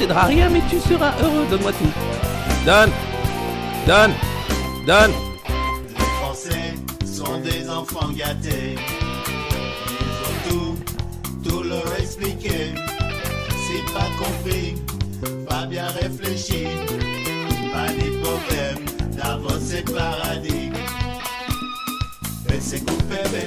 posséderas rien, mais tu seras heureux. Donne-moi tout. Donne Donne Donne Les Français sont des enfants gâtés. Ils ont tout, tout leur expliqué. Si pas compris, pas bien réfléchi, pas ni problème d'avancer paradis. Mais c'est coupé, mais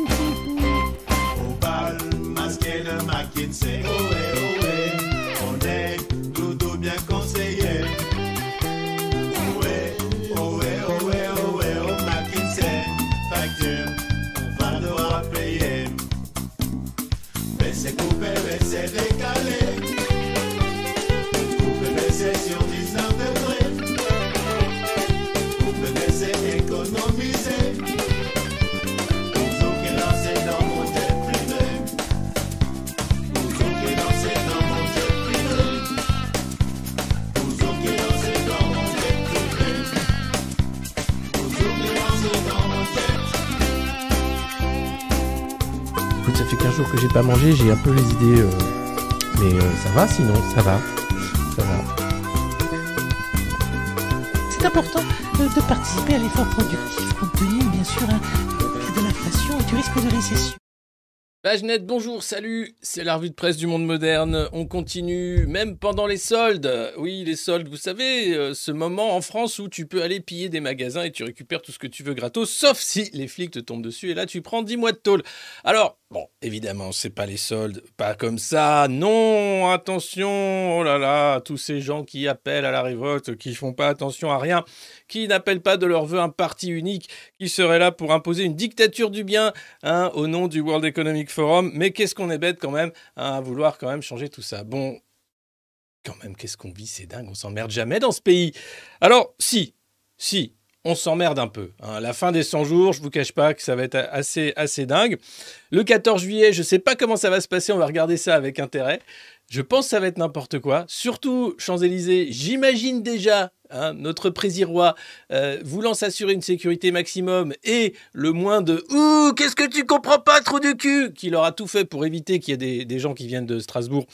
J'ai pas mangé, j'ai un peu les idées. euh, Mais euh, ça va sinon, ça va. Ça va. C'est important de, de participer à l'effort productif compte tenu, bien sûr, hein, de l'inflation et du risque de récession. Pagenette, bonjour, salut, c'est la revue de presse du monde moderne. On continue, même pendant les soldes. Oui, les soldes, vous savez, euh, ce moment en France où tu peux aller piller des magasins et tu récupères tout ce que tu veux gratos, sauf si les flics te tombent dessus et là tu prends 10 mois de tôle. Alors, bon, évidemment, c'est pas les soldes, pas comme ça. Non, attention, oh là là, tous ces gens qui appellent à la révolte, qui font pas attention à rien, qui n'appellent pas de leur vœu un parti unique, qui serait là pour imposer une dictature du bien hein, au nom du World Economic Forum. Mais qu'est-ce qu'on est bête quand même hein, à vouloir quand même changer tout ça? Bon, quand même, qu'est-ce qu'on vit, c'est dingue, on s'emmerde jamais dans ce pays. Alors, si, si, on s'emmerde un peu. hein. La fin des 100 jours, je vous cache pas que ça va être assez, assez dingue. Le 14 juillet, je sais pas comment ça va se passer, on va regarder ça avec intérêt. Je pense que ça va être n'importe quoi. Surtout, Champs-Élysées, j'imagine déjà hein, notre président euh, voulant s'assurer une sécurité maximum et le moins de Ouh, qu'est-ce que tu comprends pas, trou du cul qu'il aura tout fait pour éviter qu'il y ait des, des gens qui viennent de Strasbourg,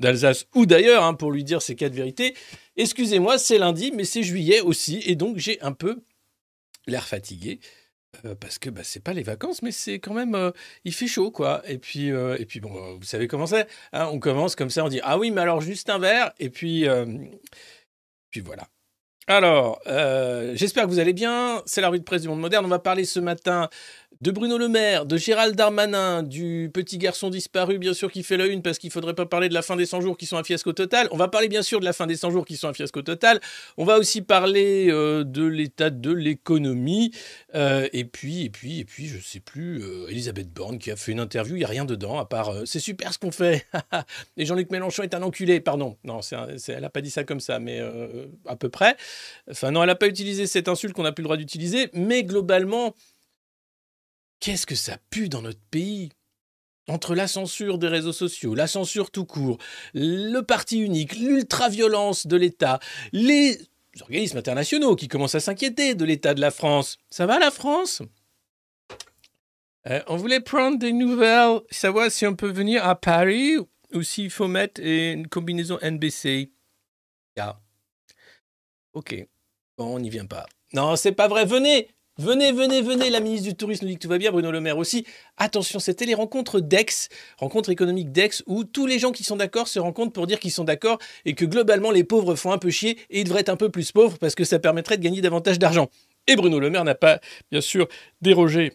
d'Alsace ou d'ailleurs hein, pour lui dire ces quatre vérités. Excusez-moi, c'est lundi, mais c'est juillet aussi et donc j'ai un peu l'air fatigué. euh, parce que bah, c'est pas les vacances, mais c'est quand même euh, il fait chaud quoi. Et puis euh, et puis bon, vous savez comment c'est. hein, on commence comme ça, on dit ah oui, mais alors juste un verre et puis puis voilà. Alors, j'espère que vous allez bien. C'est la rue de presse du monde moderne. On va parler ce matin de Bruno Le Maire, de Gérald Darmanin, du petit garçon disparu, bien sûr, qui fait la une parce qu'il faudrait pas parler de la fin des 100 jours qui sont un fiasco total. On va parler bien sûr de la fin des 100 jours qui sont un fiasco total. On va aussi parler euh, de l'état de l'économie. Euh, et puis, et puis, et puis, je sais plus, euh, Elisabeth Borne qui a fait une interview, il y a rien dedans à part c'est super ce qu'on fait. et Jean-Luc Mélenchon est un enculé, pardon. Non, c'est elle n'a pas dit ça comme ça, mais à peu près. Enfin, non, elle n'a pas utilisé cette insulte qu'on n'a plus le droit d'utiliser, mais globalement, qu'est-ce que ça pue dans notre pays? Entre la censure des réseaux sociaux, la censure tout court, le parti unique, l'ultra-violence de l'État, les organismes internationaux qui commencent à s'inquiéter de l'état de la France. Ça va la France? Euh, On voulait prendre des nouvelles, savoir si on peut venir à Paris ou s'il faut mettre une combinaison NBC. Ah. Ok. On n'y vient pas. Non, c'est pas vrai. Venez Venez, venez, venez. La ministre du Tourisme nous dit que tout va bien. Bruno Le Maire aussi. Attention, c'était les rencontres d'Aix, rencontres économiques d'Aix, où tous les gens qui sont d'accord se rencontrent pour dire qu'ils sont d'accord et que globalement, les pauvres font un peu chier et ils devraient être un peu plus pauvres parce que ça permettrait de gagner davantage d'argent. Et Bruno Le Maire n'a pas, bien sûr, dérogé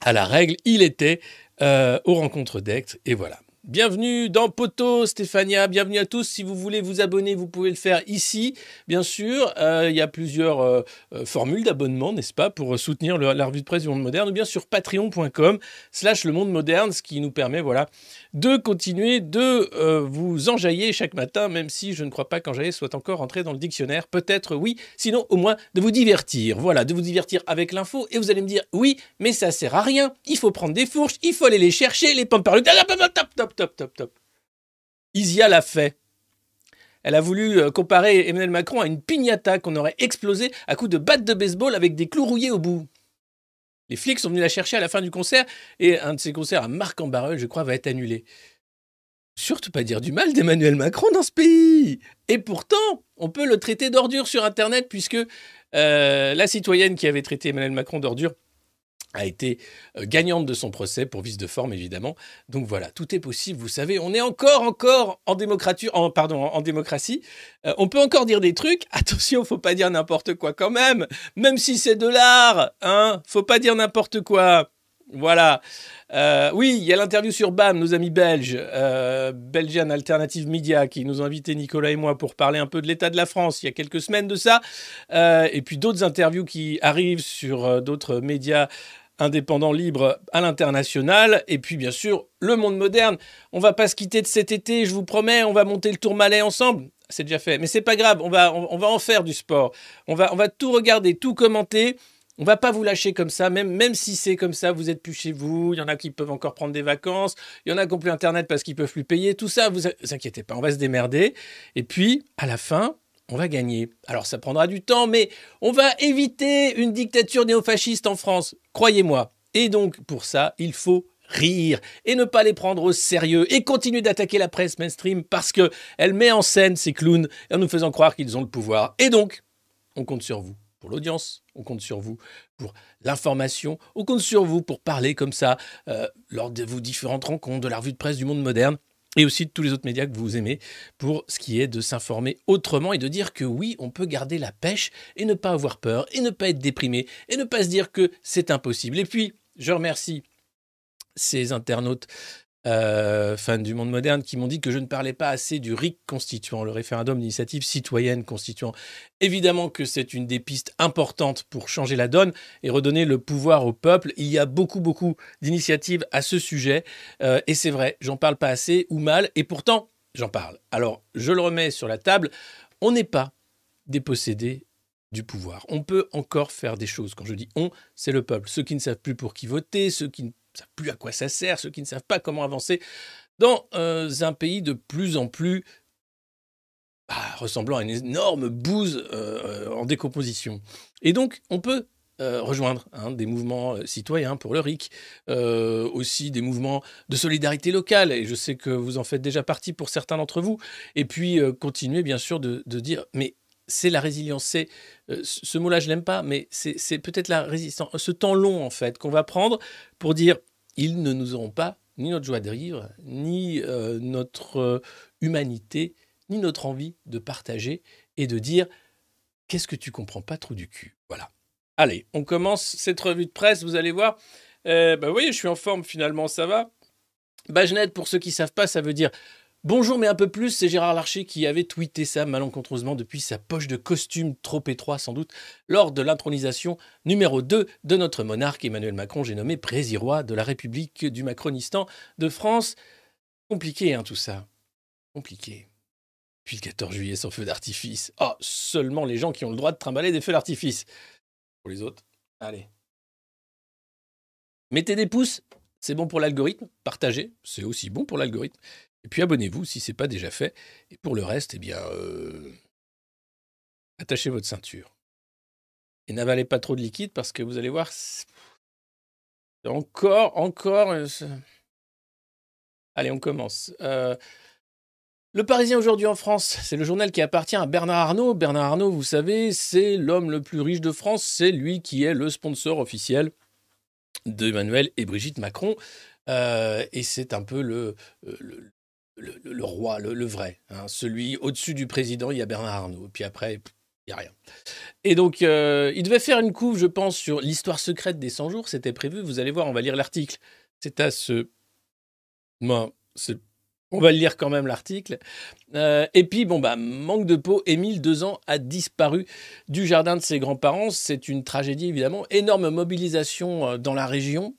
à la règle. Il était euh, aux rencontres d'Aix et voilà. Bienvenue dans Poto, Stéphania. Bienvenue à tous. Si vous voulez vous abonner, vous pouvez le faire ici. Bien sûr, euh, il y a plusieurs euh, euh, formules d'abonnement, n'est-ce pas, pour soutenir le- la revue de presse du monde moderne, ou bien sur patreon.com slash le monde moderne, ce qui nous permet, voilà, de continuer de vous enjailler chaque matin, même si je ne crois pas qu'enjailler soit encore entré dans le dictionnaire. Peut-être oui, sinon au moins de vous divertir. Voilà, de vous divertir avec l'info. Et vous allez me dire, oui, mais ça sert à rien. Il faut prendre des fourches, il faut aller les chercher, les pommes par le... top, top, top. Isia l'a fait. Elle a voulu euh, comparer Emmanuel Macron à une piñata qu'on aurait explosée à coups de batte de baseball avec des clous rouillés au bout. Les flics sont venus la chercher à la fin du concert et un de ces concerts à Marc-en-Barœul, je crois, va être annulé. Surtout pas dire du mal d'Emmanuel Macron dans ce pays. Et pourtant, on peut le traiter d'ordure sur Internet puisque euh, la citoyenne qui avait traité Emmanuel Macron d'ordure a été euh, gagnante de son procès pour vice de forme évidemment. Donc voilà, tout est possible, vous savez, on est encore encore en démocratie en pardon, en, démocratie. Euh, on peut encore dire des trucs. Attention, faut pas dire n'importe quoi quand même, même si c'est de l'art, hein, faut pas dire n'importe quoi. Voilà. Euh, oui, il y a l'interview sur BAM, nos amis belges, Belgian Alternative Media, qui nous ont invités, Nicolas et moi, pour parler un peu de l'état de la France il y a quelques semaines de ça. Et puis d'autres interviews qui arrivent sur d'autres médias indépendants libres à l'international. Et puis, bien sûr, le monde moderne. On va pas se quitter de cet été, je vous promets, on va monter le Tourmalet ensemble. C'est déjà fait. Mais c'est pas grave, on va, on, va en faire du sport. On va, on va tout regarder, tout commenter. On va pas vous lâcher comme ça, même, même si c'est comme ça, vous êtes plus chez vous, il y en a qui peuvent encore prendre des vacances, il y en a qui n'ont plus Internet parce qu'ils peuvent plus payer, tout ça, vous, vous inquiétez pas, on va se démerder. Et puis, à la fin, on va gagner. Alors ça prendra du temps, mais on va éviter une dictature néofasciste en France, croyez-moi. Et donc, pour ça, il faut rire et ne pas les prendre au sérieux et continuer d'attaquer la presse mainstream parce que elle met en scène ces clowns en nous faisant croire qu'ils ont le pouvoir. Et donc, on compte sur vous pour l'audience, on compte sur vous pour l'information, on compte sur vous pour parler comme ça euh, lors de vos différentes rencontres, de la revue de presse du monde moderne et aussi de tous les autres médias que vous aimez pour ce qui est de s'informer autrement et de dire que oui, on peut garder la pêche et ne pas avoir peur et ne pas être déprimé et ne pas se dire que c'est impossible. Et puis, je remercie ces internautes euh, fans du monde moderne qui m'ont dit que je ne parlais pas assez du RIC constituant, le référendum d'initiative citoyenne constituant. Évidemment que c'est une des pistes importantes pour changer la donne et redonner le pouvoir au peuple. Il y a beaucoup, beaucoup d'initiatives à ce sujet. Euh, et c'est vrai, j'en parle pas assez ou mal. Et pourtant, j'en parle. Alors, je le remets sur la table. On n'est pas dépossédé du pouvoir. On peut encore faire des choses. Quand je dis on, c'est le peuple. Ceux qui ne savent plus pour qui voter, ceux qui ne savent plus à quoi ça sert, ceux qui ne savent pas comment avancer dans euh, un pays de plus en plus bah, ressemblant à une énorme bouse euh, en décomposition. Et donc, on peut euh, rejoindre hein, des mouvements euh, citoyens pour le RIC, euh, aussi des mouvements de solidarité locale, et je sais que vous en faites déjà partie pour certains d'entre vous, et puis euh, continuer bien sûr de dire, mais c'est la résilience, c'est euh, ce mot-là je l'aime pas, mais c'est peut-être la résistance, ce temps long en fait qu'on va prendre pour dire ils ne nous auront pas ni notre joie de vivre, ni euh, notre euh, humanité, ni notre envie de partager et de dire qu'est-ce que tu comprends pas trop du cul? Voilà. Allez, on commence cette revue de presse. Vous allez voir. Bah, vous voyez, je suis en forme finalement, ça va. Bagenette, pour ceux qui savent pas, ça veut dire bonjour, mais un peu plus. C'est Gérard Larcher qui avait tweeté ça malencontreusement depuis sa poche de costume trop étroit, sans doute, lors de l'intronisation numéro 2 de notre monarque Emmanuel Macron. J'ai nommé président de la République du Macronistan de France. Compliqué, hein, tout ça. Compliqué. Puis le 14 juillet sans feu d'artifice. Oh, seulement les gens qui ont le droit de trimballer des feux d'artifice. Pour les autres, allez. Mettez des pouces, c'est bon pour l'algorithme. Partagez, c'est aussi bon pour l'algorithme. Et puis abonnez-vous si ce n'est pas déjà fait. Et pour le reste, eh bien, euh, attachez votre ceinture. Et n'avalez pas trop de liquide parce que vous allez voir, encore, encore. euh, Allez, on commence. Euh, le Parisien aujourd'hui en France, c'est le journal qui appartient à Bernard Arnault. Bernard Arnault, vous savez, c'est l'homme le plus riche de France. C'est lui qui est le sponsor officiel d'Emmanuel et Brigitte Macron. Et c'est un peu le, le- roi, le, vrai. hein. Celui au-dessus du président, il y a Bernard Arnault. Puis après, il n'y a rien. Et donc, euh, il devait faire une couve, je pense, sur l'histoire secrète des 100 jours. C'était prévu. Vous allez voir, on va lire l'article. C'est à ce. C'est On va lire quand même l'article. Euh, et puis, bon, bah, manque de peau, Émile, deux ans, a disparu du jardin de ses grands-parents. C'est une tragédie, évidemment. Énorme mobilisation euh, dans la région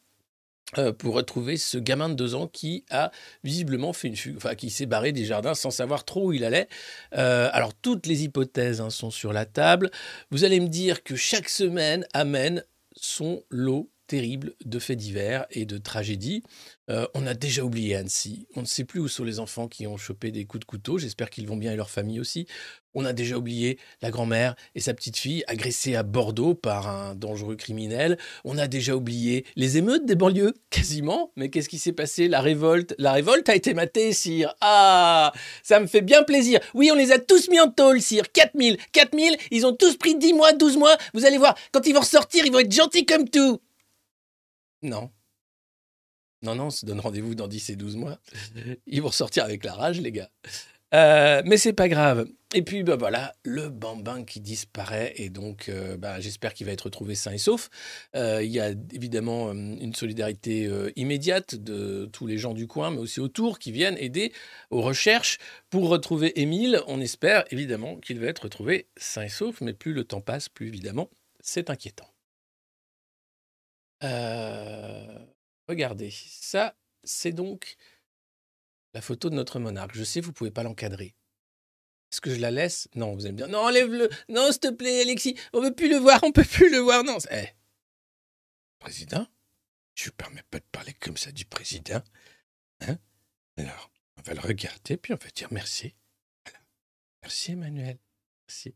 euh, pour retrouver ce gamin de deux ans qui a visiblement fait une fugue, enfin, qui s'est barré des jardins sans savoir trop où il allait. Euh, alors, toutes les hypothèses hein, sont sur la table. Vous allez me dire que chaque semaine amène son lot terrible de faits divers et de tragédies. Euh, on a déjà oublié Annecy. On ne sait plus où sont les enfants qui ont chopé des coups de couteau. J'espère qu'ils vont bien et leur famille aussi. On a déjà oublié la grand-mère et sa petite fille agressées à Bordeaux par un dangereux criminel. On a déjà oublié les émeutes des banlieues, quasiment. Mais qu'est-ce qui s'est passé? La révolte. La révolte a été matée, sire. Ah, ça me fait bien plaisir. Oui, on les a tous mis en tôle, sire. 4000. 4000, ils ont tous pris 10 mois, 12 mois. Vous allez voir, quand ils vont ressortir, ils vont être gentils comme tout. Non. Non, non, on se donne rendez-vous dans 10 et 12 mois. Ils vont ressortir avec la rage, les gars. Euh, mais c'est pas grave. Et puis, bah, voilà, le bambin qui disparaît. Et donc, euh, bah, j'espère qu'il va être retrouvé sain et sauf. Euh, il y a évidemment euh, une solidarité immédiate de tous les gens du coin, mais aussi autour, qui viennent aider aux recherches pour retrouver Émile. On espère évidemment qu'il va être retrouvé sain et sauf. Mais plus le temps passe, plus évidemment, c'est inquiétant. Euh, regardez, ça, c'est donc la photo de notre monarque. Je sais, vous pouvez pas l'encadrer. Est-ce que je la laisse? Non, vous aimez bien. Non, enlève-le. Non, s'il te plaît, Alexis. On veut plus le voir. On peut plus le voir. Non. Eh. Président, je ne permets pas de parler comme ça du président. Hein? Alors, on va le regarder, puis on va dire merci. Merci, Emmanuel. Merci.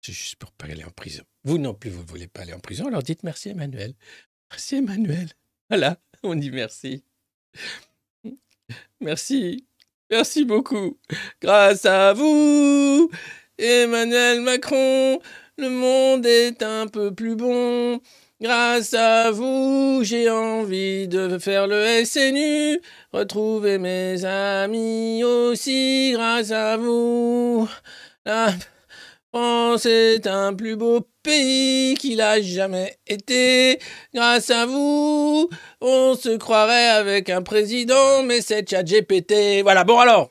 C'est juste pour pas aller en prison. Vous non plus, vous ne voulez pas aller en prison, alors dites merci, Emmanuel. Merci, Emmanuel. Voilà, on dit merci. Merci. Merci beaucoup. Grâce à vous, Emmanuel Macron, le monde est un peu plus bon. Grâce à vous, j'ai envie de faire le SNU, retrouver mes amis aussi grâce à vous. France est un plus beau pays qu'il a jamais été. Grâce à vous, on se croirait avec un président, mais c'est GPT. Voilà, bon alors,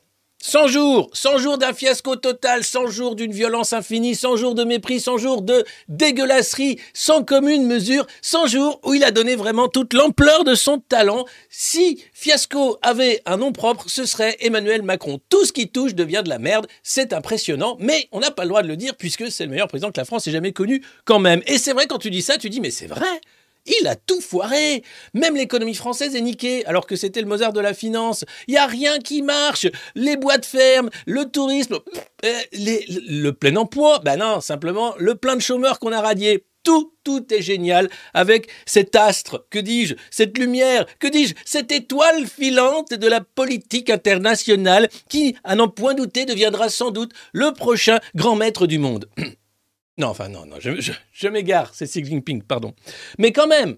100 jours, 100 jours d'un fiasco total, 100 jours d'une violence infinie, 100 jours de mépris, 100 jours de dégueulasserie, sans commune mesure, 100 jours où il a donné vraiment toute l'ampleur de son talent. Si fiasco avait un nom propre, ce serait Emmanuel Macron. Tout ce qui touche devient de la merde, c'est impressionnant, mais on n'a pas le droit de le dire puisque c'est le meilleur président que la France ait jamais connu quand même. Et c'est vrai quand tu dis ça, tu dis mais c'est vrai. Il a tout foiré. Même l'économie française est niquée, alors que c'était le Mozart de la finance. Il y a rien qui marche. Les boîtes ferment, le tourisme, euh, le plein emploi. Ben non, simplement le plein de chômeurs qu'on a radié. Tout, tout est génial avec cet astre, que dis-je, cette lumière, que dis-je, cette étoile filante de la politique internationale qui, à n'en point douter, deviendra sans doute le prochain grand maître du monde. Non, enfin, non, non, je, m'égare, c'est Xi Jinping, pardon. Mais quand même,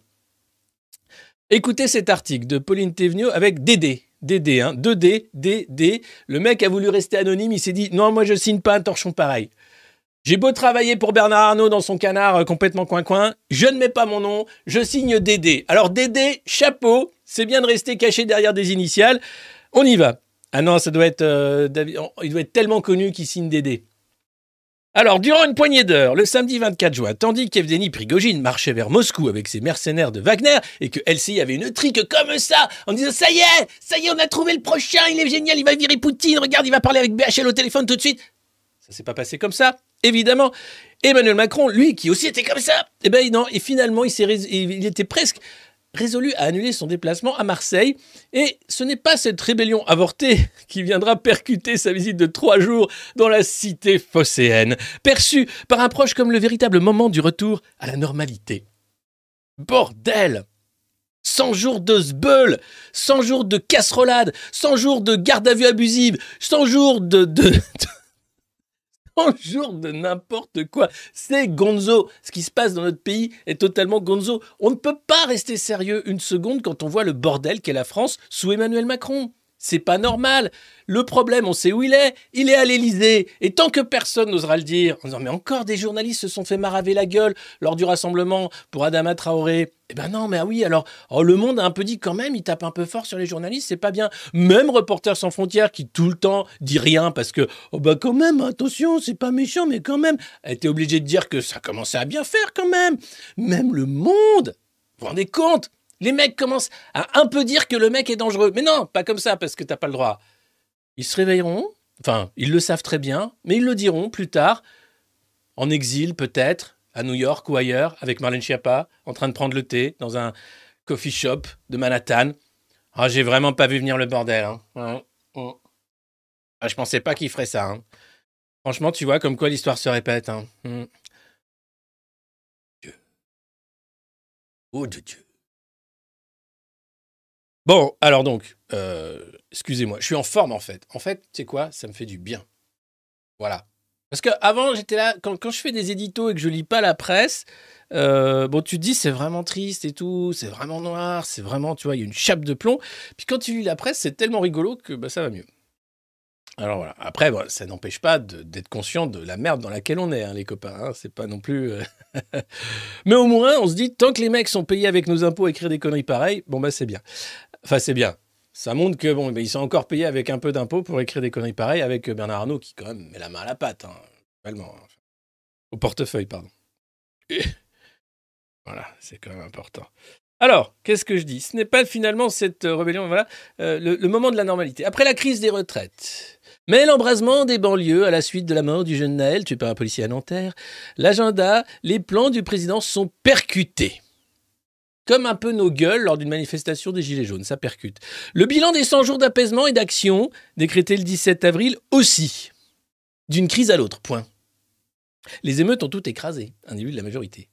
écoutez cet article de Pauline Thévenot avec Dédé. Dédé, hein, 2D, DD. Le mec a voulu rester anonyme, il s'est dit non, moi je signe pas un torchon pareil. J'ai beau travailler pour Bernard Arnault dans son canard euh, complètement coin-coin, je ne mets pas mon nom, je signe Dédé. Alors Dédé, chapeau, c'est bien de rester caché derrière des initiales. On y va. Ah non, ça doit être. euh, David- il doit être tellement connu qu'il signe Dédé. Alors, durant une poignée d'heures, le samedi 24 juin, tandis qu'Evgeny Prigogine marchait vers Moscou avec ses mercenaires de Wagner et que LCI avait une trique comme ça, en disant Ça y est, ça y est, on a trouvé le prochain, il est génial, il va virer Poutine, regarde, il va parler avec BHL au téléphone tout de suite. Ça s'est pas passé comme ça, évidemment. Emmanuel Macron, lui, qui aussi était comme ça, eh ben non, et finalement, il, était presque résolu à annuler son déplacement à Marseille. Et ce n'est pas cette rébellion avortée qui viendra percuter sa visite de trois jours dans la cité phocéenne, perçue par un proche comme le véritable moment du retour à la normalité. Bordel 100 jours de sbeul, 100 jours de casserolade, 100 jours de garde à vue abusive, 100 jours de, de 100 jours de n'importe quoi. C'est gonzo. Ce qui se passe dans notre pays est totalement gonzo. On ne peut pas rester sérieux une seconde quand on voit le bordel qu'est la France sous Emmanuel Macron. C'est pas normal. Le problème, on sait où il est. Il est à l'Élysée. Et tant que personne n'osera le dire, en disant mais encore des journalistes se sont fait maraver la gueule lors du rassemblement pour Adama Traoré. Eh ben non, mais ah oui, alors oh, le monde a un peu dit quand même, il tape un peu fort sur les journalistes, c'est pas bien. Même Reporters sans frontières qui tout le temps dit rien parce que oh bah quand même, attention, c'est pas méchant, mais quand même, a été obligé de dire que ça commençait à bien faire quand même. Même le monde, vous vous rendez compte? Les mecs commencent à un peu dire que le mec est dangereux. Mais non, pas comme ça, parce que t'as pas le droit. Ils se réveilleront, enfin, ils le savent très bien, mais ils le diront plus tard, en exil peut-être, à New York ou ailleurs, avec Marlène Schiappa, en train de prendre le thé dans un coffee shop de Manhattan. Ah, j'ai vraiment pas vu venir le bordel. Hein. Ah, je pensais pas qu'il ferait ça. hein. Franchement, tu vois comme quoi l'histoire se répète. Hein. Mm. Dieu. Oh de Dieu. Bon, alors donc, euh, excusez-moi, je suis en forme en fait. En fait, tu sais quoi Ça me fait du bien. Voilà. Parce que avant, j'étais là, quand, quand je fais des éditos et que je lis pas la presse, euh, bon, tu te dis c'est vraiment triste et tout, c'est vraiment noir, c'est vraiment, tu vois, il y a une chape de plomb. Puis quand tu lis la presse, c'est tellement rigolo que bah, ça va mieux. Alors voilà. Après, ça n'empêche pas d'être conscient de la merde dans laquelle on est, hein, les copains. hein. C'est pas non plus. euh, Mais au moins, on se dit, tant que les mecs sont payés avec nos impôts à écrire des conneries pareilles, bon bah c'est bien. Enfin, c'est bien. Ça montre que bon, ben, ils sont encore payés avec un peu d'impôts pour écrire des conneries pareilles avec euh, Bernard Arnault qui quand même met la main à la pâte, hein, hein. Au portefeuille, pardon. Voilà, c'est quand même important. Alors, qu'est-ce que je dis? Ce n'est pas finalement cette euh, rébellion, voilà, le moment de la normalité. Après la crise des retraites, mais l'embrasement des banlieues à la suite de la mort du jeune Naël, tué par un policier à Nanterre, l'agenda, les plans du président sont percutés. Comme un peu nos gueules lors d'une manifestation des Gilets jaunes, ça percute. Le bilan des 100 jours d'apaisement et d'action, décrété le 17 avril, aussi. D'une crise à l'autre, point. Les émeutes ont tout écrasé, un début de la majorité.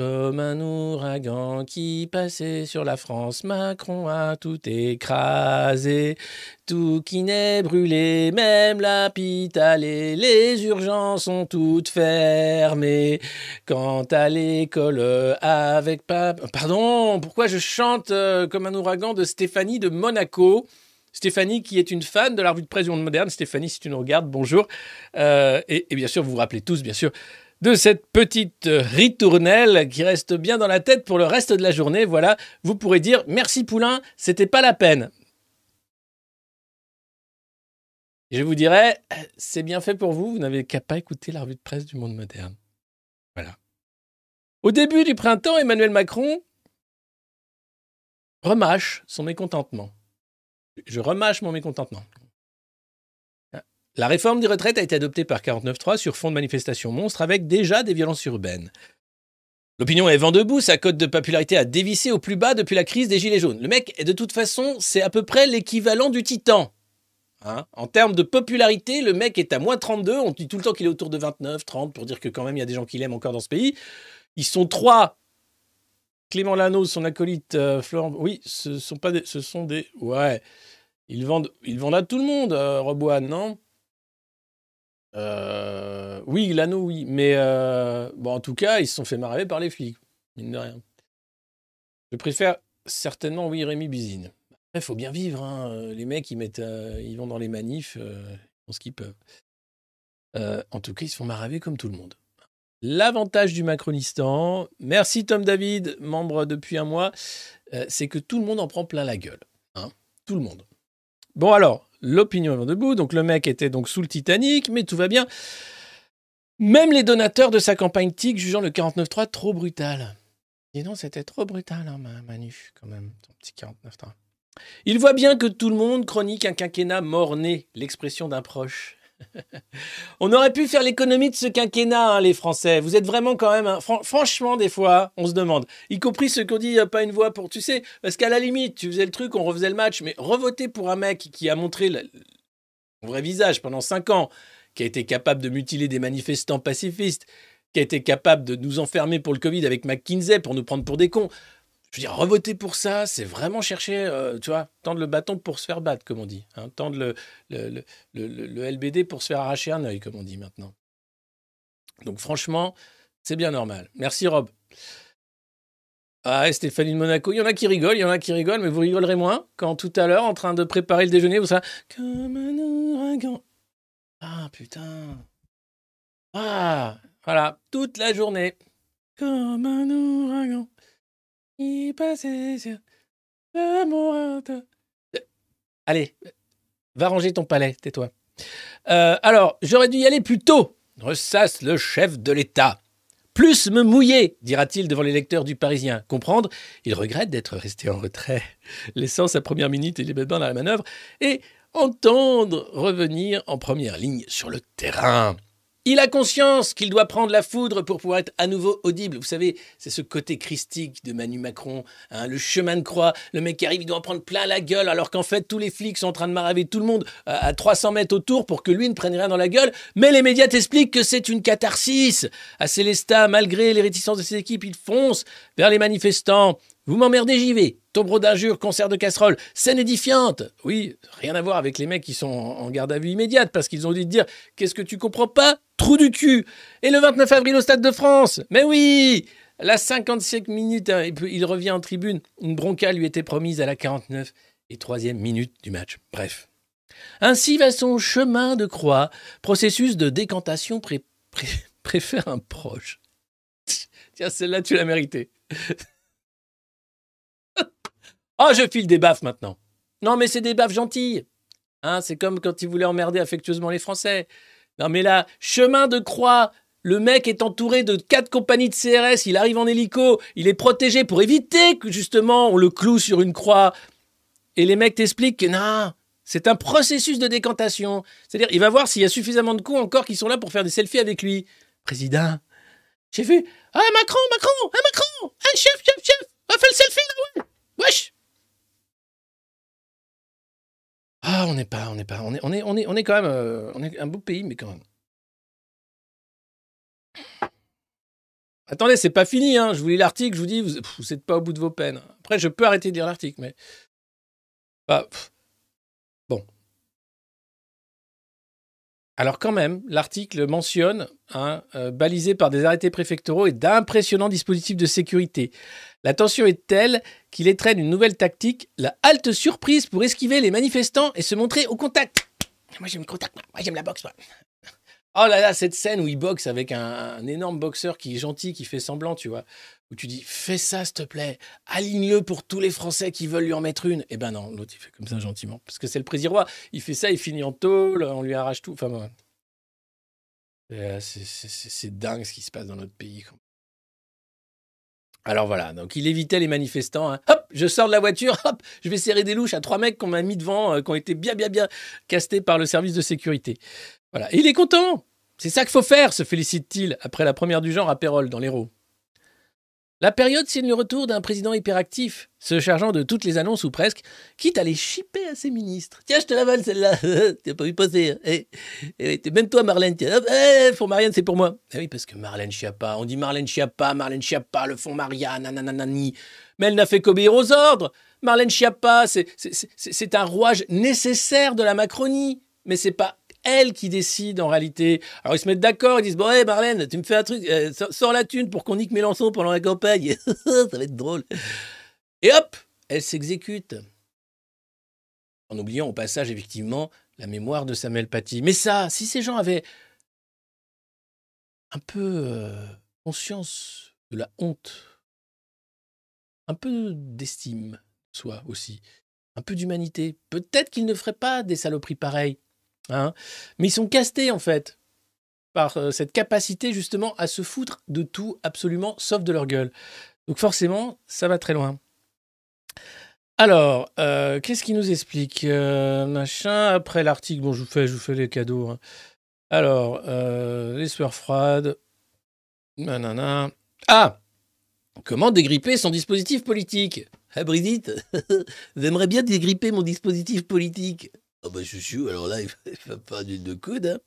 Comme un ouragan qui passait sur la France, Macron a tout écrasé. Tout qui n'est brûlé, même l'hôpital et les urgences sont toutes fermées. Quant à l'école avec pas... Pardon, pourquoi je chante euh, comme un ouragan de Stéphanie de Monaco? Stéphanie, qui est une fan de la revue de presse moderne. Stéphanie, si tu nous regardes, bonjour. Euh, et bien sûr, vous vous rappelez tous, bien sûr, de cette petite ritournelle qui reste bien dans la tête pour le reste de la journée. Voilà, vous pourrez dire merci Poulain, c'était pas la peine. Je vous dirais, c'est bien fait pour vous, vous n'avez qu'à pas écouter la revue de presse du monde moderne. Voilà. Au début du printemps, Emmanuel Macron remâche son mécontentement. Je remâche mon mécontentement. La réforme des retraites a été adoptée par 49.3 sur fond de manifestation monstre avec déjà des violences urbaines. L'opinion est vent debout, sa cote de popularité a dévissé au plus bas depuis la crise des Gilets jaunes. Le mec, de toute façon, c'est à peu près l'équivalent du Titan. Hein? En termes de popularité, le mec est à moins 32. On dit tout le temps qu'il est autour de 29, 30 pour dire que quand même il y a des gens qui l'aiment encore dans ce pays. Ils sont trois. Clément Lano, son acolyte, euh, Florent. Oui, ce sont pas des, ce sont des. Ouais. Ils vendent, ils vendent à tout le monde, euh, non? Euh, Oui, Lano, oui. Mais euh, en tout cas, ils se sont fait marrer par les flics, mine de rien. Je préfère certainement, oui, Rémi Bizine. Il faut bien vivre. hein. Euh, Les mecs, ils, mettent, vont dans les manifs, ils font ce qu'ils peuvent. En tout cas, ils se font maraver comme tout le monde. L'avantage du Macronistan, merci Tom David, membre depuis un mois, c'est que tout le monde en prend plein la gueule. hein. tout le monde. Bon alors, l'opinion est vent debout, donc le mec était donc sous le Titanic, mais tout va bien. Même les donateurs de sa campagne TIC jugeant le 49.3 trop brutal. Dis donc, c'était trop brutal, hein, ma Manu, quand même, ton petit 49.3. Il voit bien que tout le monde chronique un quinquennat mort-né, l'expression d'un proche. On aurait pu faire l'économie de ce quinquennat, hein, les Français. Vous êtes vraiment quand même... franchement, des fois, on se demande. Y compris ceux qui ont dit euh, pas une voix pour... Tu sais, parce qu'à la limite, tu faisais le truc, on refaisait le match, mais revoter pour un mec qui a montré le, vrai visage pendant cinq ans, qui a été capable de mutiler des manifestants pacifistes, qui a été capable de nous enfermer pour le Covid avec McKinsey pour nous prendre pour des cons. Je veux dire, revoter pour ça, c'est vraiment chercher, euh, tu vois, tendre le bâton pour se faire battre, comme on dit. Hein, tendre le, LBD pour se faire arracher un œil, comme on dit maintenant. Donc franchement, c'est bien normal. Merci Rob. Ah, Stéphanie de Monaco, il y en a qui rigolent, il y en a qui rigolent, mais vous rigolerez moins quand tout à l'heure, en train de préparer le déjeuner, vous serez comme un ouragan. Ah, putain. Ah, voilà, toute la journée. Comme un ouragan. Allez, va ranger ton palais, tais-toi. Euh, alors, j'aurais dû y aller plus tôt, ressasse le chef de l'État. Plus me mouiller, dira-t-il devant les lecteurs du Parisien. Comprendre, il regrette d'être resté en retrait, laissant sa première minute et les bains dans la manœuvre, et entendre revenir en première ligne sur le terrain. Il a conscience qu'il doit prendre la foudre pour pouvoir être à nouveau audible. Vous savez, c'est ce côté christique de Manu Macron, hein, le chemin de croix. Le mec qui arrive, il doit en prendre plein la gueule, alors qu'en fait, tous les flics sont en train de maraver tout le monde euh, à 300 mètres autour pour que lui ne prenne rien dans la gueule. Mais les médias t'expliquent que c'est une catharsis. À Célestat, malgré les réticences de ses équipes, il fonce vers les manifestants. Vous m'emmerdez, j'y vais. Tombereau d'injures, concert de casseroles, scène édifiante. Oui, rien à voir avec les mecs qui sont en garde à vue immédiate parce qu'ils ont dû te dire Qu'est-ce que tu comprends pas? Trou du cul Et le 29 avril au Stade de France Mais oui La 55 minute, hein, il revient en tribune. Une bronca lui était promise à la 49 et troisième minute du match. Bref. Ainsi va son chemin de croix, processus de décantation pré- pré- préfère un proche. Tiens, celle-là, tu l'as méritée. Oh, je file des baffes maintenant. Non, mais c'est des baffes gentilles. Hein, c'est comme quand ils voulaient emmerder affectueusement les Français. Non, mais là, chemin de croix. Le mec est entouré de quatre compagnies de CRS. Il arrive en hélico. Il est protégé pour éviter que justement on le cloue sur une croix. Et les mecs t'expliquent que non, c'est un processus de décantation. C'est-à-dire, il va voir s'il y a suffisamment de cons encore qui sont là pour faire des selfies avec lui. Président, j'ai vu. Ah, Macron, Macron, ah, Macron, ah, chef, chef, chef, on fait le selfie là, ouais. Wesh. Ah, on n'est pas, on n'est pas, on est, on est, on est, on est quand même, euh, on est un beau pays, mais quand même. Attendez, c'est pas fini, hein. Je vous lis l'article, je vous dis, vous, pff, vous êtes pas au bout de vos peines. Après, je peux arrêter de lire l'article, mais. Bah. Alors quand même, l'article mentionne, hein, euh, balisé par des arrêtés préfectoraux et d'impressionnants dispositifs de sécurité. La tension est telle qu'il étraîne une nouvelle tactique, la halte surprise pour esquiver les manifestants et se montrer au contact. Moi j'aime le contact, moi, j'aime la boxe. moi. Oh là là, cette scène où il boxe avec un, énorme boxeur qui est gentil, qui fait semblant, tu vois. Où tu dis, fais ça s'il te plaît, aligne-le pour tous les Français qui veulent lui en mettre une. Eh ben non, l'autre il fait comme ça gentiment. Parce que c'est le président roi. Il fait ça, il finit en tôle, on lui arrache tout. Enfin. Et, euh, c'est dingue ce qui se passe dans notre pays. Alors voilà, donc il évitait les manifestants. hein. Hop, je sors de la voiture, hop, je vais serrer des louches à trois mecs qu'on m'a mis devant, euh, qui ont été bien, bien, bien castés par le service de sécurité. Voilà, il est content. C'est ça qu'il faut faire, se félicite-t-il après la première du genre à Pérol, dans l'Hérault. La période signe le retour d'un président hyperactif, se chargeant de toutes les annonces ou presque, quitte à les chipper à ses ministres. Tiens, je te la vole celle-là, t'as pas vu passer. hein. Eh, eh, même toi, Marlène, eh, fond Marianne, c'est pour moi. Ah oui, parce que Marlène Schiappa, on dit Marlène Schiappa, Marlène Schiappa, le fond Marianne, nananani. Mais elle n'a fait qu'obéir aux ordres. Marlène Schiappa, c'est un rouage nécessaire de la Macronie. Mais c'est pas elle qui décide en réalité. Alors ils se mettent d'accord, ils disent Bon, hé Marlène, tu me fais un truc, euh, sors- la thune pour qu'on nique Mélenchon pendant la campagne. Ça va être drôle. Et hop, elle s'exécute. En oubliant au passage, effectivement, la mémoire de Samuel Paty. Mais ça, si ces gens avaient un peu euh, conscience de la honte, un peu d'estime de soi aussi, un peu d'humanité, peut-être qu'ils ne feraient pas des saloperies pareilles. Hein Mais ils sont castés, en fait, par euh, cette capacité, justement, à se foutre de tout, absolument, sauf de leur gueule. Donc forcément, ça va très loin. Alors, euh, qu'est-ce qu'il nous explique Euh, Machin, après l'article, bon, je vous fais, je vous fais les cadeaux. hein. Alors, les sueurs froides. Nanana. Ah Comment dégripper son dispositif politique? Brigitte, j'aimerais bien dégripper mon dispositif politique? Ah bah chouchou, alors là, il va pas d'une de coude. hein.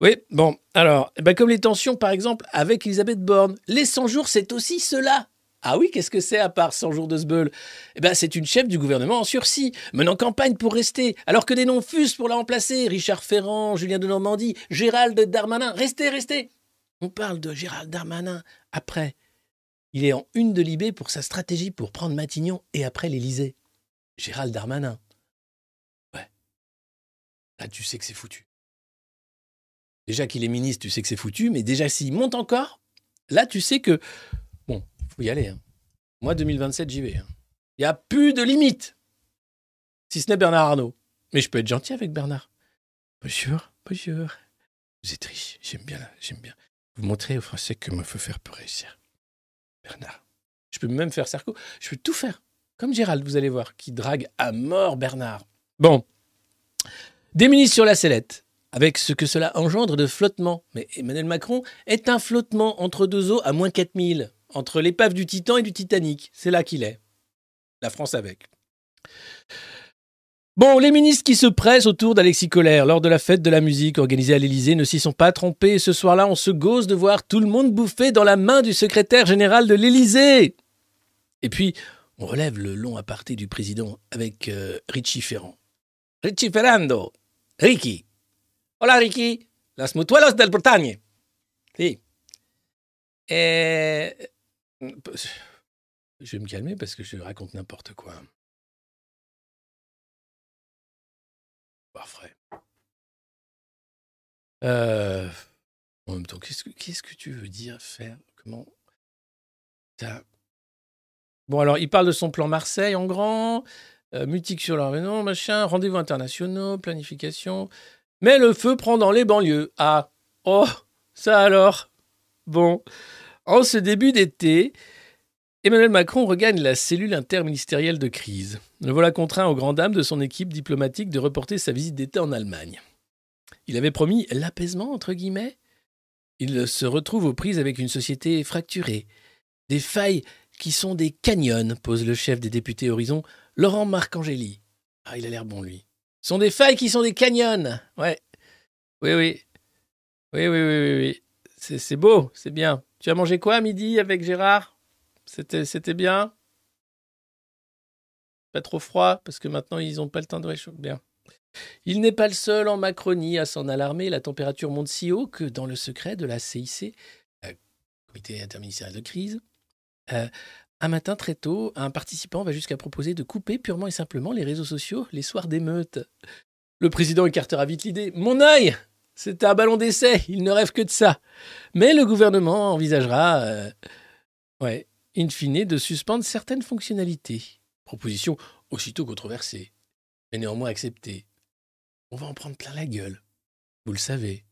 Oui, bon, alors, eh ben, comme les tensions, par exemple, avec Elisabeth Borne, les 100 jours, c'est aussi cela. Ah oui, qu'est-ce que c'est à part 100 jours de Sbeul Eh ben, c'est une chef du gouvernement en sursis, menant campagne pour rester, alors que des noms fusent pour la remplacer. Richard Ferrand, Julien de Normandie, Gérald Darmanin. Restez, restez On parle de Gérald Darmanin après Il est en une de Libé pour sa stratégie pour prendre Matignon et après l'Élysée. Gérald Darmanin. Là, tu sais que c'est foutu. Déjà qu'il est ministre, tu sais que c'est foutu, mais déjà s'il monte encore, là, tu sais que. Bon, faut y aller. hein. Moi, 2027, j'y vais. hein. Il n'y a plus de limite. Si ce n'est Bernard Arnault. Mais je peux être gentil avec Bernard. Bonjour, bonjour. Vous êtes riche, j'aime bien, j'aime bien. Vous montrez aux Français comment il faut faire pour réussir. Bernard. Je peux même faire Sarko. Je peux tout faire. Comme Gérald, vous allez voir, qui drague à mort Bernard. Bon. Ministres sur la sellette, avec ce que cela engendre de flottement. Mais Emmanuel Macron est un flottement entre deux eaux à moins 4000, entre l'épave du Titan et du Titanic. C'est là qu'il est. La France avec. Bon, les ministres qui se pressent autour d'Alexis Collère lors de la fête de la musique organisée à l'Élysée ne s'y sont pas trompés. Ce soir-là, on se gauze de voir tout le monde bouffer dans la main du secrétaire général de l'Élysée. Et puis, on relève le long aparté du président avec euh, Richie Ferrand. Richie Ferrando. Ricky. Hola, Ricky. Las mutuelas del Bretagne. Si. Et... Je vais me calmer parce que je raconte n'importe quoi. Vrai. Euh, en même temps, qu'est-ce que, tu veux dire, faire? Comment Bon, alors, il parle de son plan Marseille en grand, euh, mutique sur leur machin, rendez-vous internationaux, planification. Mais le feu prend dans les banlieues. Ah, oh, ça alors? Bon, en ce début d'été, Emmanuel Macron regagne la cellule interministérielle de crise. Le voilà contraint aux grandes dames de son équipe diplomatique de reporter sa visite d'été en Allemagne. Il avait promis l'apaisement, entre guillemets? Il se retrouve aux prises avec une société fracturée. Des failles qui sont des canyons, pose le chef des députés Horizon, Laurent Marcangeli. Ah, il a l'air bon, lui. Ce sont des failles qui sont des canyons. Ouais. Oui, oui. Oui, oui, oui, oui. oui. C'est, beau, c'est bien. Tu as mangé quoi à midi avec Gérard? C'était, c'était bien? Pas trop froid, parce que maintenant, ils n'ont pas le temps de réchauffer. Bien. Il n'est pas le seul en Macronie à s'en alarmer. La température monte si haut que dans le secret de la CIC, euh, Comité interministériel de crise, euh, un matin très tôt, un participant va jusqu'à proposer de couper purement et simplement les réseaux sociaux les soirs d'émeute. Le président écartera vite l'idée. Mon œil C'est un ballon d'essai, il ne rêve que de ça. Mais le gouvernement envisagera, euh, ouais, in fine, de suspendre certaines fonctionnalités. Proposition aussitôt controversée, mais néanmoins acceptée. On va en prendre plein la gueule. Vous le savez.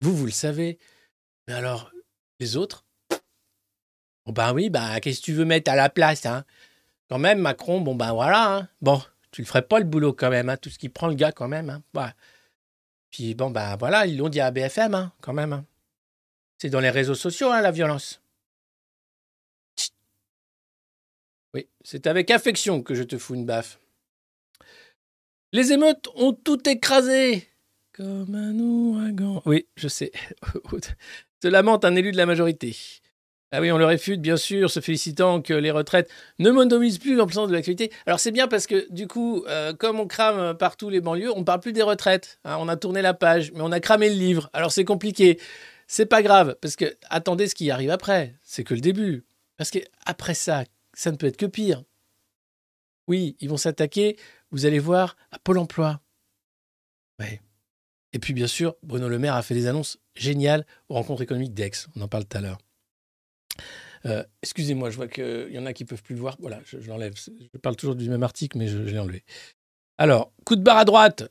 Vous, vous le savez. Mais alors, les autres? Ben oui, bah, qu'est-ce que tu veux mettre à la place, hein? Quand même, Macron, bon, ben voilà, hein. Bon, tu le ferais pas le boulot quand même, hein, tout ce qui prend le gars quand même, hein. Ouais. Puis bon, ben voilà, ils l'ont dit à BFM, hein, quand même. hein. C'est dans les réseaux sociaux, hein, la violence. Oui, c'est avec affection que je te fous une baffe. Les émeutes ont tout écrasé. Comme un ouragan. Oui, je sais. Se lamente un élu de la majorité. Ah oui, on le réfute, bien sûr, se félicitant que les retraites ne monopolisent plus l'ampleur de l'actualité. Alors c'est bien parce que du coup, euh, comme on crame partout les banlieues, on parle plus des retraites. hein. on a tourné la page, mais on a cramé le livre. Alors c'est compliqué. C'est pas grave, parce que attendez ce qui arrive après. C'est que le début. Parce que après ça, ça ne peut être que pire. Oui, ils vont s'attaquer, vous allez voir, à Pôle emploi. Ouais. Et puis bien sûr, Bruno Le Maire a fait des annonces géniales aux rencontres économiques d'Aix. On en parle tout à l'heure. Euh, Excusez-moi, je vois qu'il y en a qui peuvent plus le voir. Voilà, je, l'enlève. Je parle toujours du même article, mais je, je l'ai enlevé. Alors, coup de barre à droite.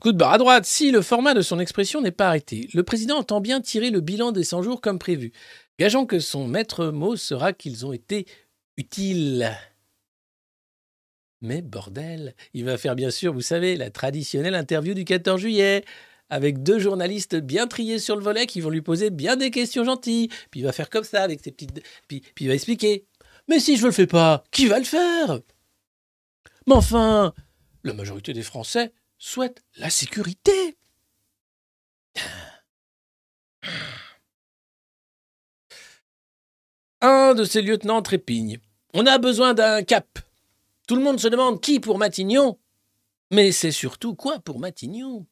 Coup de barre à droite. Si le format de son expression n'est pas arrêté, le président entend bien tirer le bilan des 100 jours comme prévu. Gageons que son maître mot sera qu'ils ont été utiles. Mais bordel, il va faire bien sûr, vous savez, la traditionnelle interview du 14 juillet avec deux journalistes bien triés sur le volet qui vont lui poser bien des questions gentilles. Puis il va faire comme ça avec ses petites. Puis, il va expliquer. Mais si je le fais pas, qui va le faire? Mais enfin, la majorité des Français souhaitent la sécurité. Un de ses lieutenants trépigne. On a besoin d'un cap. Tout le monde se demande qui pour Matignon. Mais c'est surtout quoi pour Matignon?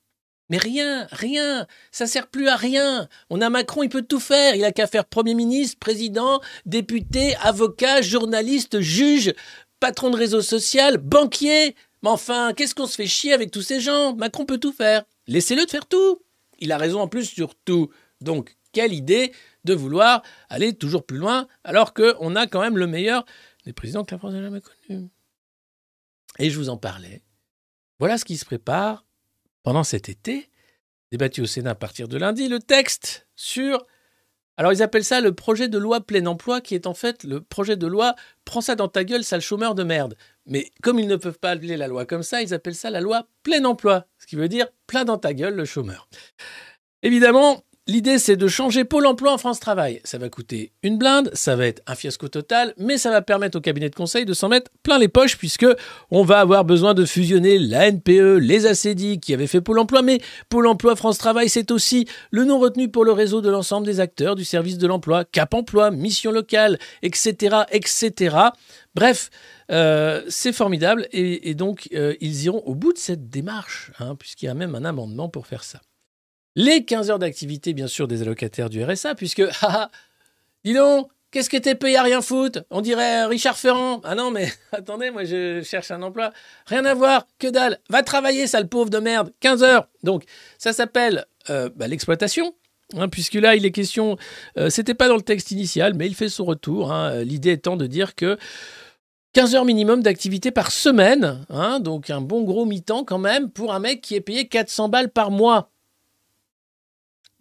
Mais rien, rien, ça sert plus à rien. On a Macron, il peut tout faire. Il a qu'à faire Premier ministre, président, député, avocat, journaliste, juge, patron de réseau social, banquier. Mais enfin, qu'est-ce qu'on se fait chier avec tous ces gens? Macron peut tout faire. Laissez-le de faire tout. Il a raison en plus sur tout. Donc, quelle idée de vouloir aller toujours plus loin alors qu'on a quand même le meilleur des présidents que la France n'a jamais connu. Et je vous en parlais. Voilà ce qui se prépare pendant cet été, débattu au Sénat à partir de lundi, le texte sur... Alors ils appellent ça le projet de loi plein emploi, qui est en fait le projet de loi Prends ça dans ta gueule, sale chômeur de merde. Mais comme ils ne peuvent pas appeler la loi comme ça, ils appellent ça la loi plein emploi, ce qui veut dire plein dans ta gueule le chômeur. Évidemment, L'idée, c'est de changer Pôle emploi en France Travail. Ça va coûter une blinde, ça va être un fiasco total, mais ça va permettre au cabinet de conseil de s'en mettre plein les poches, puisque on va avoir besoin de fusionner la NPE, les ACDI qui avaient fait Pôle emploi, mais Pôle emploi France Travail, c'est aussi le nom retenu pour le réseau de l'ensemble des acteurs du service de l'emploi, Cap emploi, mission locale, etc., etc. Bref, euh, c'est formidable, et, donc euh, ils iront au bout de cette démarche, hein, puisqu'il y a même un amendement pour faire ça les 15 heures d'activité, bien sûr, des allocataires du RSA, puisque, haha, dis donc, qu'est-ce que t'es payé à rien foutre? On dirait Richard Ferrand. Ah non, mais attendez, moi je cherche un emploi. Rien à voir, que dalle. Va travailler, sale pauvre de merde, 15 heures. Donc, ça s'appelle euh, bah, l'exploitation. Hein, puisque là, il est question, euh, c'était pas dans le texte initial, mais il fait son retour. Hein, L'idée étant de dire que 15 heures minimum d'activité par semaine, hein, donc un bon gros mi-temps quand même pour un mec qui est payé 400 balles par mois.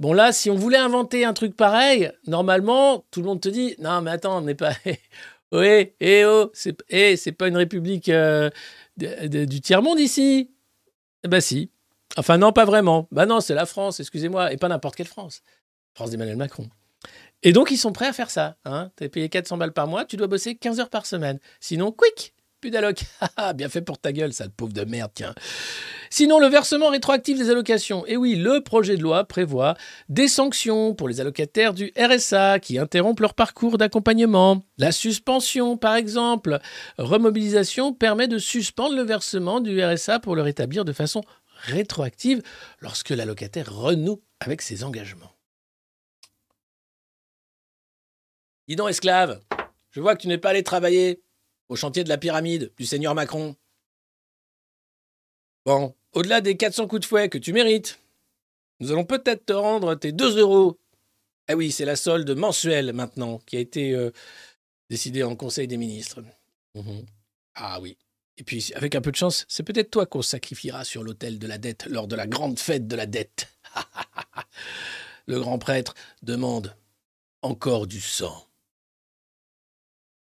Bon là, si on voulait inventer un truc pareil, normalement, tout le monde te dit non mais attends, on n'est pas oui, eh oh, c'est eh, c'est pas une république euh, du tiers monde ici. Eh ben si. Enfin non, pas vraiment. Bah non, c'est la France, excusez-moi, et pas n'importe quelle France. France d'Emmanuel Macron. Et donc ils sont prêts à faire ça. Hein. Tu es payé 400 balles par mois, tu dois bosser 15 heures par semaine. Sinon, quick, plus d'alloc. Ah, bien fait pour ta gueule, sale pauvre de merde, tiens. Sinon, le versement rétroactif des allocations. Et oui, le projet de loi prévoit des sanctions pour les allocataires du RSA qui interrompent leur parcours d'accompagnement. La suspension, par exemple. Remobilisation permet de suspendre le versement du RSA pour le rétablir de façon rétroactive lorsque l'allocataire renoue avec ses engagements. Dis donc, esclave, je vois que tu n'es pas allé travailler au chantier de la pyramide du seigneur Macron. Bon, au-delà des 400 coups de fouet que tu mérites, nous allons peut-être te rendre tes 2 euros. Ah oui, c'est la solde mensuelle maintenant qui a été euh, décidée en Conseil des ministres. Mhm. Ah oui. Et puis, avec un peu de chance, c'est peut-être toi qu'on sacrifiera sur l'autel de la dette lors de la grande fête de la dette. Le grand prêtre demande encore du sang.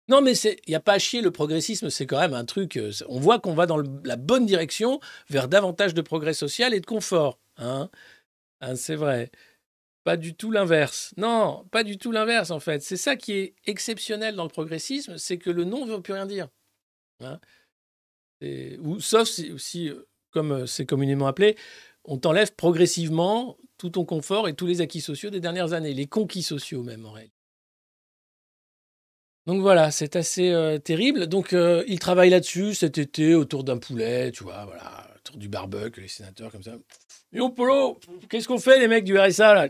Non, mais il n'y a pas à chier, le progressisme, c'est quand même un truc. Euh, on voit qu'on va dans la bonne direction vers davantage de progrès social et de confort. Hein, hein c'est vrai. Pas du tout l'inverse. Non, pas du tout l'inverse, en fait. C'est ça qui est exceptionnel dans le progressisme, c'est que le non ne veut plus rien dire. Hein sauf si, euh, comme euh, c'est communément appelé, on t'enlève progressivement tout ton confort et tous les acquis sociaux des dernières années, les conquis sociaux même en réalité. Donc voilà, c'est assez euh, terrible. Donc euh, il travaille là-dessus cet été autour d'un poulet, tu vois, voilà, autour du barbecue, les sénateurs comme ça. Yo Polo, qu'est-ce qu'on fait les mecs du RSA là?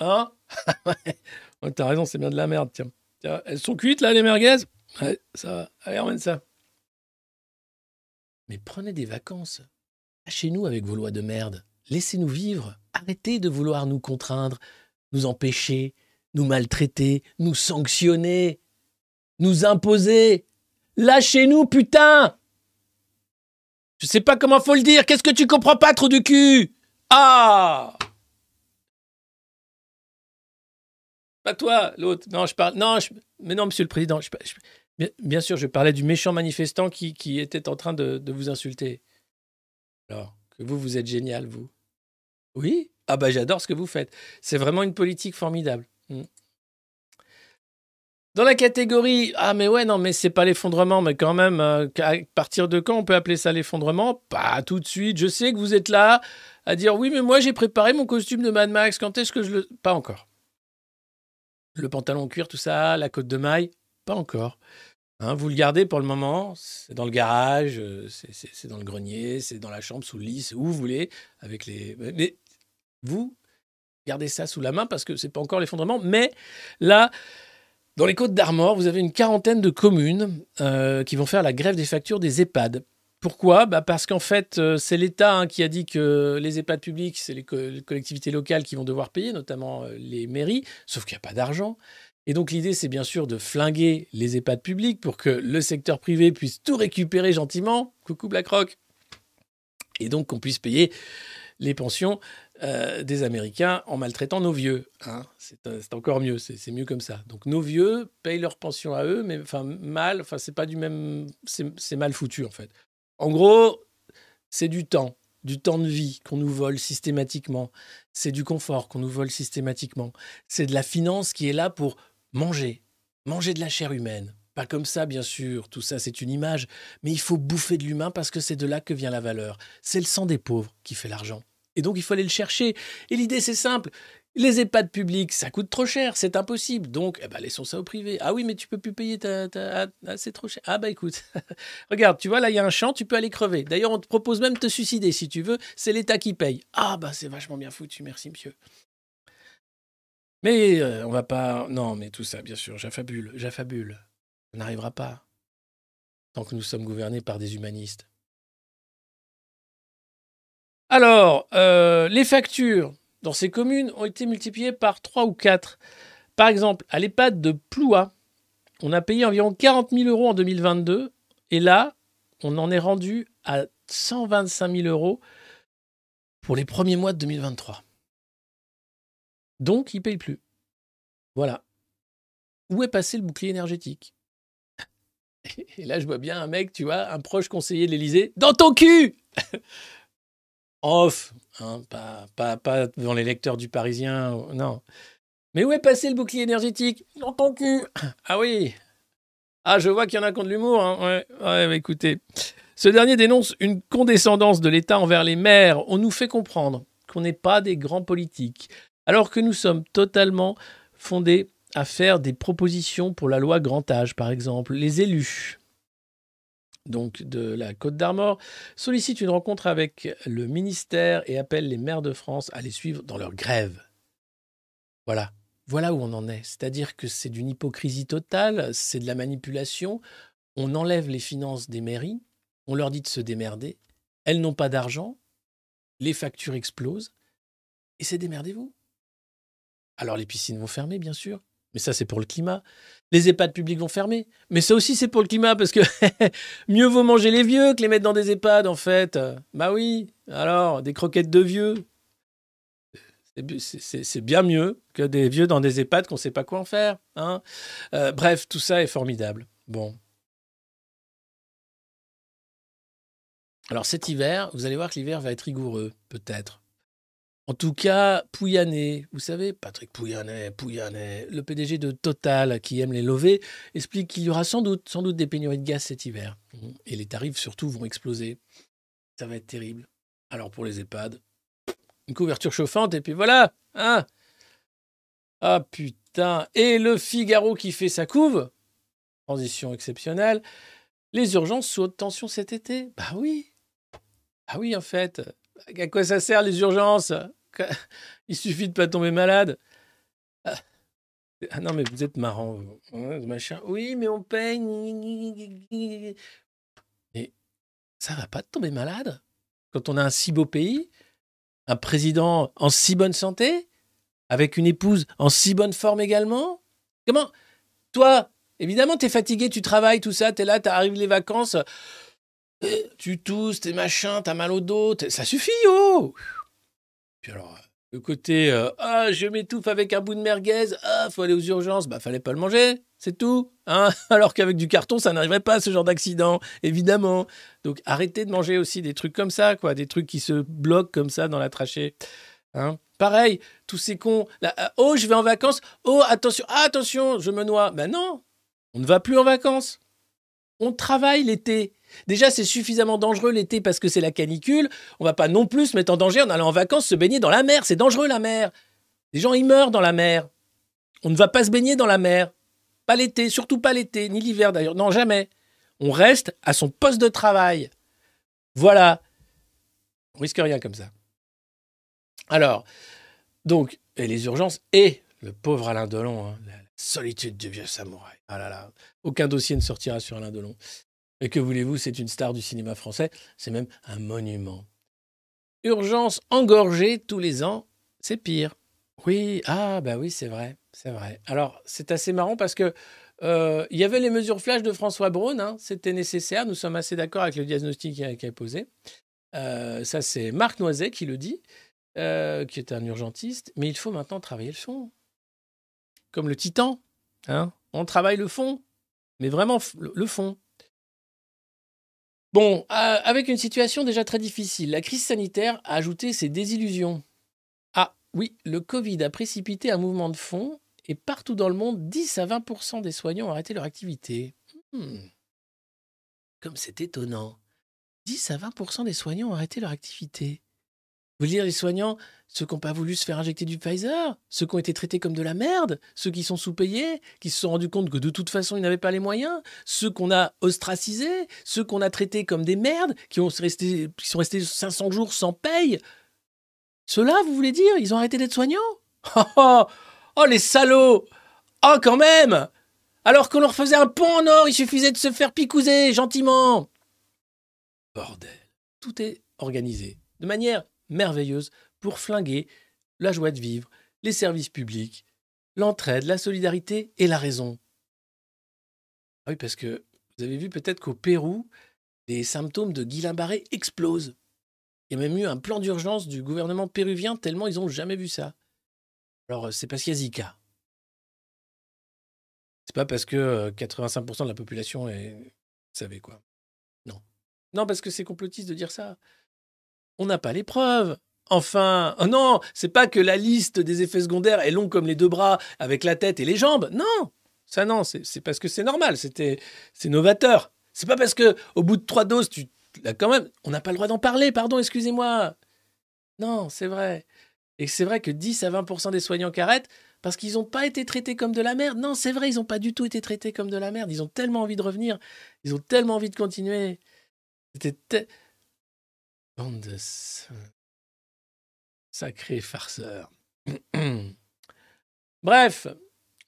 Hein? T'as raison, c'est bien de la merde, tiens. tiens. Elles sont cuites là les merguez? Ouais, ça va. Allez, emmène ça. Mais prenez des vacances. Chez nous avec vos lois de merde. Laissez-nous vivre. Arrêtez de vouloir nous contraindre, nous empêcher, nous maltraiter, nous sanctionner nous imposer. Lâchez-nous, putain Je sais pas comment faut le dire. Qu'est-ce que tu comprends pas, trou du cul? Ah Pas toi, l'autre. Non, je parle. Non, mais non, monsieur le président. bien, sûr, je parlais du méchant manifestant qui, était en train de, vous insulter. Alors, que vous, vous êtes génial, vous. Oui? Ah, bah, j'adore ce que vous faites. C'est vraiment une politique formidable. Dans la catégorie ah mais ouais non mais c'est pas l'effondrement mais quand même euh, à partir de quand on peut appeler ça l'effondrement? Pas tout de suite. Je sais que vous êtes là à dire oui mais moi j'ai préparé mon costume de Mad Max. Quand est-ce que je le pas encore. Le pantalon cuir tout ça, la côte de maille, pas encore. Hein, vous le gardez pour le moment, c'est dans le garage, euh, c'est dans le grenier, c'est dans la chambre, sous le lit, c'est où vous voulez, avec les. Mais vous gardez ça sous la main parce que c'est pas encore l'effondrement. Mais là, dans les Côtes d'Armor, vous avez une quarantaine de communes euh, qui vont faire la grève des factures des EHPAD. Pourquoi? Bah Parce qu'en fait, euh, c'est l'État hein, qui a dit que les EHPAD publics, c'est les, co- les collectivités locales qui vont devoir payer, notamment euh, les mairies, sauf qu'il n'y a pas d'argent. Et donc l'idée, c'est bien sûr de flinguer les EHPAD publics pour que le secteur privé puisse tout récupérer gentiment. Coucou BlackRock. Et donc qu'on puisse payer les pensions euh, des Américains en maltraitant nos vieux. hein. C'est euh, c'est encore mieux, c'est mieux comme ça. Donc nos vieux payent leur pension à eux, mais enfin mal, enfin c'est pas du même, c'est mal foutu en fait. En gros, c'est du temps, du temps de vie qu'on nous vole systématiquement. C'est du confort qu'on nous vole systématiquement. C'est de la finance qui est là pour manger, manger de la chair humaine. Pas comme ça, bien sûr, tout ça c'est une image, mais il faut bouffer de l'humain parce que c'est de là que vient la valeur. C'est le sang des pauvres qui fait l'argent. Et donc il faut aller le chercher. Et l'idée c'est simple. Les EHPAD publics, ça coûte trop cher, c'est impossible. Donc, eh ben, laissons ça au privé. Ah oui, mais tu peux plus payer ta... ta- ah, ah, c'est trop cher. Ah bah écoute, regarde, tu vois, là, il y a un champ, tu peux aller crever. D'ailleurs, on te propose même de te suicider si tu veux. C'est l'État qui paye. Ah bah c'est vachement bien foutu, merci monsieur. Mais euh, on va pas... Non, mais tout ça, bien sûr, j'affabule, j'affabule. Ça n'arrivera pas. Tant que nous sommes gouvernés par des humanistes. Alors, euh, les factures dans ces communes ont été multipliées par 3 ou 4. Par exemple, à l'EHPAD de Ploua, on a payé environ 40 000 euros en 2022. Et là, on en est rendu à 125 000 euros pour les premiers mois de 2023. Donc, ils ne payent plus. Voilà. Où est passé le bouclier énergétique? Et là, je vois bien un mec, tu vois, un proche conseiller de l'Élysée, dans ton cul Off, hein, pas, devant les lecteurs du Parisien, non. Mais où est passé le bouclier énergétique? Dans ton cul Ah oui Ah, je vois qu'il y en a qui ont de l'humour, hein. ouais, ouais, écoutez. Ce dernier dénonce une condescendance de l'État envers les maires. On nous fait comprendre qu'on n'est pas des grands politiques, alors que nous sommes totalement fondés à faire des propositions pour la loi grand âge, par exemple. Les élus donc de la Côte d'Armor sollicitent une rencontre avec le ministère et appellent les maires de France à les suivre dans leur grève. Voilà. Voilà où on en est. C'est-à-dire que c'est d'une hypocrisie totale, c'est de la manipulation. On enlève les finances des mairies, on leur dit de se démerder. Elles n'ont pas d'argent, les factures explosent, et c'est démerdez-vous. Alors les piscines vont fermer, bien sûr, mais ça c'est pour le climat. Les EHPAD publics vont fermer, mais ça aussi c'est pour le climat, parce que mieux vaut manger les vieux que les mettre dans des EHPAD, en fait. Bah oui, alors, des croquettes de vieux. C'est- bien mieux que des vieux dans des EHPAD qu'on ne sait pas quoi en faire. Hein Euh, bref, tout ça est formidable. Bon. Alors cet hiver, vous allez voir que l'hiver va être rigoureux, peut-être. En tout cas, Pouyanné, vous savez, Patrick Pouyanné, Pouyanné, le PDG de Total qui aime les lovés, explique qu'il y aura sans doute, sans doute des pénuries de gaz cet hiver. Et les tarifs surtout vont exploser. Ça va être terrible. Alors pour les EHPAD, une couverture chauffante et puis voilà. Hein ah putain. Et le Figaro qui fait sa couve. Transition exceptionnelle. Les urgences sous haute tension cet été. Bah oui. Ah oui en fait. À quoi ça sert les urgences? Il suffit de pas tomber malade? Ah non, mais vous êtes marrant. Ouais, Machin. Oui, mais on paye. Mais ça va pas de tomber malade? Quand on a un si beau pays, un président en si bonne santé, avec une épouse en si bonne forme également? Comment? Toi, évidemment, t'es fatigué, tu travailles, tout ça, t'es là, t'arrives les vacances, tu tousses, t'es machin, t'as mal au dos, ça suffit, oh! Puis alors, le côté euh, ah je m'étouffe avec un bout de merguez, ah faut aller aux urgences, bah fallait pas le manger, c'est tout, hein. Alors qu'avec du carton ça n'arriverait pas ce genre d'accident, évidemment. Donc arrêtez de manger aussi des trucs comme ça, quoi, des trucs qui se bloquent comme ça dans la trachée, hein. Pareil, tous ces cons, ah, oh je vais en vacances, oh attention, ah, attention, je me noie, ben non, on ne va plus en vacances, on travaille l'été. Déjà, c'est suffisamment dangereux l'été parce que c'est la canicule. On va pas non plus se mettre en danger en allant en vacances se baigner dans la mer. C'est dangereux la mer. Les gens, ils meurent dans la mer. On ne va pas se baigner dans la mer. Pas l'été, surtout pas l'été, ni l'hiver d'ailleurs. Non, jamais. On reste à son poste de travail. Voilà. On risque rien comme ça. Alors, donc, et les urgences et le pauvre Alain Delon, hein, la solitude du vieux samouraï. Ah là là, aucun dossier ne sortira sur Alain Delon. Et que voulez-vous, c'est une star du cinéma français, c'est même un monument. Urgence engorgée tous les ans, c'est pire. Oui, ah bah oui, c'est vrai, c'est vrai. Alors, c'est assez marrant parce que euh, il y avait les mesures flash de François Braun, hein, c'était nécessaire, nous sommes assez d'accord avec le diagnostic qui a, qui a posé. Euh, ça, c'est Marc Noiset qui le dit, euh, qui est un urgentiste, mais il faut maintenant travailler le fond. Comme le titan, hein, on travaille le fond, mais vraiment le fond. Bon, euh, avec une situation déjà très difficile, la crise sanitaire a ajouté ses désillusions. Ah oui, le Covid a précipité un mouvement de fond et partout dans le monde, 10 à 20% des soignants ont arrêté leur activité. Hmm. Comme c'est étonnant. 10 à 20% des soignants ont arrêté leur activité. Vous dire les soignants, ceux qui n'ont pas voulu se faire injecter du Pfizer, ceux qui ont été traités comme de la merde, ceux qui sont sous-payés, qui se sont rendus compte que de toute façon ils n'avaient pas les moyens, ceux qu'on a ostracisés, ceux qu'on a traités comme des merdes, qui, qui sont restés 500 jours sans paye. Ceux-là, vous voulez dire, ils ont arrêté d'être soignants? Oh, oh, oh, les salauds Oh, quand même Alors qu'on leur faisait un pont en or, il suffisait de se faire picouser gentiment. Bordel. Tout est organisé de manière merveilleuse pour flinguer la joie de vivre, les services publics, l'entraide, la solidarité et la raison. Ah oui, parce que vous avez vu peut-être qu'au Pérou, les symptômes de Guillain-Barré explosent. Il y a même eu un plan d'urgence du gouvernement péruvien tellement ils n'ont jamais vu ça. Alors, euh, c'est parce qu'il y a Zika. C'est pas parce que euh, 85% de la population est. Vous savez quoi. Non. Non, parce que c'est complotiste de dire ça. On n'a pas les preuves. Enfin, oh non, c'est pas que la liste des effets secondaires est longue comme les deux bras avec la tête et les jambes. Non, ça non, c'est parce que c'est normal, c'était c'est novateur. C'est pas parce que au bout de trois doses, tu quand même, on n'a pas le droit d'en parler. Pardon, excusez-moi. Non, c'est vrai. Et c'est vrai que 10 à 20% des soignants qui arrêtent parce qu'ils n'ont pas été traités comme de la merde. Non, c'est vrai, ils n'ont pas du tout été traités comme de la merde. Ils ont tellement envie de revenir. Ils ont tellement envie de continuer. C'était Bande de s- sacrés farceurs. Bref,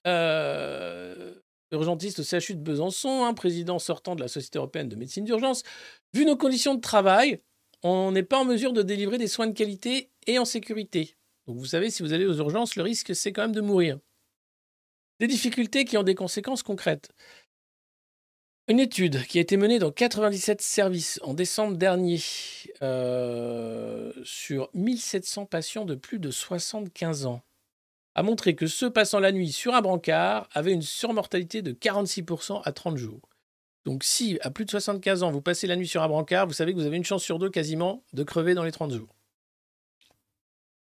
euh, urgentiste au CHU de Besançon, hein, président sortant de la Société européenne de médecine d'urgence. Vu nos conditions de travail, on n'est pas en mesure de délivrer des soins de qualité et en sécurité. Donc vous savez, si vous allez aux urgences, le risque, c'est quand même de mourir. Des difficultés qui ont des conséquences concrètes. Une étude qui a été menée dans 97 services en décembre dernier euh, sur 1700 patients de plus de 75 ans a montré que ceux passant la nuit sur un brancard avaient une surmortalité de 46% à 30 jours. Donc si à plus de 75 ans vous passez la nuit sur un brancard, vous savez que vous avez une chance sur deux quasiment de crever dans les 30 jours.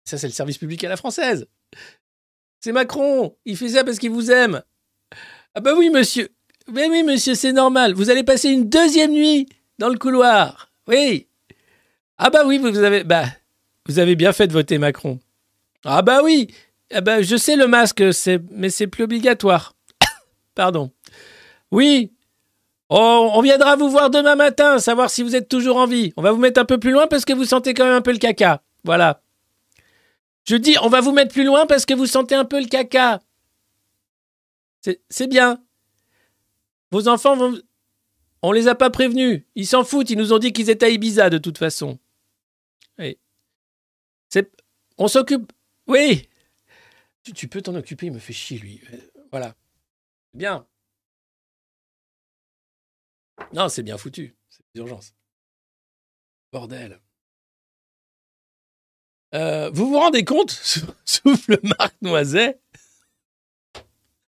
Ça c'est le service public à la française. C'est Macron, il fait ça parce qu'il vous aime. Ah bah oui monsieur, mais oui, monsieur, c'est normal. Vous allez passer une deuxième nuit dans le couloir. Oui. Ah bah oui, vous avez, bah, vous avez bien fait de voter Macron. Ah bah oui. Ah bah, je sais le masque, c'est, mais c'est plus obligatoire. Pardon. Oui. Oh, on viendra vous voir demain matin, savoir si vous êtes toujours en vie. On va vous mettre un peu plus loin parce que vous sentez quand même un peu le caca. Voilà. Je dis, on va vous mettre plus loin parce que vous sentez un peu le caca. C'est, c'est bien. Vos enfants vont. On les a pas prévenus. Ils s'en foutent. Ils nous ont dit qu'ils étaient à Ibiza de toute façon. Oui. C'est. On s'occupe. Oui. Tu, tu peux t'en occuper. Il me fait chier lui. Euh, Voilà. Bien. Non, c'est bien foutu. C'est d'urgence. Bordel. Euh, vous vous rendez compte Souffle Marc Noiset?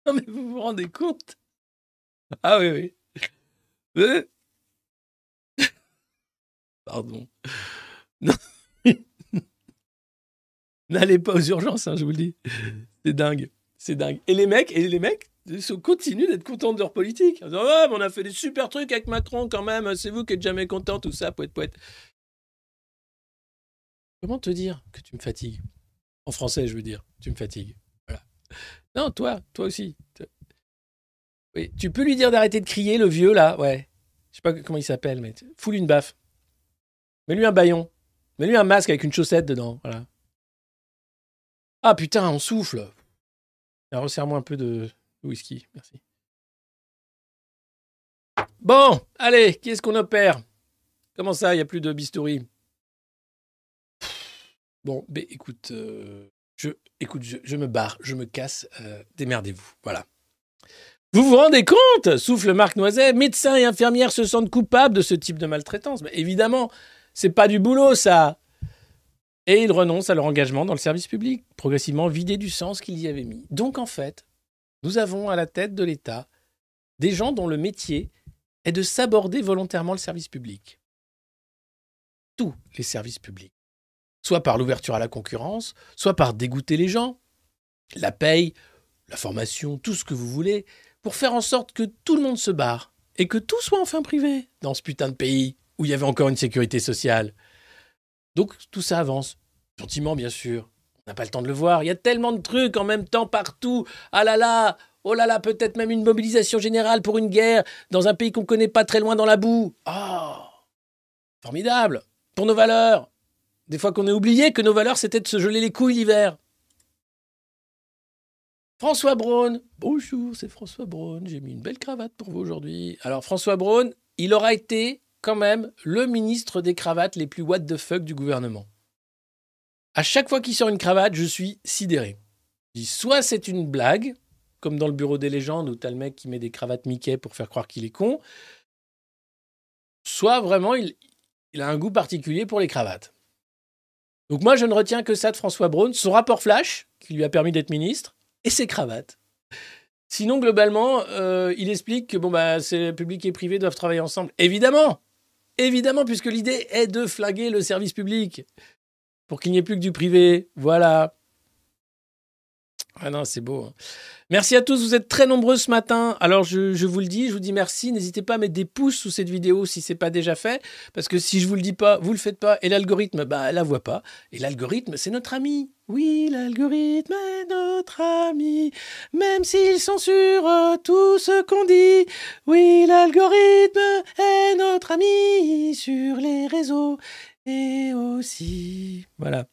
Non mais vous vous rendez compte? Ah oui, oui. Euh. Pardon. N'allez pas aux urgences, hein, je vous le dis. C'est dingue. C'est dingue. Et les mecs, et les mecs continuent d'être contents de leur politique. Mais on a fait des super trucs avec Macron quand même. C'est vous qui êtes jamais content, tout ça, poète, poète. Comment te dire que tu me fatigues? En français, je veux dire. Tu me fatigues. Voilà. Non, toi, toi aussi. Oui, tu peux lui dire d'arrêter de crier, le vieux, là Ouais. Je sais pas comment il s'appelle, mais foule une baffe. Mets-lui un baillon. Mets-lui un masque avec une chaussette dedans. Voilà. Ah putain, on souffle. Resserre-moi un peu de whisky. Merci. Bon, allez, qui est-ce qu'on opère? Comment ça, il n'y a plus de bistouri? Bon, ben écoute, euh, je, écoute je, je me barre, je me casse, euh, démerdez-vous. Voilà. Vous vous rendez compte souffle Marc Noiset. Médecins et infirmières se sentent coupables de ce type de maltraitance. Mais évidemment, c'est pas du boulot, ça. Et ils renoncent à leur engagement dans le service public, progressivement vidé du sens qu'ils y avaient mis. Donc, en fait, nous avons à la tête de l'État des gens dont le métier est de s'aborder volontairement le service public. Tous les services publics. Soit par l'ouverture à la concurrence, soit par dégoûter les gens. La paye, la formation, tout ce que vous voulez, pour faire en sorte que tout le monde se barre et que tout soit enfin privé dans ce putain de pays où il y avait encore une sécurité sociale. Donc tout ça avance. Gentiment, bien sûr. On n'a pas le temps de le voir. Il y a tellement de trucs en même temps partout. Ah là là Oh là là, peut-être même une mobilisation générale pour une guerre dans un pays qu'on ne connaît pas très loin dans la boue. Oh Formidable Pour nos valeurs Des fois qu'on ait oublié que nos valeurs, c'était de se geler les couilles l'hiver. François Braun. Bonjour, c'est François Braun. J'ai mis une belle cravate pour vous aujourd'hui. Alors, François Braun, il aura été quand même le ministre des cravates les plus what the fuck du gouvernement. À chaque fois qu'il sort une cravate, je suis sidéré. Dis, soit c'est une blague, comme dans le bureau des légendes où t'as le mec qui met des cravates Mickey pour faire croire qu'il est con, soit vraiment il, il a un goût particulier pour les cravates. Donc moi, je ne retiens que ça de François Braun, son rapport flash, qui lui a permis d'être ministre, et ses cravates. Sinon, globalement, euh, il explique que bon, bah, c'est public et privé doivent travailler ensemble. Évidemment Évidemment, puisque l'idée est de flaguer le service public pour qu'il n'y ait plus que du privé. Voilà. Ah non, c'est beau. hein. Merci à tous, vous êtes très nombreux ce matin. Alors je, vous le dis, je vous dis merci. N'hésitez pas à mettre des pouces sous cette vidéo si c'est pas déjà fait, parce que si je vous le dis pas, vous le faites pas, et l'algorithme, bah, la voit pas. Et l'algorithme, c'est notre ami. Oui, l'algorithme est notre ami, même s'il censure tout ce qu'on dit. Oui, l'algorithme est notre ami sur les réseaux et aussi. Voilà.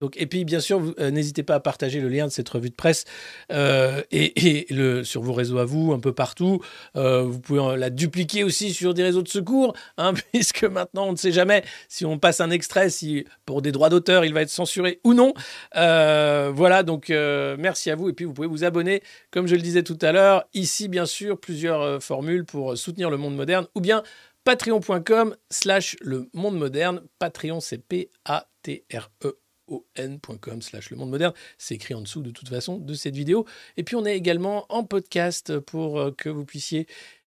Donc, et puis, bien sûr, euh, n'hésitez pas à partager le lien de cette revue de presse euh, et, sur vos réseaux à vous, un peu partout. Euh, vous pouvez la dupliquer aussi sur des réseaux de secours, hein, puisque maintenant, on ne sait jamais si on passe un extrait, si pour des droits d'auteur, il va être censuré ou non. Voilà, donc merci à vous. Et puis, vous pouvez vous abonner, comme je le disais tout à l'heure. Ici, bien sûr, plusieurs formules pour soutenir le monde moderne, ou bien patreon.com slash le monde moderne. Patreon, c'est P-A-T-R-E on.com slash le monde moderne. C'est écrit en dessous de toute façon de cette vidéo. Et puis on est également en podcast pour euh, que vous puissiez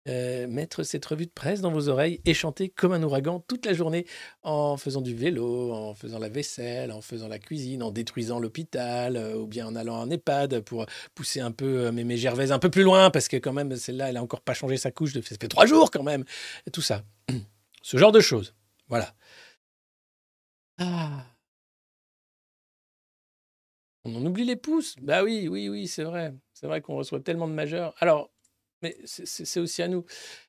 euh, mettre cette revue de presse dans vos oreilles et chanter comme un ouragan toute la journée en faisant du vélo, en faisant la vaisselle, en faisant la cuisine, en détruisant l'hôpital euh, ou bien en allant en EHPAD pour pousser un peu euh, Mémé Gervais un peu plus loin parce que quand même celle-là elle a encore pas changé sa couche, de... ça fait trois jours quand même. Et tout ça. Ce genre de choses. Voilà. Ah. On oublie les pouces. Bah oui, oui, oui, c'est vrai. C'est vrai qu'on reçoit tellement de majeurs. Alors, mais c'est- aussi à nous.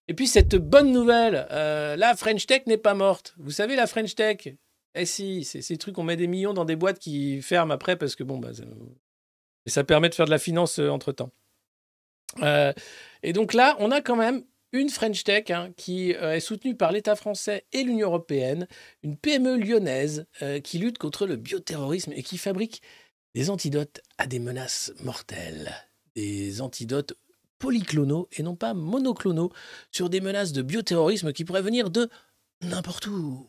Et puis cette bonne nouvelle, euh, la French Tech n'est pas morte. Vous savez, la French Tech, eh si, c'est ces trucs, on met des millions dans des boîtes qui ferment après parce que bon, bah, ça, et ça permet de faire de la finance entre temps. et donc là, on a quand même une French Tech hein, qui euh, est soutenue par l'État français et l'Union européenne, une PME lyonnaise euh, qui lutte contre le bioterrorisme et qui fabrique des antidotes à des menaces mortelles, des antidotes polyclonaux et non pas monoclonaux sur des menaces de bioterrorisme qui pourraient venir de n'importe où.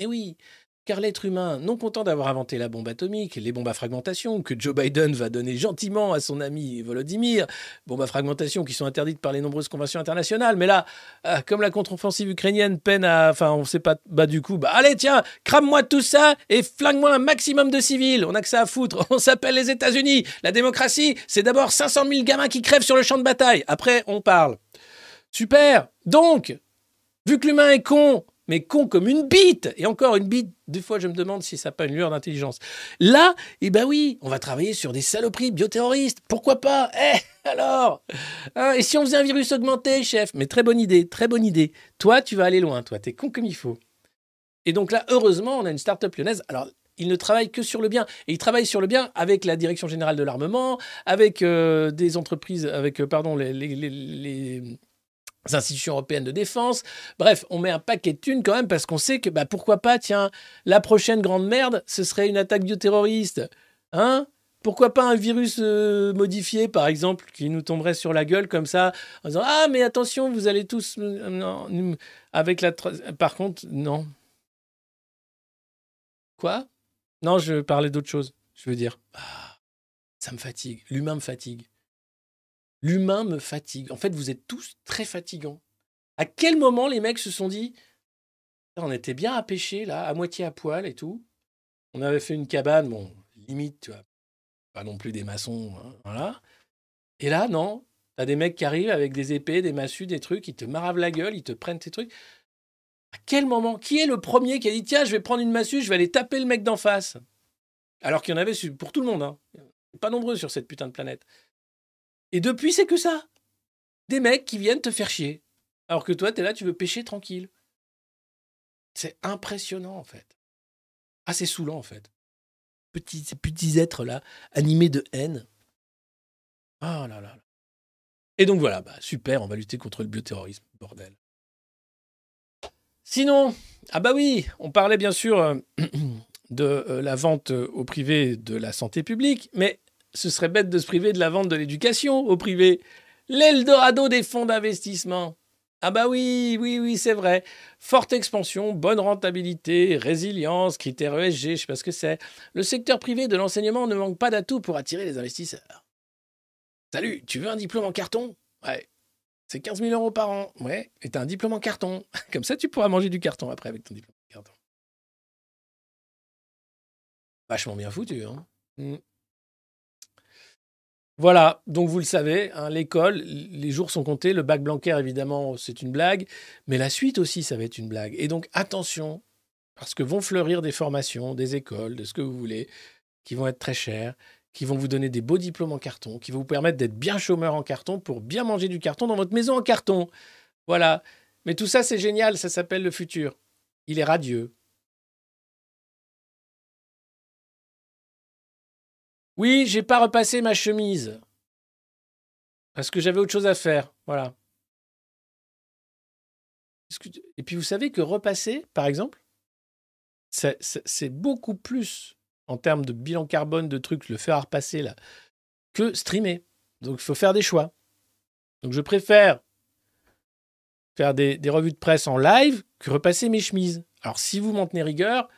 Et oui, car l'être humain, non content d'avoir inventé la bombe atomique, les bombes à fragmentation que Joe Biden va donner gentiment à son ami Volodymyr, bombes à fragmentation qui sont interdites par les nombreuses conventions internationales, mais là, ah, comme la contre-offensive ukrainienne peine à... Enfin, on sait pas... Bah du coup, bah allez tiens, crame-moi tout ça et flingue-moi un maximum de civils. On a que ça à foutre. On s'appelle les États-Unis. La démocratie, c'est d'abord 500 000 gamins qui crèvent sur le champ de bataille. Après, on parle. Super. Donc, vu que l'humain est con, mais con comme une bite. Et encore une bite, des fois je me demande si ça n'a pas une lueur d'intelligence. Là, eh ben oui, on va travailler sur des saloperies bioterroristes. Pourquoi pas? Eh, alors? Hein, Et si on faisait un virus augmenté, chef? Mais très bonne idée, très bonne idée. Toi, tu vas aller loin, toi, t'es con comme il faut. Et donc là, heureusement, on a une start-up lyonnaise. Alors, ils ne travaillent que sur le bien. Et ils travaillent sur le bien avec la Direction Générale de l'Armement, avec euh, des entreprises, avec, euh, pardon, les institutions européennes de défense. Bref, on met un paquet de thunes quand même parce qu'on sait que, bah, pourquoi pas, tiens, la prochaine grande merde, ce serait une attaque bioterroriste. Hein? Pourquoi pas un virus euh, modifié, par exemple, qui nous tomberait sur la gueule comme ça, en disant Ah, mais attention, vous allez tous. euh, non, avec la. Par contre, non. Quoi? Non, je parlais d'autre chose. Je veux dire, ah, ça me fatigue. L'humain me fatigue. L'humain me fatigue. En fait, vous êtes tous très fatigants. À quel moment les mecs se sont dit on était bien à pêcher, là, à moitié à poil et tout. On avait fait une cabane, bon, limite, tu vois, pas non plus des maçons, hein, voilà. Et là, non, t'as des mecs qui arrivent avec des épées, des massues, des trucs, ils te maravent la gueule, ils te prennent tes trucs. À quel moment Qui est le premier qui a dit tiens, je vais prendre une massue, je vais aller taper le mec d'en face Alors qu'il y en avait pour tout le monde, hein. Pas nombreux sur cette putain de planète. Et depuis, c'est que ça. Des mecs qui viennent te faire chier. Alors que toi, t'es là, tu veux pêcher tranquille. C'est impressionnant, en fait. C'est saoulant, en fait. Petits, ces petits êtres là, animés de haine. Ah là là là. Et donc voilà, bah, super, on va lutter contre le bioterrorisme, bordel. Sinon, ah bah oui, on parlait bien sûr euh, de euh, la vente euh, au privé de la santé publique, mais ce serait bête de se priver de la vente de l'éducation au privé. L'Eldorado des fonds d'investissement. Ah bah oui, oui, oui, c'est vrai. Forte expansion, bonne rentabilité, résilience, critères ESG, je sais pas ce que c'est. Le secteur privé de l'enseignement ne manque pas d'atouts pour attirer les investisseurs. Salut, tu veux un diplôme en carton? Ouais. C'est 15 000 euros par an. Ouais. Et t'as un diplôme en carton. Comme ça, tu pourras manger du carton après avec ton diplôme en carton. Vachement bien foutu, hein Mm. Voilà, donc vous le savez, hein, l'école, les jours sont comptés. Le bac Blanquer, évidemment, c'est une blague, mais la suite aussi, ça va être une blague. Et donc, attention, parce que vont fleurir des formations, des écoles, de ce que vous voulez, qui vont être très chères, qui vont vous donner des beaux diplômes en carton, qui vont vous permettre d'être bien chômeur en carton pour bien manger du carton dans votre maison en carton. Voilà. Mais tout ça, c'est génial, ça s'appelle le futur. Il est radieux. Oui, j'ai pas repassé ma chemise. Parce que j'avais autre chose à faire. Voilà. Et puis vous savez que repasser, par exemple, c'est- beaucoup plus en termes de bilan carbone, de trucs, le faire repasser là, que streamer. Donc il faut faire des choix. Donc je préfère faire des, revues de presse en live que repasser mes chemises. Alors si vous m'en tenez rigueur,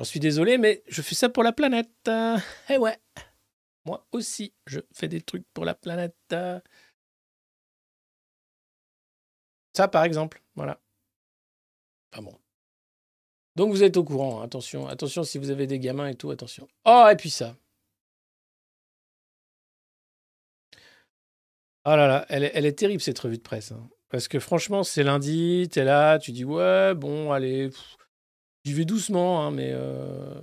j'en suis désolé, mais je fais ça pour la planète. Euh, eh ouais. Moi aussi, je fais des trucs pour la planète. euh. Ça, par exemple, voilà. Pas bon. Donc vous êtes au courant, hein, attention, attention si vous avez des gamins et tout, attention. Oh, et puis ça. Oh là là, elle est, elle est terrible cette revue de presse. hein. Parce que franchement, c'est lundi, t'es là, tu dis ouais, bon, allez, pff, j'y vais doucement, hein, mais euh,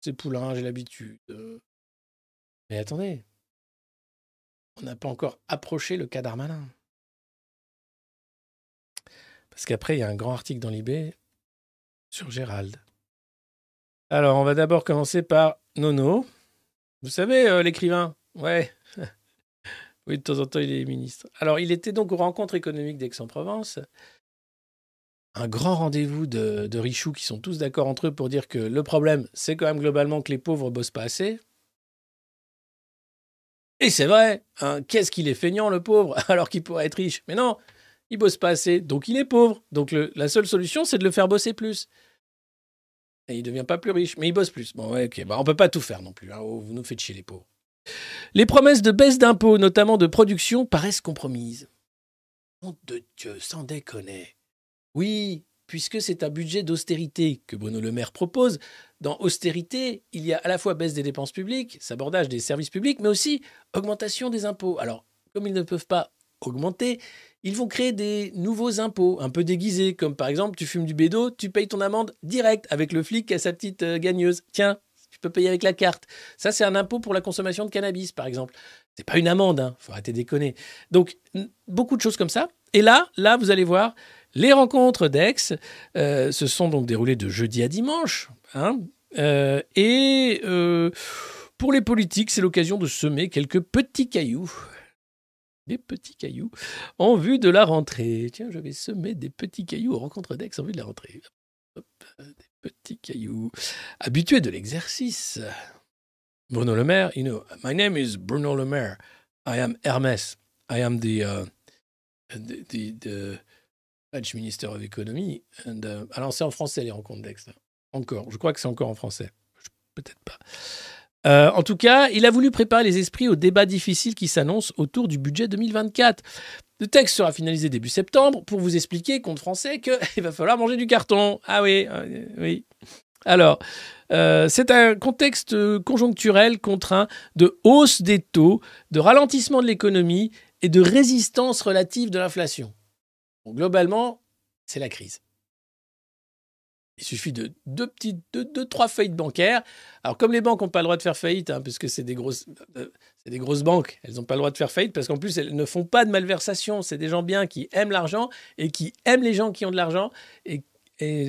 c'est poulain, j'ai l'habitude. euh. Mais attendez, on n'a pas encore approché le cas Darmanin. Parce qu'après, il y a un grand article dans l'IB sur Gérald. Alors, on va d'abord commencer par Nono. Vous savez, euh, l'écrivain? Ouais. oui, de temps en temps, il est ministre. Alors, il était donc aux rencontres économiques d'Aix-en-Provence. Un grand rendez-vous de, de qui sont tous d'accord entre eux pour dire que le problème, c'est quand même globalement que les pauvres bossent pas assez. Et c'est vrai, hein, qu'est-ce qu'il est feignant, le pauvre, alors qu'il pourrait être riche. Mais non, il bosse pas assez, donc il est pauvre. Donc la seule solution, c'est de le faire bosser plus. Et il devient pas plus riche, mais il bosse plus. Bon, ouais, ok, bah, on peut pas tout faire non plus. hein. Oh, vous nous faites chier, les pauvres. Les promesses de baisse d'impôts, notamment de production, paraissent compromises. Honte de Dieu, sans déconner. Oui, puisque c'est un budget d'austérité que Bruno Le Maire propose, dans austérité, il y a à la fois baisse des dépenses publiques, sabordage des services publics, mais aussi augmentation des impôts. Alors, comme ils ne peuvent pas augmenter, ils vont créer des nouveaux impôts un peu déguisés, comme par exemple, tu fumes du bédo, tu payes ton amende direct avec le flic a sa petite euh, gagneuse. Tiens, tu peux payer avec la carte. Ça, c'est un impôt pour la consommation de cannabis, par exemple. C'est pas une amende, hein. faut arrêter de déconner. Donc, beaucoup de choses comme ça. Et là, là, vous allez voir, les rencontres d'Aix euh, se sont donc déroulées de jeudi à dimanche. hein. Euh, et euh, pour les politiques, c'est l'occasion de semer quelques petits cailloux. Des petits cailloux en vue de la rentrée. Tiens, je vais semer des petits cailloux aux rencontres d'Aix en vue de la rentrée. Des petits cailloux. Habitués de l'exercice. Bruno Le Maire, you know, my name is Bruno Le Maire. I am Hermès. I am the, uh, the, the French Minister of Economy. And, uh, alors, c'est en français les rencontres d'Aix. Encore. Je crois que c'est encore en français. Peut-être pas. Euh, en tout cas, il a voulu préparer les esprits au débat difficile qui s'annonce autour du budget 2024. Le texte sera finalisé début septembre pour vous expliquer, compte français, qu'il va falloir manger du carton. Ah oui, euh, oui. Alors, euh, c'est un contexte conjoncturel contraint de hausse des taux, de ralentissement de l'économie et de résistance relative de l'inflation. Globalement, c'est la crise. Il suffit de deux petites, deux, trois faillites bancaires. Alors, comme les banques n'ont pas le droit de faire faillite, hein, puisque c'est des grosses, euh, c'est des grosses banques, elles n'ont pas le droit de faire faillite parce qu'en plus, elles ne font pas de malversation. C'est des gens bien qui aiment l'argent et qui aiment les gens qui ont de l'argent. Et,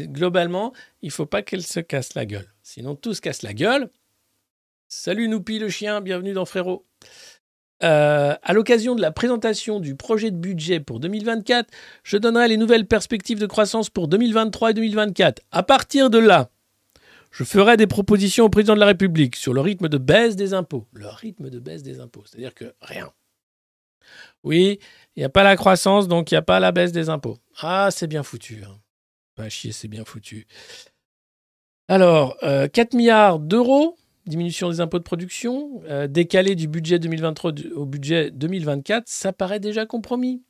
globalement, il faut pas qu'elles se cassent la gueule. Sinon, tout se casse la gueule. Salut Noupi le chien, bienvenue dans Frérot. Euh, à l'occasion de la présentation du projet de budget pour 2024, je donnerai les nouvelles perspectives de croissance pour 2023 et 2024. À partir de là, je ferai des propositions au président de la République sur le rythme de baisse des impôts. Le rythme de baisse des impôts, c'est-à-dire que rien. Oui, il n'y a pas la croissance, donc il n'y a pas la baisse des impôts. Ah, c'est bien foutu. Hein. Pas chier, c'est bien foutu. Alors, euh, 4 milliards d'euros, diminution des impôts de production, euh, décalé du budget 2023 du- au budget 2024, ça paraît déjà compromis.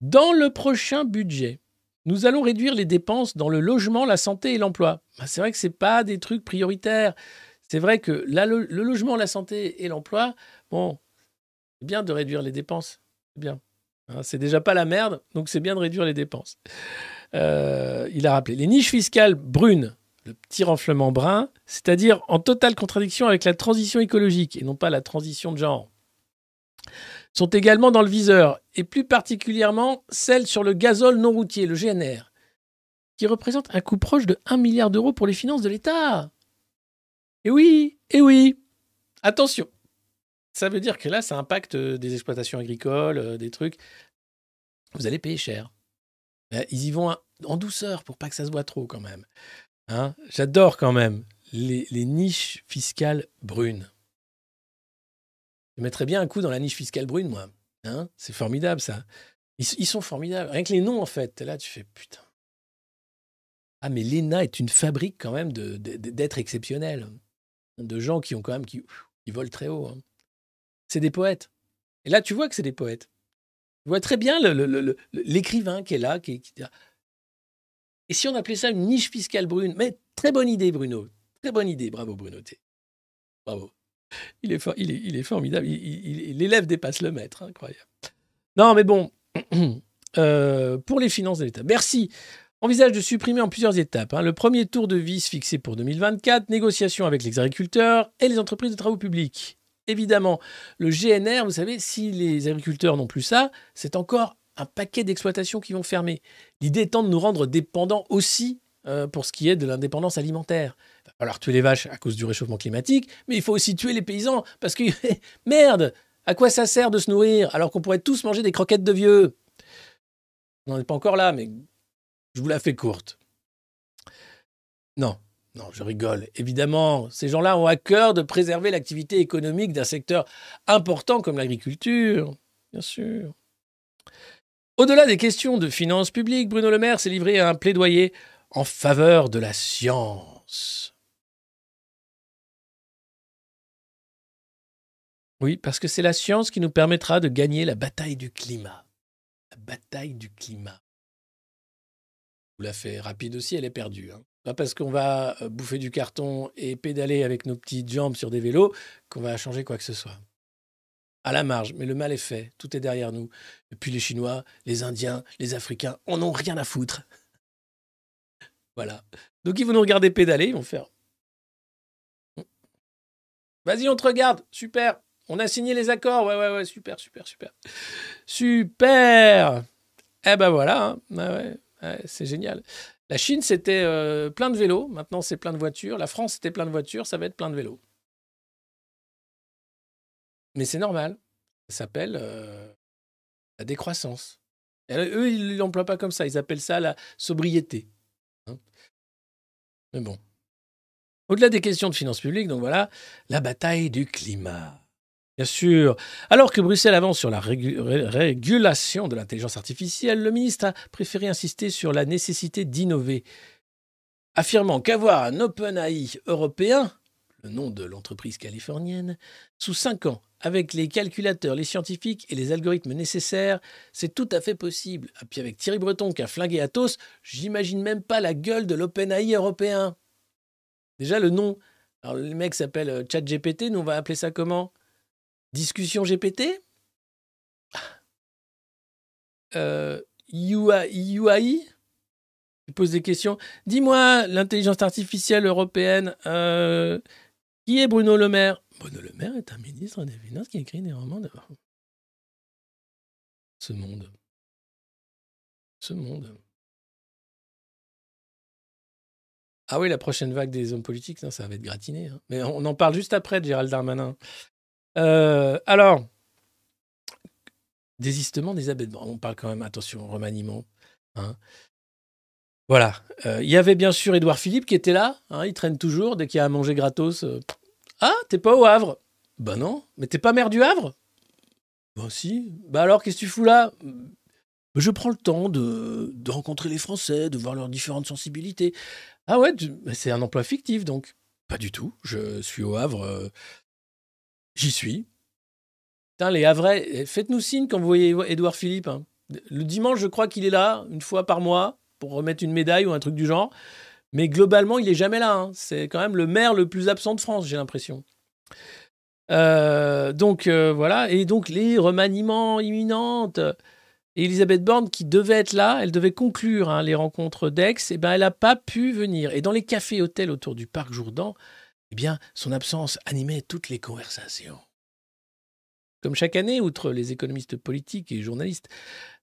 Dans le prochain budget, nous allons réduire les dépenses dans le logement, la santé et l'emploi. Bah, c'est vrai que ce pas des trucs prioritaires. C'est vrai que le logement, la santé et l'emploi, bon, c'est bien de réduire les dépenses. C'est bien. Hein, c'est déjà pas la merde, donc c'est bien de réduire les dépenses. Euh, il a rappelé les niches fiscales brunes, le petit renflement brun, c'est-à-dire en totale contradiction avec la transition écologique et non pas la transition de genre, sont également dans le viseur, et plus particulièrement celle sur le gazole non routier, le GNR, qui représente un coût proche de 1 milliard d'euros pour les finances de l'État. Et oui, et oui, attention. Ça veut dire que là, ça impacte euh, des exploitations agricoles, euh, des trucs. Vous allez payer cher. Euh, Ils y vont en douceur pour pas que ça se voit trop quand même. Hein J'adore quand même les, niches fiscales brunes. Je mettrais bien un coup dans la niche fiscale brune, moi. Hein C'est formidable, ça. Ils, sont formidables. Rien que les noms, en fait. Là, tu fais putain. Ah, mais l'ENA est une fabrique quand même de- de- d'êtres exceptionnels. De gens qui ont quand même qui, volent très haut. hein. C'est des poètes. Et là, tu vois que c'est des poètes. Tu vois très bien l'écrivain qui est là. Qui, qui- Et si on appelait ça une niche fiscale brune Mais très bonne idée, Bruno. Très bonne idée. Bravo, Bruno. T. Bravo. Il est, il est, il formidable. L'élève dépasse le maître. Incroyable. Non, mais bon. Euh, pour les finances de l'État. Bercy envisage de supprimer en plusieurs étapes. hein. Le premier tour de vis fixé pour 2024, négociation avec les agriculteurs et les entreprises de travaux publics. Évidemment, le GNR, vous savez, si les agriculteurs n'ont plus ça, c'est encore un paquet d'exploitations qui vont fermer. L'idée étant de nous rendre dépendants aussi euh, pour ce qui est de l'indépendance alimentaire. Il va tuer les vaches à cause du réchauffement climatique, mais il faut aussi tuer les paysans parce que merde, à quoi ça sert de se nourrir alors qu'on pourrait tous manger des croquettes de vieux? On n'en est pas encore là, mais je vous la fais courte. Non, non, je rigole. Évidemment, ces gens-là ont à cœur de préserver l'activité économique d'un secteur important comme l'agriculture, bien sûr. Au-delà des questions de finances publiques, Bruno Le Maire s'est livré à un plaidoyer en faveur de la science. Oui, parce que c'est la science qui nous permettra de gagner la bataille du climat. La bataille du climat. Vous la fait rapide aussi, elle est perdue. hein. Pas parce qu'on va euh, bouffer du carton et pédaler avec nos petites jambes sur des vélos qu'on va changer quoi que ce soit. À la marge, mais le mal est fait, tout est derrière nous. Et puis les Chinois, les Indiens, les Africains, en ont rien à foutre. Voilà. Donc ils vont nous regarder pédaler, ils vont faire. Vas-y, on te regarde, super. On a signé les accords, ouais, ouais, ouais, super, super, super. Super Eh ben voilà, hein. Ouais, ouais, c'est génial. La Chine, c'était euh, plein de vélos, maintenant c'est plein de voitures. La France, c'était plein de voitures, ça va être plein de vélos. Mais c'est normal. Ça s'appelle euh, la décroissance. Eux, ils ne l'emploient pas comme ça. Ils appellent ça la sobriété. hein. Mais bon. Au-delà des questions de finances publiques, donc voilà, la bataille du climat. Bien sûr. Alors que Bruxelles avance sur la régu- ré- régulation de l'intelligence artificielle, le ministre a préféré insister sur la nécessité d'innover, affirmant qu'avoir un OpenAI européen, le nom de l'entreprise californienne, sous cinq ans, avec les calculateurs, les scientifiques et les algorithmes nécessaires, c'est tout à fait possible. Et puis avec Thierry Breton qui a flingué Atos, j'imagine même pas la gueule de l'OpenAI européen. Déjà le nom, alors le mec s'appelle euh, ChatGPT, nous on va appeler ça comment? Discussion GPT euh, UI, UI Il pose des questions. Dis-moi, l'intelligence artificielle européenne, euh, qui est Bruno Le Maire? Bruno Le est un ministre des Finances qui écrit des romans de... Ce monde. Ce monde. Ah oui, la prochaine vague des hommes politiques, ça, va être gratiné. hein. Mais on en parle juste après de Gérald Darmanin. Euh, alors, désistement d'Elisabeth Borne. On parle quand même, attention, remaniement. hein. Voilà. Euh, Il y avait bien sûr Édouard Philippe qui était là. hein, il traîne toujours dès qu'il a à manger gratos. euh, ah, t'es pas au Havre Bah non. Mais t'es pas maire du Havre? Bah si. Bah alors, qu'est-ce que tu fous là? Je prends le temps de, de rencontrer les Français, de voir leurs différentes sensibilités. Ah ouais, bah, c'est un emploi fictif donc. Pas du tout. Je suis au Havre. euh, J'y suis. Putain, les Havrais, eh, faites-nous signe quand vous voyez Édouard Philippe. hein. Le dimanche, je crois qu'il est là, une fois par mois, pour remettre une médaille ou un truc du genre. Mais globalement, il est jamais là. hein. C'est quand même le maire le plus absent de France, j'ai l'impression. Euh, donc euh, voilà, et donc les remaniements imminentes. Et Elisabeth Borne, qui devait être là, elle devait conclure hein, les rencontres d'Aix, et ben elle n'a pas pu venir. Et dans les cafés hôtels autour du parc Jourdan, eh bien, son absence animait toutes les conversations. Comme chaque année, outre les économistes politiques et journalistes,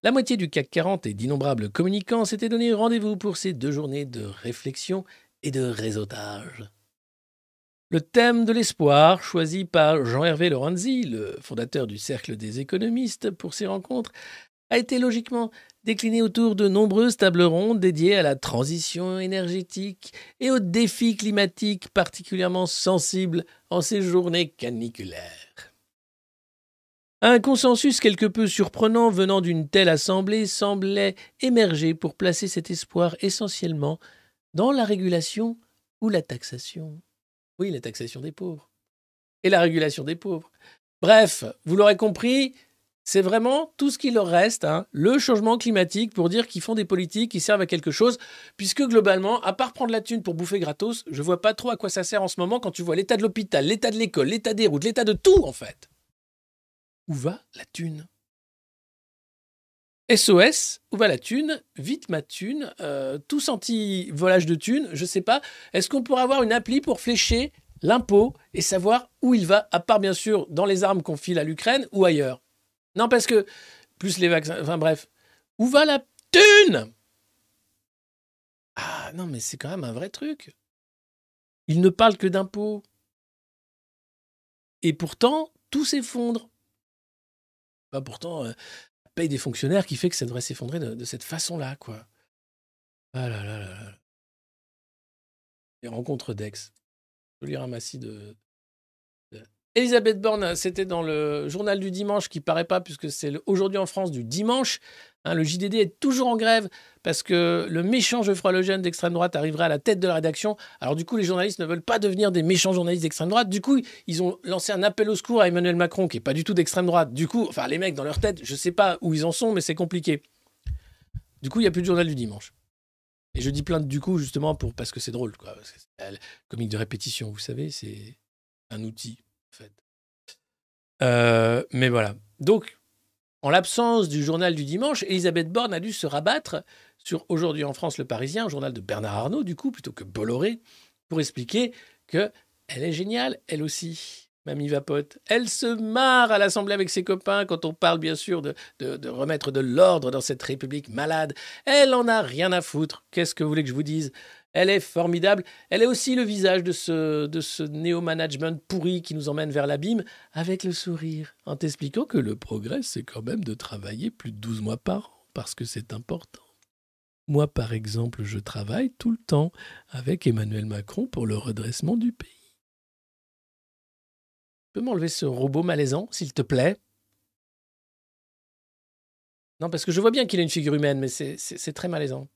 la moitié du CAC 40 et d'innombrables communicants s'étaient donné rendez-vous pour ces deux journées de réflexion et de réseautage. Le thème de l'espoir, choisi par Jean-Hervé Lorenzi, le fondateur du Cercle des économistes, pour ces rencontres, a été logiquement décliné autour de nombreuses tables rondes dédiées à la transition énergétique et aux défis climatiques particulièrement sensibles en ces journées caniculaires. Un consensus quelque peu surprenant venant d'une telle assemblée semblait émerger pour placer cet espoir essentiellement dans la régulation ou la taxation. Oui, la taxation des pauvres. Et la régulation des pauvres. Bref, vous l'aurez compris, c'est vraiment tout ce qui leur reste, hein, le changement climatique, pour dire qu'ils font des politiques qui servent à quelque chose, puisque globalement, à part prendre la thune pour bouffer gratos, je vois pas trop à quoi ça sert en ce moment quand tu vois l'état de l'hôpital, l'état de l'école, l'état des routes, l'état de tout en fait. Où va la thune? SOS, où va la thune? Vite ma thune, euh, tous anti-volage de thune, je sais pas. Est-ce qu'on pourrait avoir une appli pour flécher l'impôt et savoir où il va, à part bien sûr dans les armes qu'on file à l'Ukraine ou ailleurs? Non, parce que, plus les vaccins, enfin bref, où va la thune? Ah non, mais c'est quand même un vrai truc. Il ne parle que d'impôts. Et pourtant, tout s'effondre. Pourtant, euh, paye des fonctionnaires qui fait que ça devrait s'effondrer de, cette façon-là, quoi. Ah là. Les rencontres d'ex. Joli ramassis de. Elisabeth Borne, c'était dans le journal du dimanche qui paraît pas, puisque c'est aujourd'hui en France du dimanche. Hein, le JDD est toujours en grève parce que le méchant Geoffroy Lejeune d'extrême droite arriverait à la tête de la rédaction. Alors du coup, les journalistes ne veulent pas devenir des méchants journalistes d'extrême droite. Du coup, ils ont lancé un appel au secours à Emmanuel Macron, qui est pas du tout d'extrême droite. Du coup, enfin les mecs dans leur tête, je sais pas où ils en sont, mais c'est compliqué. Du coup, il y a plus de journal du dimanche. Et je dis plein de du coup justement parce que c'est drôle, quoi. Euh, comique de répétition, vous savez, c'est un outil Euh, mais voilà. Donc, en l'absence du journal du dimanche, Elisabeth Borne a dû se rabattre sur Aujourd'hui en France, le Parisien, un journal de Bernard Arnault, du coup, plutôt que Bolloré, pour expliquer que elle est géniale, elle aussi, Mamie Vapote. Elle se marre à l'Assemblée avec ses copains quand on parle, bien sûr, de, de- de remettre de l'ordre dans cette République malade. Elle en a rien à foutre. Qu'est-ce que vous voulez que je vous dise? Elle est formidable. Elle est aussi le visage de ce, néo-management pourri qui nous emmène vers l'abîme, avec le sourire, en t'expliquant que le progrès, c'est quand même de travailler plus de 12 mois par an, parce que c'est important. Moi, par exemple, je travaille tout le temps avec Emmanuel Macron pour le redressement du pays. Peux m'enlever ce robot malaisant, s'il te plaît? Non, parce que je vois bien qu'il a une figure humaine, mais c'est très malaisant.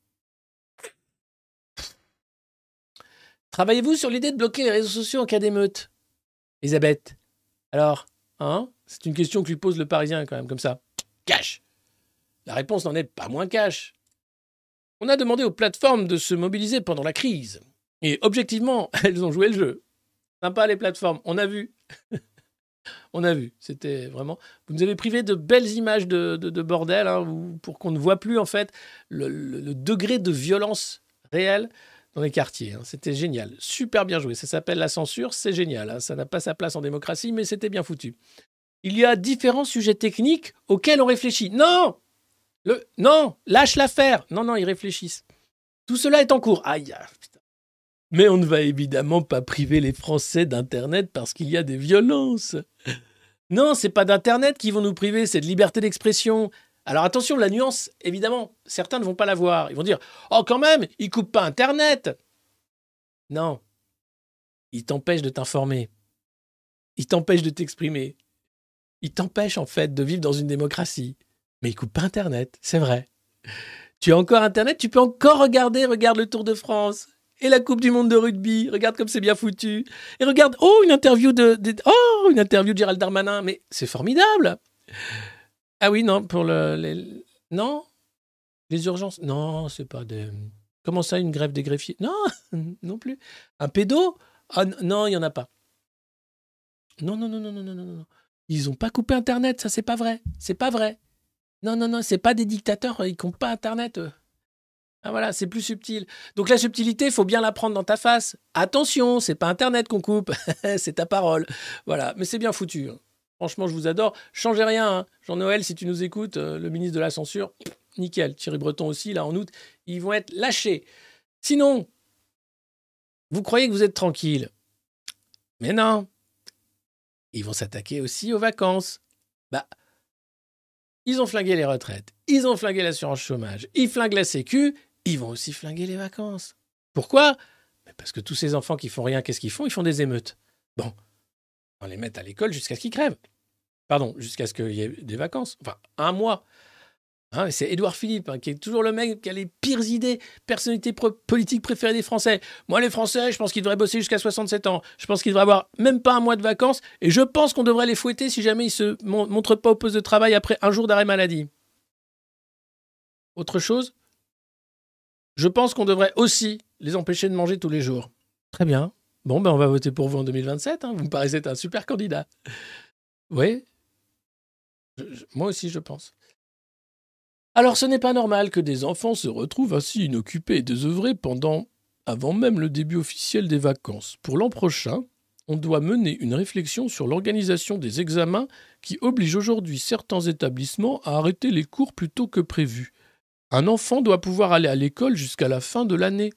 Travaillez-vous sur l'idée de bloquer les réseaux sociaux en cas d'émeute? Elisabeth Alors, hein? C'est une question que lui pose le Parisien, quand même, comme ça. Cash La réponse n'en est pas moins cash. On a demandé aux plateformes de se mobiliser pendant la crise. Et objectivement, elles ont joué le jeu. Sympa les plateformes, on a vu. on a vu, c'était vraiment... Vous nous avez privé de belles images de, de- de bordel, hein, pour qu'on ne voit plus en fait le, le- le degré de violence réelle dans les quartiers. hein. C'était génial, super bien joué. Ça s'appelle la censure, c'est génial. hein. Ça n'a pas sa place en démocratie, mais c'était bien foutu. Il y a différents sujets techniques auxquels on réfléchit. Non le... Non Lâche l'affaire Non, non, ils réfléchissent. Tout cela est en cours. Aïe, ah, putain. Mais on ne va évidemment pas priver les Français d'Internet parce qu'il y a des violences. Non, c'est pas d'Internet qui vont nous priver, c'est de liberté d'expression. Alors attention, la nuance, évidemment, certains ne vont pas la voir. Ils vont dire Oh, quand même, ils coupent pas Internet Non. Ils t'empêchent de t'informer. Ils t'empêchent de t'exprimer. Ils t'empêchent, en fait, de vivre dans une démocratie. Mais ils coupent pas Internet, c'est vrai. Tu as encore Internet, tu peux encore regarder, regarde le Tour de France. Et la Coupe du Monde de rugby, regarde comme c'est bien foutu. Et regarde, oh, une interview de, de- oh, une interview de Gérald Darmanin. Mais c'est formidable. Ah oui, non, pour le, les, non, les urgences, non, c'est pas des, comment ça, une grève des greffiers? Non, non plus. Un pédo? Ah non, il y en a pas. Non, non, non, non, non, non, non, non. Ils ont pas coupé Internet, ça c'est pas vrai. C'est pas vrai. Non, non, non, c'est pas des dictateurs, ils coupent pas Internet. eux. Ah voilà, c'est plus subtil. Donc la subtilité, il faut bien la prendre dans ta face. Attention, c'est pas Internet qu'on coupe, c'est ta parole. Voilà, mais c'est bien foutu. hein. Franchement, je vous adore. Changez rien. hein. Jean-Noël, si tu nous écoutes, euh, le ministre de la Censure, nickel. Thierry Breton aussi, là, en août, ils vont être lâchés. Sinon, vous croyez que vous êtes tranquille. Mais non. Ils vont s'attaquer aussi aux vacances. Bah, ils ont flingué les retraites, ils ont flingué l'assurance chômage, ils flinguent la sécu, ils vont aussi flinguer les vacances. Pourquoi? Parce que tous ces enfants qui font rien, qu'est-ce qu'ils font? Ils font des émeutes. Bon, on les met à l'école jusqu'à ce qu'ils crèvent. Pardon, jusqu'à ce qu'il y ait des vacances. Enfin, un mois. Hein, c'est Édouard Philippe, hein, qui est toujours le mec qui a les pires idées, personnalité politique préférée des Français. Moi, les Français, je pense qu'ils devraient bosser jusqu'à 67 ans. Je pense qu'ils devraient avoir même pas un mois de vacances. Et je pense qu'on devrait les fouetter si jamais ils se mon- montrent pas au poste de travail après un jour d'arrêt maladie. Autre chose? Je pense qu'on devrait aussi les empêcher de manger tous les jours. Très bien. Bon, ben on va voter pour vous en 2027. hein. Vous me paraissez un super candidat. Oui Moi aussi, je pense. Alors, ce n'est pas normal que des enfants se retrouvent ainsi inoccupés et désœuvrés pendant, avant même le début officiel des vacances. Pour l'an prochain, on doit mener une réflexion sur l'organisation des examens qui oblige aujourd'hui certains établissements à arrêter les cours plus tôt que prévu. Un enfant doit pouvoir aller à l'école jusqu'à la fin de l'année.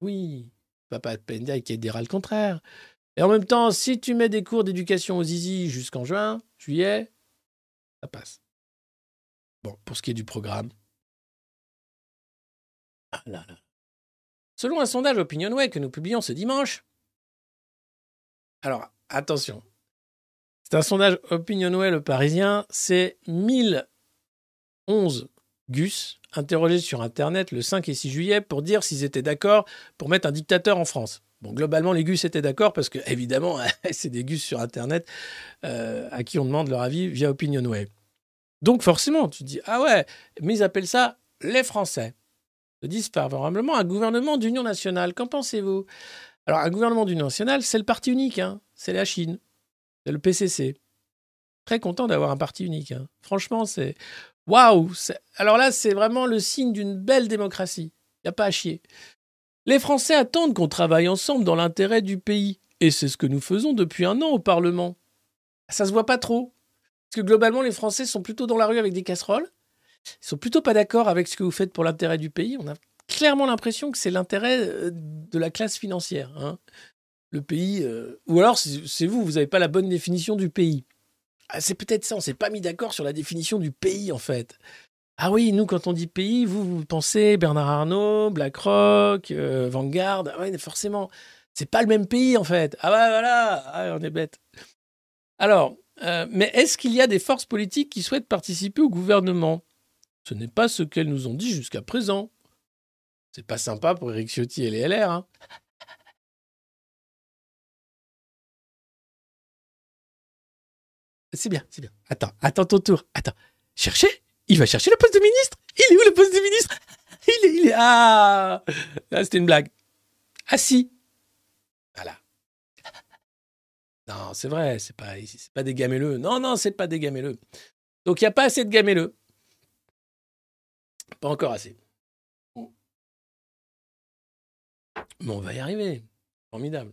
Oui, papa Penday qui dira le contraire. Et en même temps, si tu mets des cours d'éducation aux zizi jusqu'en juin, juillet, ça passe. Bon, pour ce qui est du programme. Ah là là. Selon un sondage Opinionway que nous publions ce dimanche. Alors, attention. C'est un sondage Opinionway le Parisien. C'est 1011 gus interrogés sur Internet le 5 et 6 juillet pour dire s'ils étaient d'accord pour mettre un dictateur en France. Bon, globalement, les gus étaient d'accord parce que, évidemment, c'est des gus sur Internet euh, à qui on demande leur avis via Opinionway. Donc, forcément, tu dis, ah ouais, mais ils appellent ça les Français. Ils disent favorablement un gouvernement d'union nationale. Qu'en pensez-vous? Alors, un gouvernement d'union nationale, c'est le parti unique, hein. c'est la Chine, c'est le PCC. Très content d'avoir un parti unique. hein. Franchement, c'est. Waouh Alors là, c'est vraiment le signe d'une belle démocratie. Il n'y a pas à chier. Les Français attendent qu'on travaille ensemble dans l'intérêt du pays. Et c'est ce que nous faisons depuis un an au Parlement. Ça se voit pas trop. Parce que globalement, les Français sont plutôt dans la rue avec des casseroles. Ils sont plutôt pas d'accord avec ce que vous faites pour l'intérêt du pays. On a clairement l'impression que c'est l'intérêt euh, de la classe financière. hein. Le pays. euh, Ou alors, c'est vous, vous n'avez pas la bonne définition du pays. Ah, c'est peut-être ça, on s'est pas mis d'accord sur la définition du pays, en fait. Ah oui, nous, quand on dit pays, vous, vous pensez Bernard Arnault, BlackRock, euh, Vanguard. Ah ouais, forcément. C'est pas le même pays, en fait. Ah ouais, voilà. Ah, on est bête. Alors, euh, mais est-ce qu'il y a des forces politiques qui souhaitent participer au gouvernement? Ce n'est pas ce qu'elles nous ont dit jusqu'à présent. C'est pas sympa pour Éric Ciotti et les LR. Hein. C'est bien, c'est bien. Attends, attends ton tour. Attends. Chercher? Il va chercher le poste de ministre? Il est où le poste de ministre? Il est, il est. Ah, Ah, C'était une blague. Ah si Voilà. Non, c'est vrai, c'est pas, c'est pas des gamelleux. Non, non, c'est pas des gamelleux. Donc il n'y a pas assez de gamelleux. Pas encore assez. Mais on va y arriver. Formidable.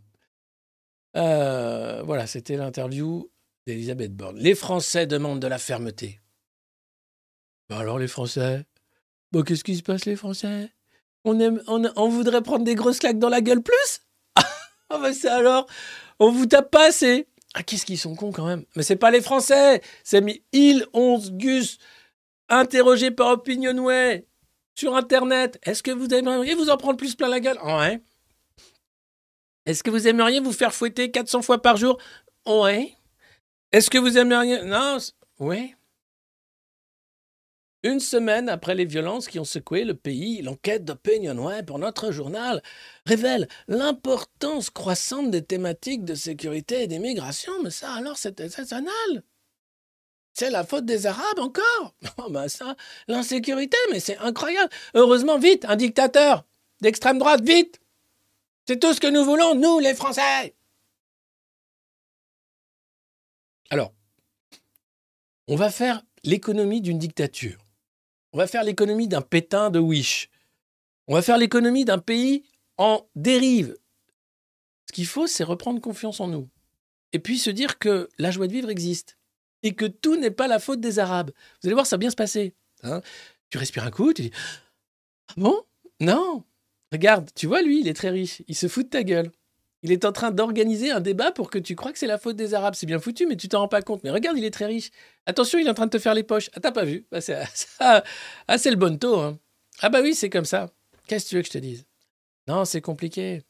Euh, voilà, c'était l'interview d'Elisabeth Borne. Les Français demandent de la fermeté. Bah alors les Français? Bon, qu'est-ce qui se passe les Français? On, voudrait prendre des grosses claques dans la gueule plus? Ah bah c'est alors? On vous tape pas assez? Ah qu'est-ce qu'ils sont cons quand même? Mais c'est pas les Français C'est mis il 11 Gus interrogé par Opinionway sur Internet. Est-ce que vous aimeriez vous en prendre plus plein la gueule? Ouais. Est-ce que vous aimeriez vous faire fouetter 400 fois par jour? Ouais. Est-ce que vous aimeriez... Non, oui. Une semaine après les violences qui ont secoué le pays, l'enquête d'Opinionway pour notre journal révèle l'importance croissante des thématiques de sécurité et d'immigration. Mais ça, alors, c'est exceptionnel. C'est la faute des Arabes encore Oh, ben ça, l'insécurité, mais c'est incroyable. Heureusement, vite, un dictateur d'extrême droite, vite C'est tout ce que nous voulons, nous, les Français Alors, on va faire l'économie d'une dictature. On va faire l'économie d'un pétain de Wish. On va faire l'économie d'un pays en dérive. Ce qu'il faut, c'est reprendre confiance en nous. Et puis se dire que la joie de vivre existe. Et que tout n'est pas la faute des Arabes. Vous allez voir, ça va bien se passer. hein. tu respires un coup, tu dis Ah bon? Non Regarde, tu vois, lui, il est très riche. Il se fout de ta gueule. Il est en train d'organiser un débat pour que tu crois que c'est la faute des Arabes. C'est bien foutu, mais tu t'en rends pas compte. Mais regarde, il est très riche. Attention, il est en train de te faire les poches. Ah, t'as pas vu Bah, c'est, ça- Ah, c'est le bon taux. hein. Ah bah oui, c'est comme ça. Qu'est-ce que tu veux que je te dise? Non, c'est compliqué.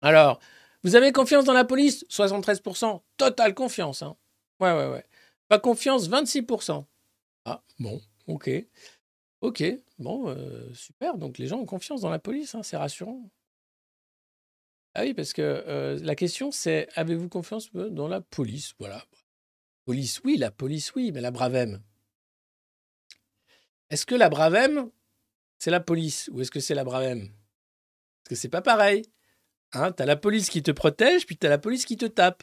Alors, vous avez confiance dans la police? 73%. Totale confiance. Hein. Ouais, ouais, ouais. Pas confiance 26%. Ah, bon, ok. Ok, bon, euh, super. Donc les gens ont confiance dans la police, hein, c'est rassurant. Ah oui, parce que euh, la question c'est avez-vous confiance euh, dans la police? Voilà. Police, oui, la police, oui, mais la Bravem. Est-ce que la Bravem, c'est la police ou est-ce que c'est la Bravem Parce que c'est pas pareil. Hein, t'as la police qui te protège, puis t'as la police qui te tape.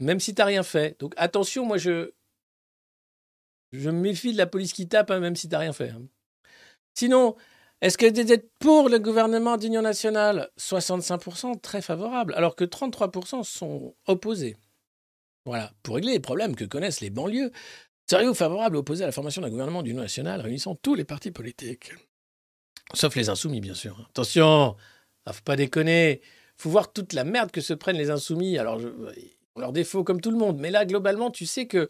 Même si t'as rien fait. Donc attention, moi je. Je me méfie de la police qui tape, hein, même si t'as rien fait. hein. Sinon, est-ce que vous êtes pour le gouvernement d'union nationale 65% très favorable, alors que 33% sont opposés? Voilà, pour régler les problèmes que connaissent les banlieues, seriez-vous favorable à opposer à la formation d'un gouvernement d'union nationale réunissant tous les partis politiques? Sauf les insoumis, bien sûr. Attention, ah, faut pas déconner. faut voir toute la merde que se prennent les insoumis. Alors, je, ont leurs défauts comme tout le monde, mais là, globalement, tu sais que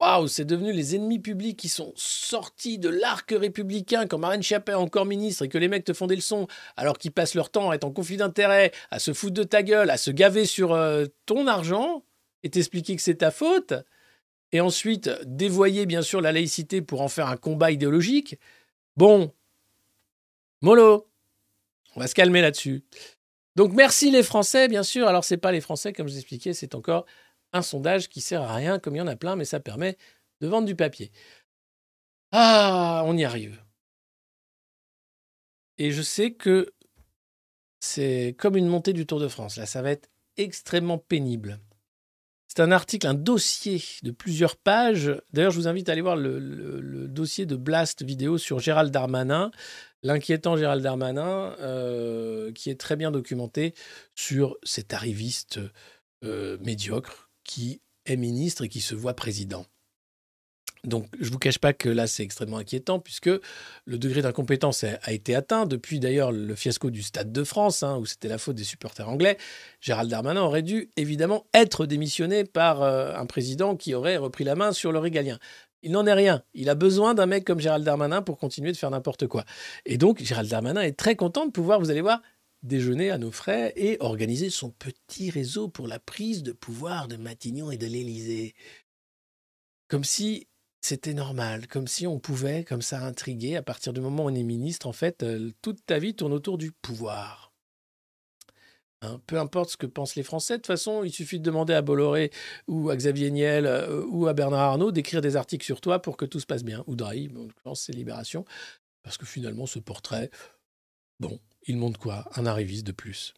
Waouh, c'est devenu les ennemis publics qui sont sortis de l'arc républicain quand Marine Chiappa est encore ministre et que les mecs te font des leçons alors qu'ils passent leur temps à être en conflit d'intérêts, à se foutre de ta gueule, à se gaver sur euh, ton argent et t'expliquer que c'est ta faute. Et ensuite, dévoyer bien sûr la laïcité pour en faire un combat idéologique. Bon, mollo, on va se calmer là-dessus. Donc merci les Français, bien sûr. Alors c'est pas les Français, comme je vous expliquais, c'est encore un sondage qui sert à rien, comme il y en a plein, mais ça permet de vendre du papier. Ah, on y arrive. Et je sais que c'est comme une montée du Tour de France. Là, ça va être extrêmement pénible. C'est un article, un dossier de plusieurs pages. D'ailleurs, je vous invite à aller voir le, dossier de Blast vidéo sur Gérald Darmanin, l'inquiétant Gérald Darmanin, euh, qui est très bien documenté sur cet arriviste euh, médiocre qui est ministre et qui se voit président. Donc, je ne vous cache pas que là, c'est extrêmement inquiétant puisque le degré d'incompétence a, été atteint depuis d'ailleurs le fiasco du Stade de France, hein, où c'était la faute des supporters anglais. Gérald Darmanin aurait dû évidemment être démissionné par euh, un président qui aurait repris la main sur le régalien. Il n'en est rien. Il a besoin d'un mec comme Gérald Darmanin pour continuer de faire n'importe quoi. Et donc, Gérald Darmanin est très content de pouvoir, vous allez voir, déjeuner à nos frais et organiser son petit réseau pour la prise de pouvoir de Matignon et de l'Élysée. Comme si c'était normal, comme si on pouvait comme ça intriguer à partir du moment où on est ministre. En fait, euh, toute ta vie tourne autour du pouvoir. Hein, peu importe ce que pensent les Français, de toute façon, il suffit de demander à Bolloré ou à Xavier Niel euh, ou à Bernard Arnault d'écrire des articles sur toi pour que tout se passe bien. Ou Drahi, pense que c'est Libération. Parce que finalement, ce portrait, bon, il montre quoi? Un arriviste de plus.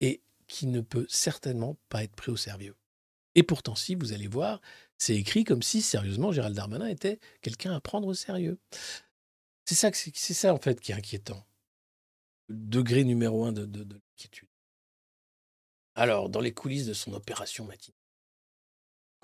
Et qui ne peut certainement pas être pris au sérieux. Et pourtant, si vous allez voir, c'est écrit comme si, sérieusement, Gérald Darmanin était quelqu'un à prendre au sérieux. C'est ça, c'est ça, en fait, qui est inquiétant. Degré numéro un de, de, de l'inquiétude. Alors, dans les coulisses de son opération matinée,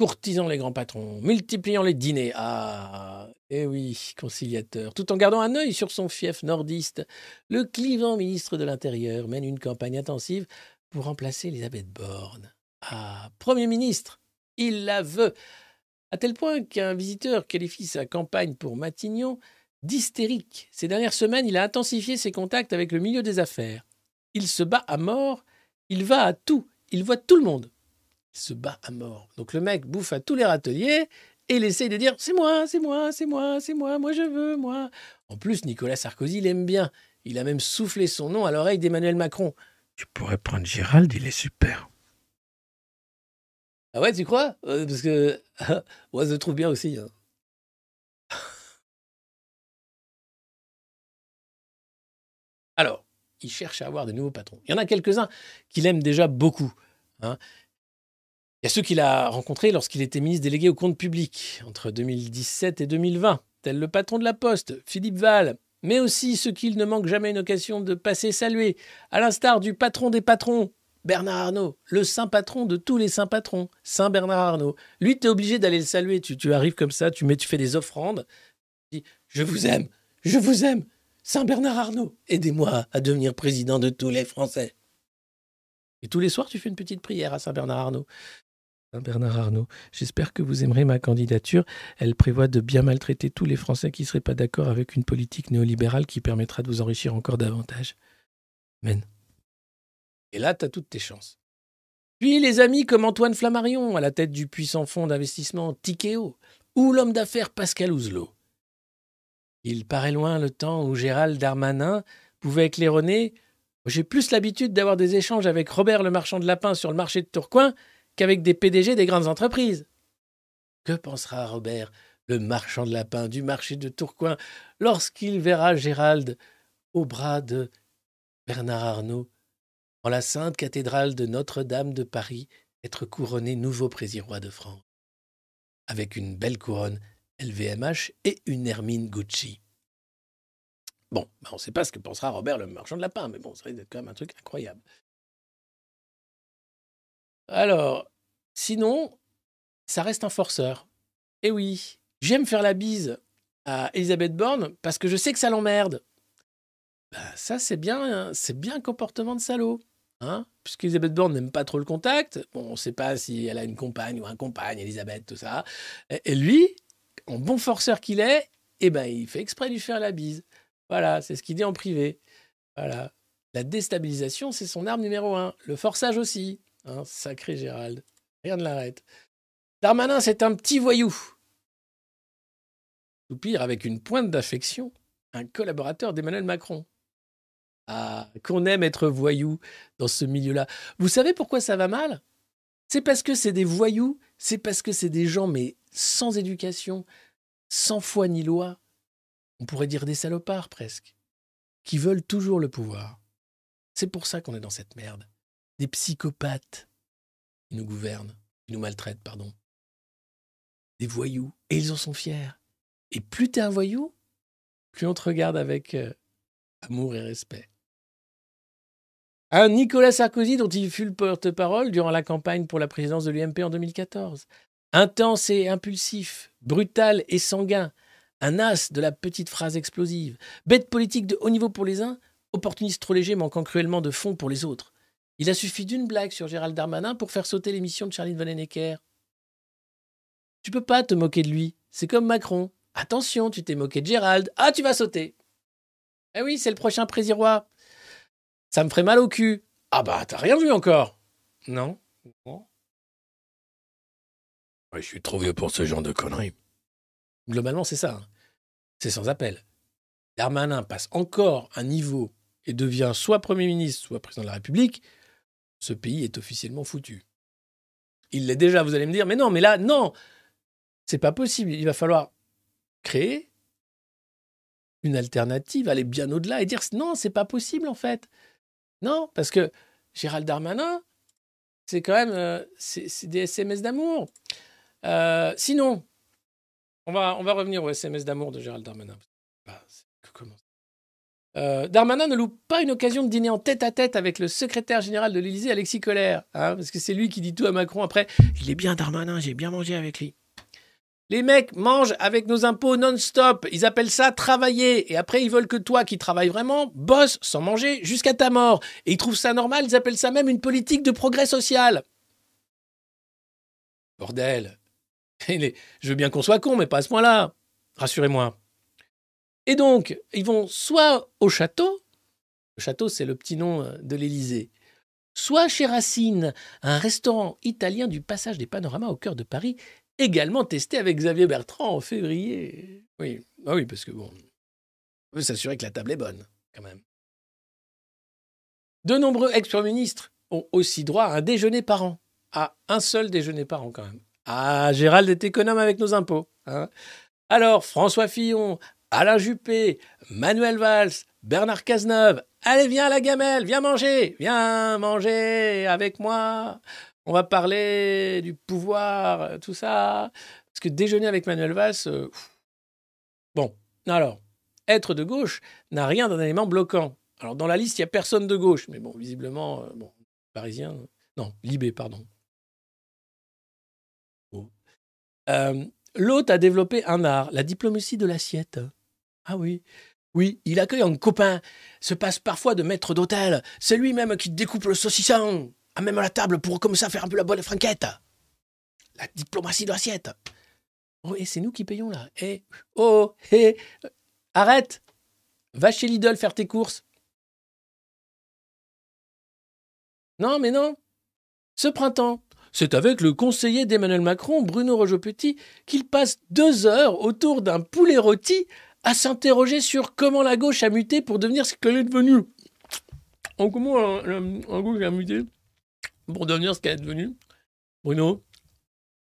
courtisant les grands patrons, multipliant les dîners. Ah, eh oui, conciliateur. Tout en gardant un œil sur son fief nordiste, le clivant ministre de l'Intérieur mène une campagne intensive pour remplacer Elisabeth Borne. Ah, Premier ministre, il la veut. À tel point qu'un visiteur qualifie sa campagne pour Matignon d'hystérique. Ces dernières semaines, il a intensifié ses contacts avec le milieu des affaires. Il se bat à mort, il va à tout, il voit tout le monde. Il se bat à mort. Donc le mec bouffe à tous les râteliers et il essaye de dire c'est moi, c'est moi, c'est moi, c'est moi, moi je veux, moi. En plus, Nicolas Sarkozy l'aime bien. Il a même soufflé son nom à l'oreille d'Emmanuel Macron. Tu pourrais prendre Gérald, il est super. Ah ouais, tu crois? Euh, Parce que moi, je le trouve bien aussi. hein. Alors, il cherche à avoir de nouveaux patrons. Il y en a quelques-uns qu'il aime déjà beaucoup. hein. Il y a ceux qu'il a rencontrés lorsqu'il était ministre délégué au compte public entre 2017 et 2020, tel le patron de la Poste, Philippe Val, mais aussi ceux qu'il ne manque jamais une occasion de passer saluer, à l'instar du patron des patrons, Bernard Arnault, le saint patron de tous les saints patrons, Saint Bernard Arnault. Lui, tu es obligé d'aller le saluer. Tu, tu arrives comme ça, tu, mets, tu fais des offrandes. Tu dis Je vous aime, je vous aime. Saint Bernard Arnault, aidez-moi à devenir président de tous les Français. Et tous les soirs, tu fais une petite prière à Saint Bernard Arnault. Saint Bernard Arnault, j'espère que vous aimerez ma candidature. Elle prévoit de bien maltraiter tous les Français qui ne seraient pas d'accord avec une politique néolibérale qui permettra de vous enrichir encore davantage. Amen. Et là, tu as toutes tes chances. Puis les amis comme Antoine Flammarion, à la tête du puissant fonds d'investissement Tikeo, ou l'homme d'affaires Pascal Ouzelot. Il paraît loin le temps où Gérald Darmanin pouvait éclaironner J'ai plus l'habitude d'avoir des échanges avec Robert le marchand de lapins sur le marché de Tourcoing qu'avec des PDG des grandes entreprises. Que pensera Robert, le marchand de lapins du marché de Tourcoing, lorsqu'il verra Gérald au bras de Bernard Arnault en la sainte cathédrale de Notre-Dame de Paris être couronné nouveau président de France, avec une belle couronne LVMH et une hermine Gucci. Bon, ben, on ne sait pas ce que pensera Robert le marchand de lapin, mais bon, ça risque quand même un truc incroyable. Alors, sinon, ça reste un forceur. Eh oui, j'aime faire la bise à Elisabeth Borne parce que je sais que ça l'emmerde. Ben, ça, c'est bien, c'est bien un comportement de salaud. Hein Puisqu'Elisabeth Borne n'aime pas trop le contact, bon, on ne sait pas si elle a une compagne ou un compagne, Elisabeth, tout ça. Et, lui, en bon forceur qu'il est, eh ben, il fait exprès de lui faire la bise. Voilà, c'est ce qu'il dit en privé. Voilà. La déstabilisation, c'est son arme numéro un. Le forçage aussi. Hein, sacré Gérald. Rien ne l'arrête. Darmanin, c'est un petit voyou. Ou pire, avec une pointe d'affection, un collaborateur d'Emmanuel Macron. Ah, qu'on aime être voyou dans ce milieu-là. Vous savez pourquoi ça va mal? C'est parce que c'est des voyous, c'est parce que c'est des gens, mais sans éducation, sans foi ni loi. On pourrait dire des salopards presque, qui veulent toujours le pouvoir. C'est pour ça qu'on est dans cette merde. Des psychopathes qui nous gouvernent, qui nous maltraitent, pardon. Des voyous. Et ils en sont fiers. Et plus t'es un voyou, plus on te regarde avec euh, amour et respect. Un Nicolas Sarkozy dont il fut le porte-parole durant la campagne pour la présidence de l'UMP en 2014. Intense et impulsif, brutal et sanguin, un as de la petite phrase explosive, bête politique de haut niveau pour les uns, opportuniste trop léger manquant cruellement de fond pour les autres. Il a suffi d'une blague sur Gérald Darmanin pour faire sauter l'émission de Charline Vanhoenacker. Tu peux pas te moquer de lui, c'est comme Macron. Attention, tu t'es moqué de Gérald, ah tu vas sauter. Eh oui, c'est le prochain présirois. Ça me ferait mal au cul. Ah bah t'as rien vu encore. Non. Ouais, je suis trop vieux pour ce genre de conneries. Globalement, c'est ça. hein. C'est sans appel. Darmanin passe encore un niveau et devient soit Premier ministre, soit Président de la République. Ce pays est officiellement foutu. Il l'est déjà, vous allez me dire, mais non, mais là, non, c'est pas possible. Il va falloir créer une alternative, aller bien au-delà et dire non, c'est pas possible en fait. Non, parce que Gérald Darmanin, c'est quand même euh, des SMS d'amour. Euh, sinon, on va, on va revenir au SMS d'amour de Gérald Darmanin. Bah, c'est que comment Euh, Darmanin ne loupe pas une occasion de dîner en tête à tête avec le secrétaire général de l'Élysée, Alexis Collère, hein, parce que c'est lui qui dit tout à Macron après. Il est bien Darmanin, j'ai bien mangé avec lui. Les mecs mangent avec nos impôts non-stop. Ils appellent ça travailler. Et après, ils veulent que toi, qui travailles vraiment, bosses sans manger jusqu'à ta mort. Et ils trouvent ça normal. Ils appellent ça même une politique de progrès social. Bordel. Je veux bien qu'on soit con, mais pas à ce point-là. Rassurez-moi. Et donc, ils vont soit au château. Le château, c'est le petit nom euh, de l'Élysée. Soit chez Racine, un restaurant italien du passage des panoramas au cœur de Paris, également testé avec Xavier Bertrand en février. Oui, ah oui, parce que bon, on veut s'assurer que la table est bonne, quand même. De nombreux ex-ministres ont aussi droit à un déjeuner par an. À un seul déjeuner par an, quand même. Ah, Gérald est économe avec nos impôts. hein. Alors, François Fillon, Alain Juppé, Manuel Valls, Bernard Cazeneuve, allez, viens à la gamelle, viens manger, viens manger avec moi. On va parler du pouvoir, euh, tout ça. Parce que déjeuner avec Manuel Valls, euh, bon, alors, être de gauche n'a rien d'un élément bloquant. Alors, dans la liste, il n'y a personne de gauche, mais bon, visiblement, euh, parisien, non, Libé, pardon. Oh. L'hôte a développé un art, la diplomatie de l'assiette. Ah oui. Oui, il accueille un copain, se passe parfois de maître d'hôtel. C'est lui-même qui découpe le saucisson, à même la table pour comme ça faire un peu la bonne franquette. La diplomatie de l'assiette. Oh, et c'est nous qui payons là. Eh, oh, hé, euh, arrête. Va chez Lidl faire tes courses. Non, mais non. Ce printemps, c'est avec le conseiller d'Emmanuel Macron, Bruno Roger-Petit, qu'il passe deux heures autour d'un poulet rôti à s'interroger sur comment la gauche a muté pour devenir ce qu'elle est devenue. En comment la, la- gauche a muté pour devenir ce qu'elle est devenue Bruno,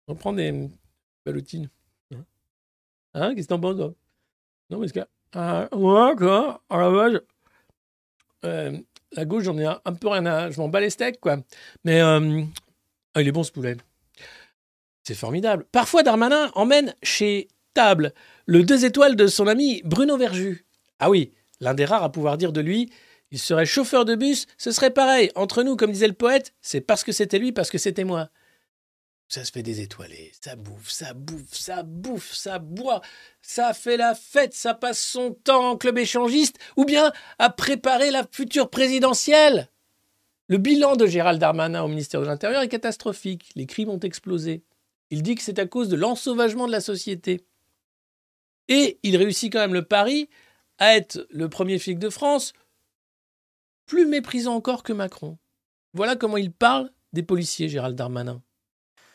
on prend des ballotines. Hein, Hein, Qu'est-ce que t'en penses, Non, mais ce que... Ah, ouais, quoi, à la base, euh, la gauche, j'en ai un, un peu rien à... Je m'en bats les steaks, quoi. Mais euh, ah, il est bon, ce poulet. C'est formidable. Parfois, Darmanin emmène chez Le deux étoiles de son ami Bruno Verju. Ah oui, l'un des rares à pouvoir dire de lui, il serait chauffeur de bus, ce serait pareil. Entre nous, comme disait le poète, c'est parce que c'était lui, parce que c'était moi. Ça se fait des étoilés, ça bouffe, ça bouffe, ça bouffe, ça boit, ça fait la fête, ça passe son temps en club échangiste, ou bien à préparer la future présidentielle. Le bilan de Gérald Darmanin au ministère de l'Intérieur est catastrophique. Les crimes ont explosé. Il dit que c'est à cause de l'ensauvagement de la société. Et il réussit quand même le pari à être le premier flic de France, plus méprisant encore que Macron. Voilà comment il parle des policiers, Gérald Darmanin.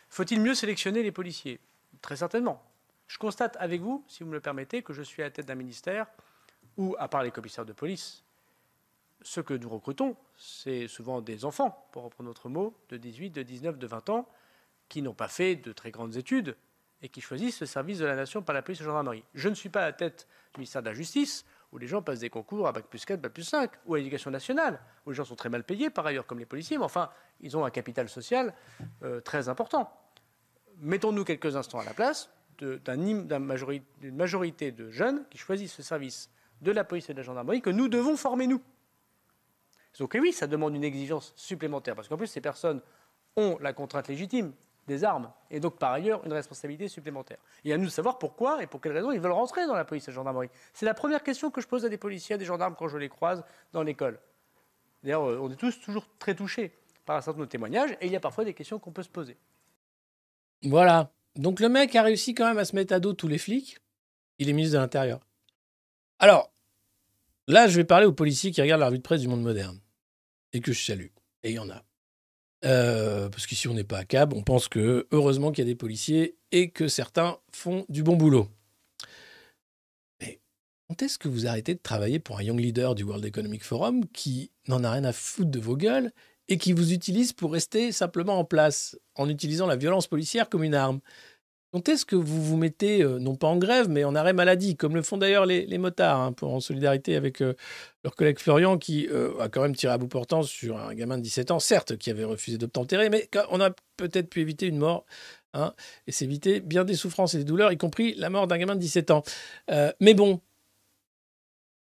Faut-il mieux sélectionner les policiers? Très certainement. Je constate avec vous, si vous me le permettez, que je suis à la tête d'un ministère où, à part les commissaires de police, ceux que nous recrutons, c'est souvent des enfants, pour reprendre notre mot, de 18, de 19, de 20 ans, qui n'ont pas fait de très grandes études et qui choisissent le service de la nation par la police et la gendarmerie. Je ne suis pas à la tête du ministère de la Justice, où les gens passent des concours à Bac plus 4, Bac plus 5, ou à l'éducation nationale, où les gens sont très mal payés, par ailleurs, comme les policiers, mais enfin, ils ont un capital social euh, très important. mettons-nous quelques instants à la place d'une majorité de jeunes qui choisissent ce service de la police et de la gendarmerie que nous devons former nous. Donc et oui, ça demande une exigence supplémentaire, parce qu'en plus, ces personnes ont la contrainte légitime des armes, et donc par ailleurs une responsabilité supplémentaire. Et à nous de savoir pourquoi et pour quelles raisons ils veulent rentrer dans la police et la gendarmerie. C'est la première question que je pose à des policiers, à des gendarmes quand je les croise dans l'école. D'ailleurs, euh, on est tous toujours très touchés par un certain nombre de témoignages, et il y a parfois des questions qu'on peut se poser. Voilà. Donc le mec a réussi quand même à se mettre à dos tous les flics. Il est ministre de l'Intérieur. Alors, là, je vais parler aux policiers qui regardent la revue de presse du monde moderne. Et que je salue. Et il y en a. Euh, parce qu'ici, on n'est pas à cab. On pense que, heureusement, qu'il y a des policiers et que certains font du bon boulot. Mais quand est-ce que vous arrêtez de travailler pour un young leader du World Economic Forum qui n'en a rien à foutre de vos gueules et qui vous utilise pour rester simplement en place en utilisant la violence policière comme une arme? Quand est-ce que vous vous mettez, euh, non pas en grève, mais en arrêt maladie, comme le font d'ailleurs les, motards, hein, pour, en solidarité avec euh, leur collègue Florian, qui euh, a quand même tiré à bout portant sur un gamin de 17 ans, certes, qui avait refusé d'obtempérer, mais on a peut-être pu éviter une mort, hein, et s'éviter bien des souffrances et des douleurs, y compris la mort d'un gamin de 17 ans. Mais bon,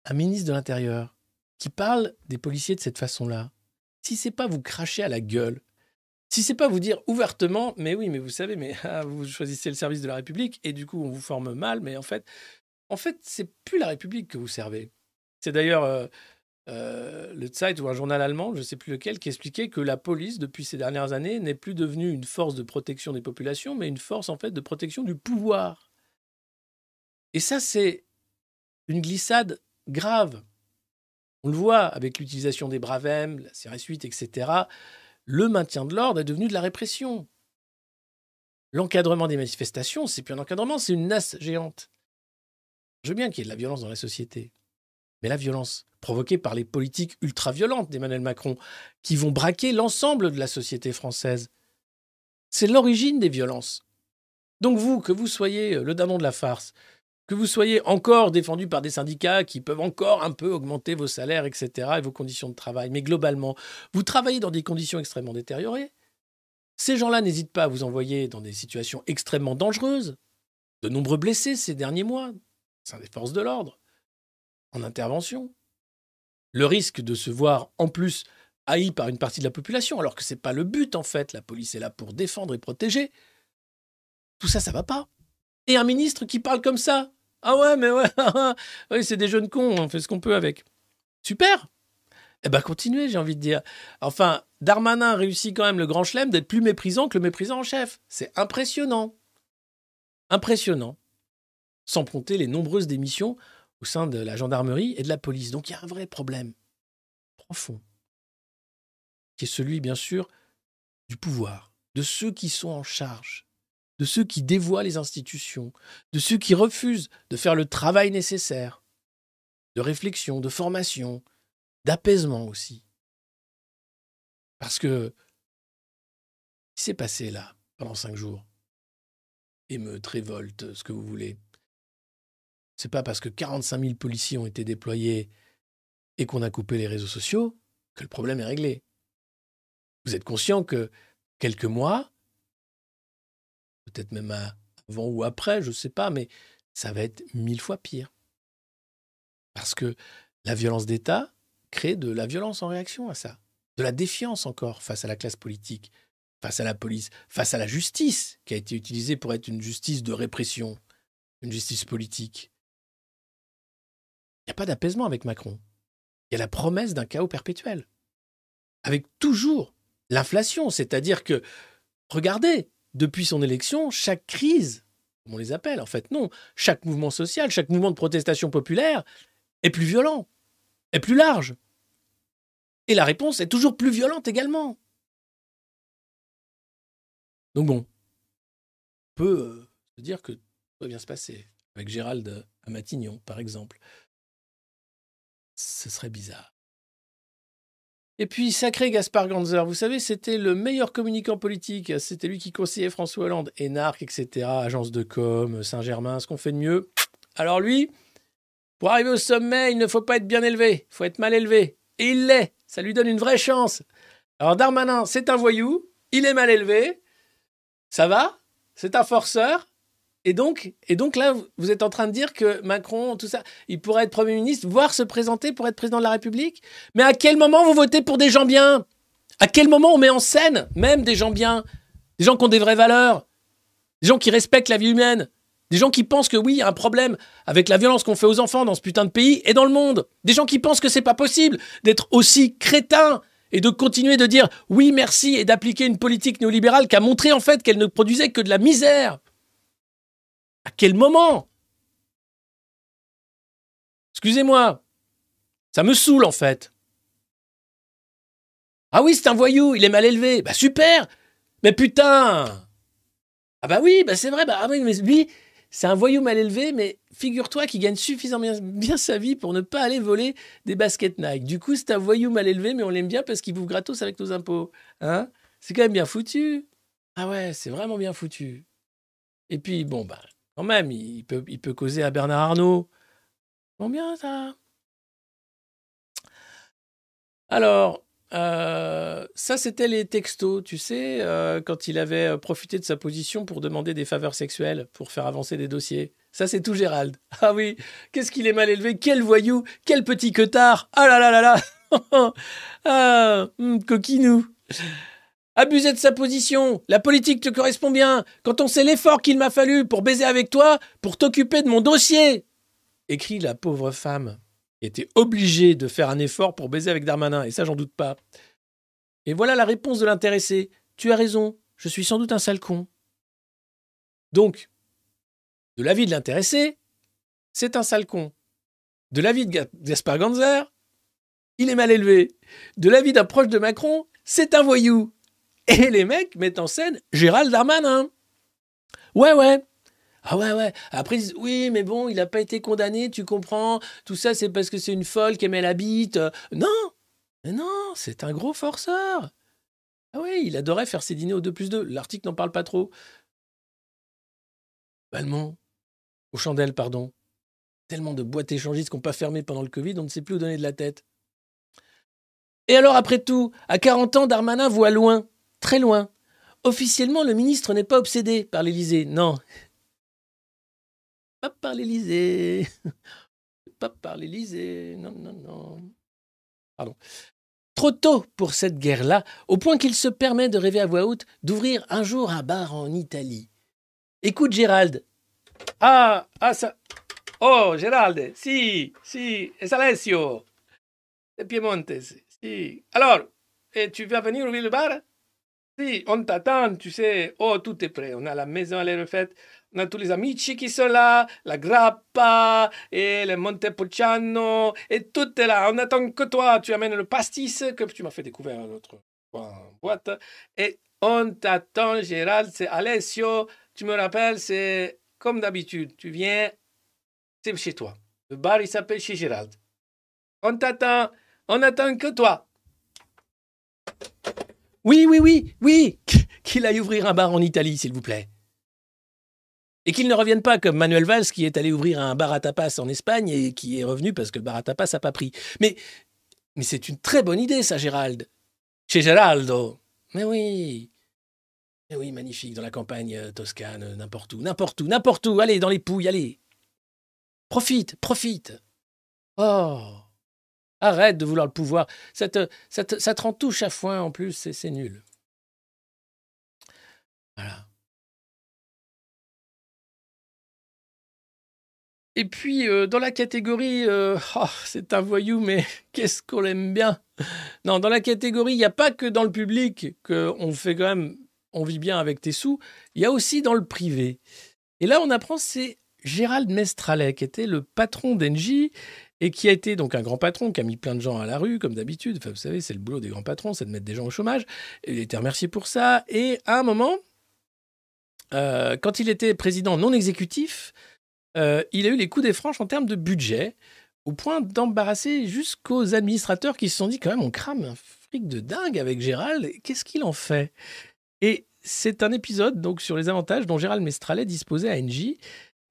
un ministre de l'Intérieur qui parle des policiers de cette façon-là, si c'est pas vous cracher à la gueule, si c'est pas vous dire ouvertement, mais oui, mais vous savez, mais ah, vous choisissez le service de la République et du coup on vous forme mal, mais en fait, en fait, c'est plus la République que vous servez. C'est d'ailleurs euh, euh, le Zeit ou un journal allemand, je ne sais plus lequel, qui expliquait que la police depuis ces dernières années n'est plus devenue une force de protection des populations, mais une force en fait de protection du pouvoir. Et ça, c'est une glissade grave. On le voit avec l'utilisation des bravem, la CRS 8, etc. Le maintien de l'ordre est devenu de la répression. L'encadrement des manifestations, c'est plus un encadrement, c'est une nasse géante. Je veux bien qu'il y ait de la violence dans la société. Mais la violence provoquée par les politiques ultra-violentes d'Emmanuel Macron, qui vont braquer l'ensemble de la société française, c'est l'origine des violences. Donc vous, que vous soyez le dindon de la farce, que vous soyez encore défendu par des syndicats qui peuvent encore un peu augmenter vos salaires, etc., et vos conditions de travail, mais globalement, vous travaillez dans des conditions extrêmement détériorées. Ces gens-là n'hésitent pas à vous envoyer dans des situations extrêmement dangereuses. De nombreux blessés ces derniers mois, c'est des forces de l'ordre, en intervention. Le risque de se voir en plus haï par une partie de la population, alors que ce n'est pas le but en fait. La police est là pour défendre et protéger. Tout ça, ça va pas. Et un ministre qui parle comme ça. Ah ouais, mais ouais, c'est des jeunes cons, on fait ce qu'on peut avec. Super Eh ben continuez, j'ai envie de dire. Enfin, Darmanin réussit quand même le grand chelem d'être plus méprisant que le méprisant en chef. C'est impressionnant. Impressionnant. Sans compter les nombreuses démissions au sein de la gendarmerie et de la police. Donc il y a un vrai problème profond, qui est celui, bien sûr, du pouvoir, de ceux qui sont en charge, de ceux qui dévoient les institutions, de ceux qui refusent de faire le travail nécessaire, de réflexion, de formation, d'apaisement aussi. Parce que ce qui s'est passé là pendant cinq jours, émeute, révolte, ce que vous voulez, c'est pas parce que 45 000 policiers ont été déployés et qu'on a coupé les réseaux sociaux que le problème est réglé. Vous êtes conscient que quelques mois, peut-être même avant ou après, je ne sais pas, mais ça va être mille fois pire. Parce que la violence d'État crée de la violence en réaction à ça, de la défiance encore face à la classe politique, face à la police, face à la justice qui a été utilisée pour être une justice de répression, une justice politique. Il n'y a pas d'apaisement avec Macron. Il y a la promesse d'un chaos perpétuel. Avec toujours l'inflation, c'est-à-dire que, regardez, depuis son élection, chaque crise, comme on les appelle, en fait, non, chaque mouvement social, chaque mouvement de protestation populaire est plus violent, est plus large. Et la réponse est toujours plus violente également. Donc bon, on peut euh, se dire que tout va bien se passer. Avec Gérald à Matignon, par exemple. Ce serait bizarre. Et puis, sacré Gaspard Ganzer, vous savez, c'était le meilleur communicant politique. C'était lui qui conseillait François Hollande, Énarque, etc., agence de com, Saint-Germain, ce qu'on fait de mieux. Alors lui, pour arriver au sommet, il ne faut pas être bien élevé, il faut être mal élevé. Et il l'est, ça lui donne une vraie chance. Alors Darmanin, c'est un voyou, il est mal élevé, ça va? C'est un forceur? Et donc, là, vous- vous êtes en train de dire que Macron, tout ça, il pourrait être Premier ministre, voire se présenter pour être président de la République. Mais à quel moment vous votez pour des gens bien? À quel moment on met en scène même des gens bien? Des gens qui ont des vraies valeurs? Des gens qui respectent la vie humaine? Des gens qui pensent que oui, il y a un problème avec la violence qu'on fait aux enfants dans ce putain de pays et dans le monde? Des gens qui pensent que c'est pas possible d'être aussi crétin et de continuer de dire oui, merci et d'appliquer une politique néolibérale qui a montré en fait qu'elle ne produisait que de la misère à quel moment? Excusez-moi. Ça me saoule en fait. Ah oui, c'est un voyou, il est mal élevé. Bah super Mais putain Ah bah oui, bah c'est vrai, bah ah oui, mais lui, c'est un voyou mal élevé, mais figure-toi qu'il gagne suffisamment bien, sa vie pour ne pas aller voler des baskets Nike. Du coup, c'est un voyou mal élevé, mais on l'aime bien parce qu'il bouffe gratos avec nos impôts. Hein? C'est quand même bien foutu. Ah ouais, c'est vraiment bien foutu. Et puis, bon, bah, même, il peut, il peut causer à Bernard Arnault. Bon, bien, ça. Alors, euh, ça, c'était les textos, tu sais, euh, quand il avait euh, profité de sa position pour demander des faveurs sexuelles, pour faire avancer des dossiers. Ça, c'est tout Gérald. Ah oui, qu'est-ce qu'il est mal élevé, quel voyou, quel petit queutard. Ah là là là là Ah, hum, coquinou Abuser de sa position. La politique te correspond bien. Quand on sait l'effort qu'il m'a fallu pour baiser avec toi, pour t'occuper de mon dossier. Écrit la pauvre femme, qui était obligée de faire un effort pour baiser avec Darmanin, et ça, j'en doute pas. Et voilà la réponse de l'intéressé. Tu as raison, je suis sans doute un sale con. Donc, de l'avis de l'intéressé, c'est un sale con. De l'avis de Ga- Gaspard Ganzer, il est mal élevé. De l'avis d'un proche de Macron, c'est un voyou. Et les mecs mettent en scène Gérald Darmanin. Ouais, ouais. Ah ouais, ouais. Après, ils oui, mais bon, il n'a pas été condamné, tu comprends. Tout ça, c'est parce que c'est une folle qui aimait la bite. Non, mais non, c'est un gros forceur. Ah oui, il adorait faire ses dîners au 2 plus 2. L'article n'en parle pas trop. Balmont, aux chandelles, pardon. Tellement de boîtes échangistes qui n'ont pas fermé pendant le Covid, on ne sait plus où donner de la tête. Et alors, après tout, à 40 ans, Darmanin voit loin, très loin. Officiellement, le ministre n'est pas obsédé par l'Élysée. Non. Pas par l'Élysée. Pas par l'Élysée. Non, non, non. Pardon. Trop tôt pour cette guerre-là, au point qu'il se permet de rêver à voix haute d'ouvrir un jour un bar en Italie. Écoute, Gérald. Ah, ah, ça. Oh, Gérald. Si, si. Es Alessio. De Piemonte. Si. Alors, et tu vas venir ouvrir le bar? On t'attend, tu sais. Oh, tout est prêt. On a la maison, elle est refaite. On a tous les amici qui sont là, la grappa et le Montepulciano et tout est là. On attend que toi. Tu amènes le pastis que tu m'as fait découvrir l'autre boîte. Et on t'attend, Gérald. C'est Alessio. Tu me rappelles, c'est comme d'habitude. Tu viens, c'est chez toi. Le bar, il s'appelle chez Gérald. On t'attend. On attend que toi. Oui, oui, oui, oui. Qu'il aille ouvrir un bar en Italie, s'il vous plaît. Et qu'il ne revienne pas comme Manuel Valls qui est allé ouvrir un bar à tapas en Espagne et qui est revenu parce que le bar à tapas n'a pas pris. Mais, mais c'est une très bonne idée, ça, Gérald. Chez Geraldo. Mais oui. Mais oui, magnifique, dans la campagne euh, toscane, euh, n'importe où, n'importe où, n'importe où. Allez, dans les pouilles, allez. Profite, profite. Oh. Arrête de vouloir le pouvoir. Ça te, ça te, rend tout chafouin en plus, c'est c'est nul. Voilà. Et puis, euh, dans la catégorie, euh, oh, c'est un voyou, mais qu'est-ce qu'on l'aime bien. Non, dans la catégorie, il n'y a pas que dans le public qu'on fait quand même, on vit bien avec tes sous, il y a aussi dans le privé. Et là, on apprend, c'est Gérald Mestralet, qui était le patron d'Engie et qui a été donc un grand patron, qui a mis plein de gens à la rue, comme d'habitude. Enfin, vous savez, c'est le boulot des grands patrons, c'est de mettre des gens au chômage. Il a été remercié pour ça. Et à un moment, euh, quand il était président non exécutif, euh, il a eu les coups des franches en termes de budget, au point d'embarrasser jusqu'aux administrateurs qui se sont dit quand même, on crame un fric de dingue avec Gérald, qu'est-ce qu'il en fait? Et c'est un épisode donc sur les avantages dont Gérald Mestralet disposait à Engie.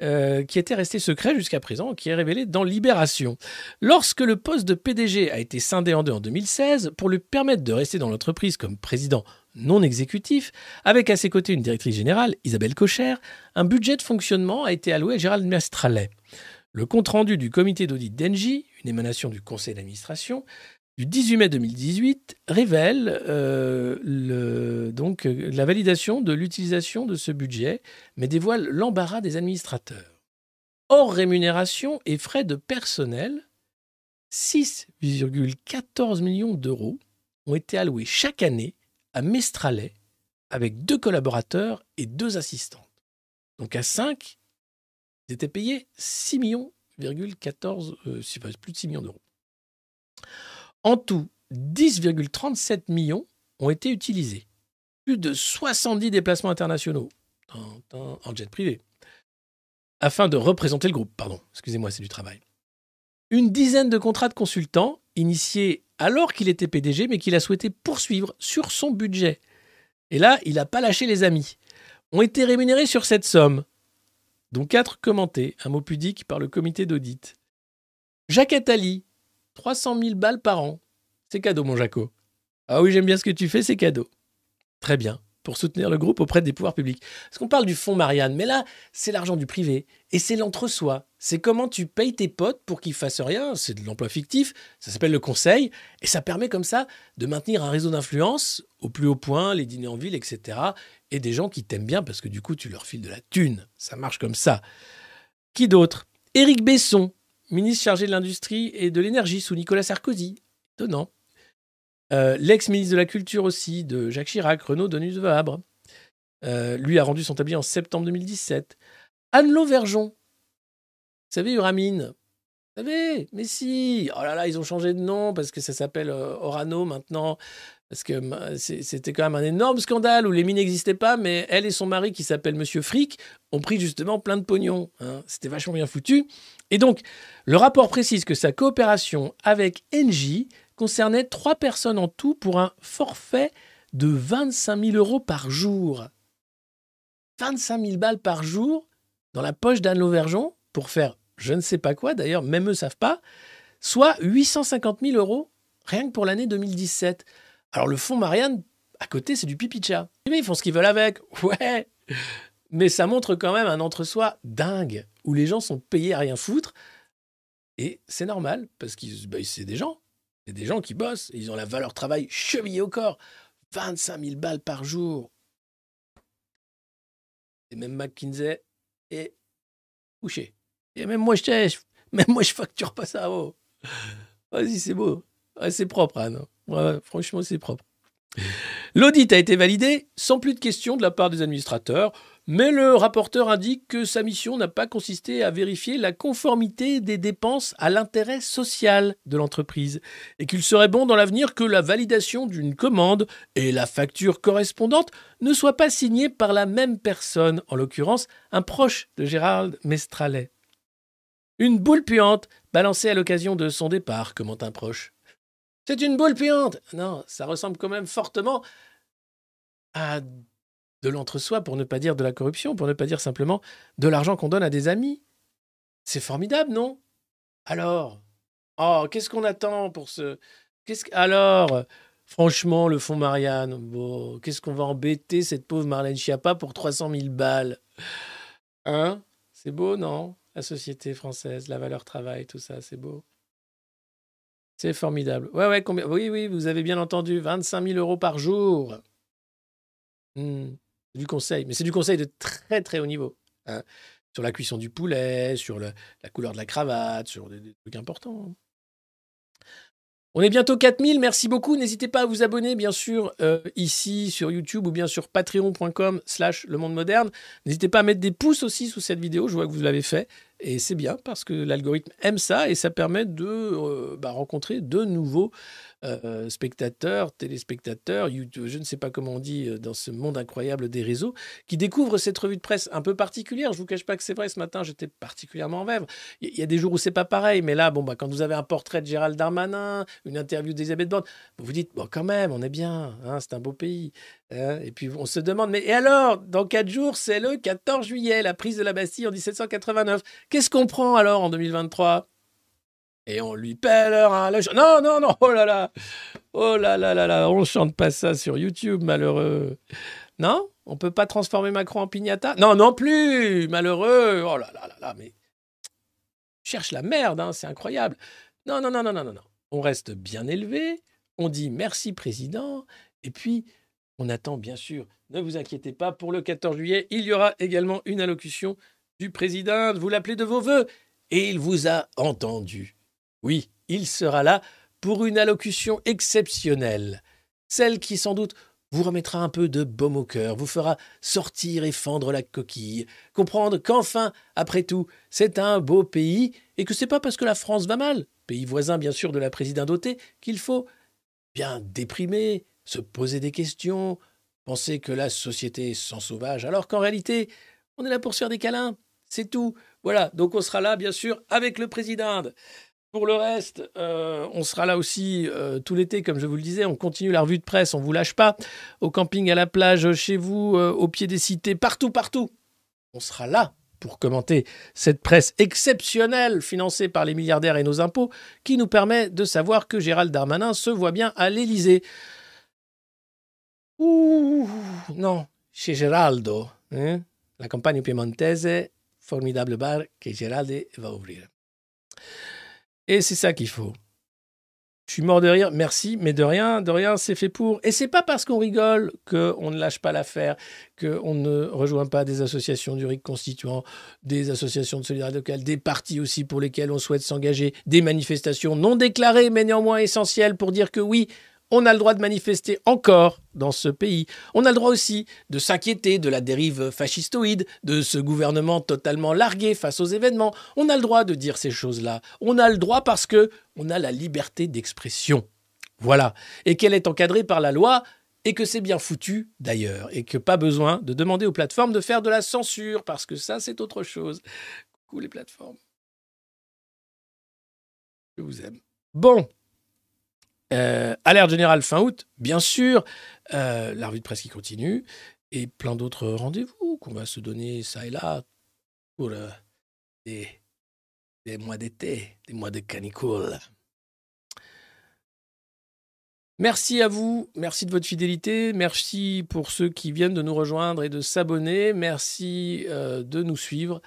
Euh, qui était resté secret jusqu'à présent, qui est révélé dans Libération. Lorsque le poste de PDG a été scindé en deux en 2016, pour lui permettre de rester dans l'entreprise comme président non exécutif, avec à ses côtés une directrice générale, Isabelle Cocher, un budget de fonctionnement a été alloué à Gérald Mestralet. Le compte-rendu du comité d'audit d'Engie, une émanation du conseil d'administration, du 18 mai 2018 révèle euh, donc euh, la validation de l'utilisation de ce budget, mais dévoile l'embarras des administrateurs. Hors rémunération et frais de personnel, 6,14 millions d'euros ont été alloués chaque année à Mestralet avec deux collaborateurs et deux assistantes. Donc à 5, ils étaient payés 6 millions, 14, euh, c'est pas- plus de 6 millions d'euros. En tout, 10,37 millions ont été utilisés. Plus de 70 déplacements internationaux en- jet privé. Afin de représenter le groupe, pardon, excusez-moi, c'est du travail. Une dizaine de contrats de consultants initiés alors qu'il était PDG, mais qu'il a souhaité poursuivre sur son budget. Et là, il n'a pas lâché les amis. Ont été rémunérés sur cette somme, dont quatre commentés, un mot pudique, par le comité d'audit. Jacques Attali, 300 000 balles par an. C'est cadeau, mon Jaco. Ah oui, j'aime bien ce que tu fais, c'est cadeau. Très bien, pour soutenir le groupe auprès des pouvoirs publics. Parce qu'on parle du fonds Marianne, mais là, c'est l'argent du privé. Et c'est l'entre-soi. C'est comment tu payes tes potes pour qu'ils fassent rien. C'est de l'emploi fictif. Ça s'appelle le conseil. Et ça permet comme ça de maintenir un réseau d'influence au plus haut point, les dîners en ville, etc. Et des gens qui t'aiment bien parce que du coup, tu leur files de la thune. Ça marche comme ça. Qui d'autre? Éric Besson, ministre chargé de l'Industrie et de l'Énergie sous Nicolas Sarkozy. Étonnant. Euh, L'ex-ministre de la Culture aussi, de Jacques Chirac, Renaud Donus de Vabre. Euh, lui a rendu son tablier en septembre 2017. Anne Verjon. Vous savez, Uramine. Vous savez, mais si. Oh là là, ils ont changé de nom parce que ça s'appelle euh, Orano maintenant. Parce que c'était quand même un énorme scandale où les mines n'existaient pas, mais elle et son mari, qui s'appelle Monsieur Frick, ont pris justement plein de pognon. hein. C'était vachement bien foutu. Et donc, le rapport précise que sa coopération avec Engie concernait trois personnes en tout pour un forfait de 25 000 euros par jour. 25 000 balles par jour dans la poche d'Anne Lauvergeon pour faire je ne sais pas quoi, d'ailleurs, même eux ne savent pas, soit 850 000 euros rien que pour l'année 2017. Alors le fonds Marianne, à côté, c'est du pipi de chat. Mais ils font ce qu'ils veulent avec. Ouais. Mais ça montre quand même un entre-soi dingue, où les gens sont payés à rien foutre. Et c'est normal, parce que c'est des gens. C'est des gens qui bossent. ils ont la valeur travail chevillée au corps. 25 000 balles par jour. Et même McKinsey est couché. Et même moi, je, je- même moi, je facture pas ça. Oh. Vas-y, c'est beau. C'est propre, Anne. Franchement, c'est propre. L'audit a été validé sans plus de questions de la part des administrateurs, mais le rapporteur indique que sa mission n'a pas consisté à vérifier la conformité des dépenses à l'intérêt social de l'entreprise et qu'il serait bon dans l'avenir que la validation d'une commande et la facture correspondante ne soient pas signées par la même personne, en l'occurrence un proche de Gérald Mestralet. Une boule puante balancée à l'occasion de son départ, commente un proche. C'est une boule puante. Non, ça ressemble quand même fortement à de l'entre-soi, pour ne pas dire de la corruption, pour ne pas dire simplement de l'argent qu'on donne à des amis. C'est formidable, non? Alors Oh, qu'est-ce qu'on attend pour ce... Qu'est-ce que... Alors Franchement, le fonds Marianne, bon, qu'est-ce qu'on va embêter cette pauvre Marlène Schiappa pour 300 000 balles? Hein? C'est beau, non? La société française, la valeur travail, tout ça, c'est beau. C'est formidable. Oui, oui, vous avez bien entendu, 25 000 euros par jour. Hmm, c'est du conseil, mais c'est du conseil de très très haut niveau. hein. Sur la cuisson du poulet, sur la couleur de la cravate, sur des, trucs importants. On est bientôt 4000, merci beaucoup. N'hésitez pas à vous abonner, bien sûr, euh, ici sur YouTube ou bien sur patreon.com slash le monde moderne. N'hésitez pas à mettre des pouces aussi sous cette vidéo, je vois que vous l'avez fait. Et c'est bien parce que l'algorithme aime ça et ça permet de euh, bah, rencontrer de nouveaux euh, spectateurs, téléspectateurs, YouTube, je ne sais pas comment on dit euh, dans ce monde incroyable des réseaux, qui découvrent cette revue de presse un peu particulière. Je vous cache pas que c'est vrai, ce matin, j'étais particulièrement en vèvre. Il y a des jours où c'est pas pareil, mais là, bon, bah, quand vous avez un portrait de Gérald Darmanin, une interview d'Elisabeth Borne, vous vous dites, bon, quand même, on est bien, hein, c'est un beau pays. hein. et puis on se demande, mais et alors, dans quatre jours, c'est le 14 juillet, la prise de la Bastille en 1789. Qu'est-ce qu'on prend alors en 2023 et on lui pèlera le... Non, non, non, oh là là Oh là là là là, on chante pas ça sur YouTube, malheureux. Non? On peut pas transformer Macron en pignata Non, non plus Malheureux Oh là là là là, mais... Cherche la merde, hein, c'est incroyable. Non, non, non, non, non, non, non. On reste bien élevé, on dit merci président, et puis on attend bien sûr, ne vous inquiétez pas, pour le 14 juillet, il y aura également une allocution du président, vous l'appelez de vos voeux, et il vous a entendu. Oui, il sera là pour une allocution exceptionnelle, celle qui sans doute vous remettra un peu de baume au cœur, vous fera sortir et fendre la coquille, comprendre qu'enfin, après tout, c'est un beau pays et que c'est pas parce que la France va mal, pays voisin bien sûr de la présidentauté, qu'il faut bien déprimer, se poser des questions, penser que la société est sauvage, alors qu'en réalité, on est là pour se faire des câlins, c'est tout. Voilà, donc on sera là bien sûr avec le président. Pour le reste, euh, on sera là aussi euh, tout l'été, comme je vous le disais. On continue la revue de presse, on vous lâche pas. Au camping, à la plage, chez vous, euh, au pied des cités, partout, partout. On sera là pour commenter cette presse exceptionnelle financée par les milliardaires et nos impôts, qui nous permet de savoir que Gérald Darmanin se voit bien à l'Élysée. Ouh, non, chez Geraldo, hein, la campagne piemontese, formidable bar que Geraldo va ouvrir. Et c'est ça qu'il faut. Je suis mort de rire, merci, mais de rien, de rien, c'est fait pour. Et c'est pas parce qu'on rigole qu'on ne lâche pas l'affaire, qu'on ne rejoint pas des associations du RIC constituant, des associations de solidarité locale, des partis aussi pour lesquels on souhaite s'engager, des manifestations non déclarées mais néanmoins essentielles pour dire que oui, on a le droit de manifester encore dans ce pays. On a le droit aussi de s'inquiéter de la dérive fascistoïde, de ce gouvernement totalement largué face aux événements. On a le droit de dire ces choses-là. On a le droit parce que on a la liberté d'expression. Voilà. Et qu'elle est encadrée par la loi et que c'est bien foutu d'ailleurs et que pas besoin de demander aux plateformes de faire de la censure parce que ça c'est autre chose. Coucou les plateformes. Je vous aime. Bon. Euh, alerte générale fin août, bien sûr. Euh, la revue de presse qui continue. Et plein d'autres rendez-vous qu'on va se donner ça et là pour euh, des, mois d'été, des mois de canicule. Merci à vous, merci de votre fidélité, merci pour ceux qui viennent de nous rejoindre et de s'abonner, merci euh, de nous suivre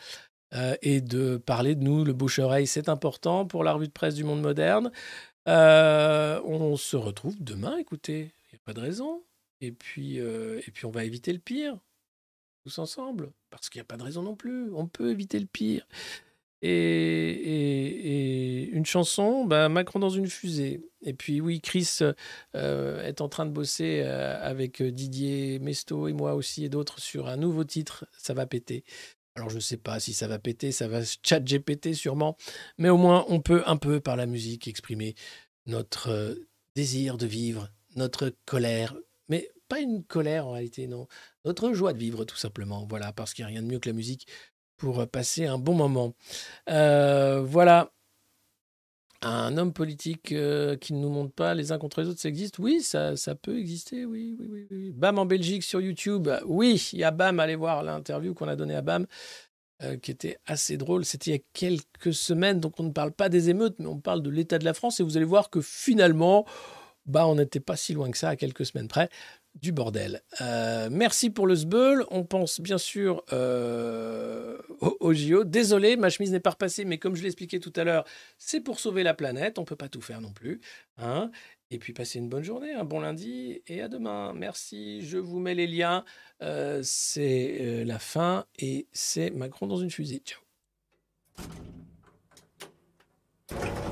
euh, et de parler de nous, le bouche-oreille, c'est important pour la revue de presse du monde moderne. Euh, on se retrouve demain, écoutez, il n'y a pas de raison. Et puis, euh, et puis on va éviter le pire, tous ensemble, parce qu'il n'y a pas de raison non plus, on peut éviter le pire. Et, une chanson, bah, Macron dans une fusée. Et puis oui, Chris euh, est en train de bosser avec Didier Mesto et moi aussi et d'autres sur un nouveau titre, ça va péter. Alors je ne sais pas si ça va péter, ça va chat GPT sûrement, mais au moins on peut un peu par la musique exprimer notre euh, désir de vivre, notre colère, mais pas une colère en réalité, non, notre joie de vivre tout simplement, voilà, parce qu'il n'y a rien de mieux que la musique pour euh, passer un bon moment. Euh, voilà. Un homme politique euh, qui ne nous montre pas les uns contre les autres, ça existe? Oui, ça, peut exister, oui, oui, oui, oui. Bam en Belgique sur YouTube, oui, il y a Bam, allez voir l'interview qu'on a donnée à Bam, euh, qui était assez drôle. C'était il y a quelques semaines, donc on ne parle pas des émeutes, mais on parle de l'état de la France, et vous allez voir que finalement, bah, on n'était pas si loin que ça, à quelques semaines près du bordel. Euh, merci pour le sbeul. On pense bien sûr euh, au, JO. Désolé, ma chemise n'est pas repassée, mais comme je l'expliquais tout à l'heure, c'est pour sauver la planète. On ne peut pas tout faire non plus. hein. et puis passez une bonne journée, un bon lundi et à demain. Merci. Je vous mets les liens. Euh, c'est euh, la fin et c'est Macron dans une fusée. Ciao.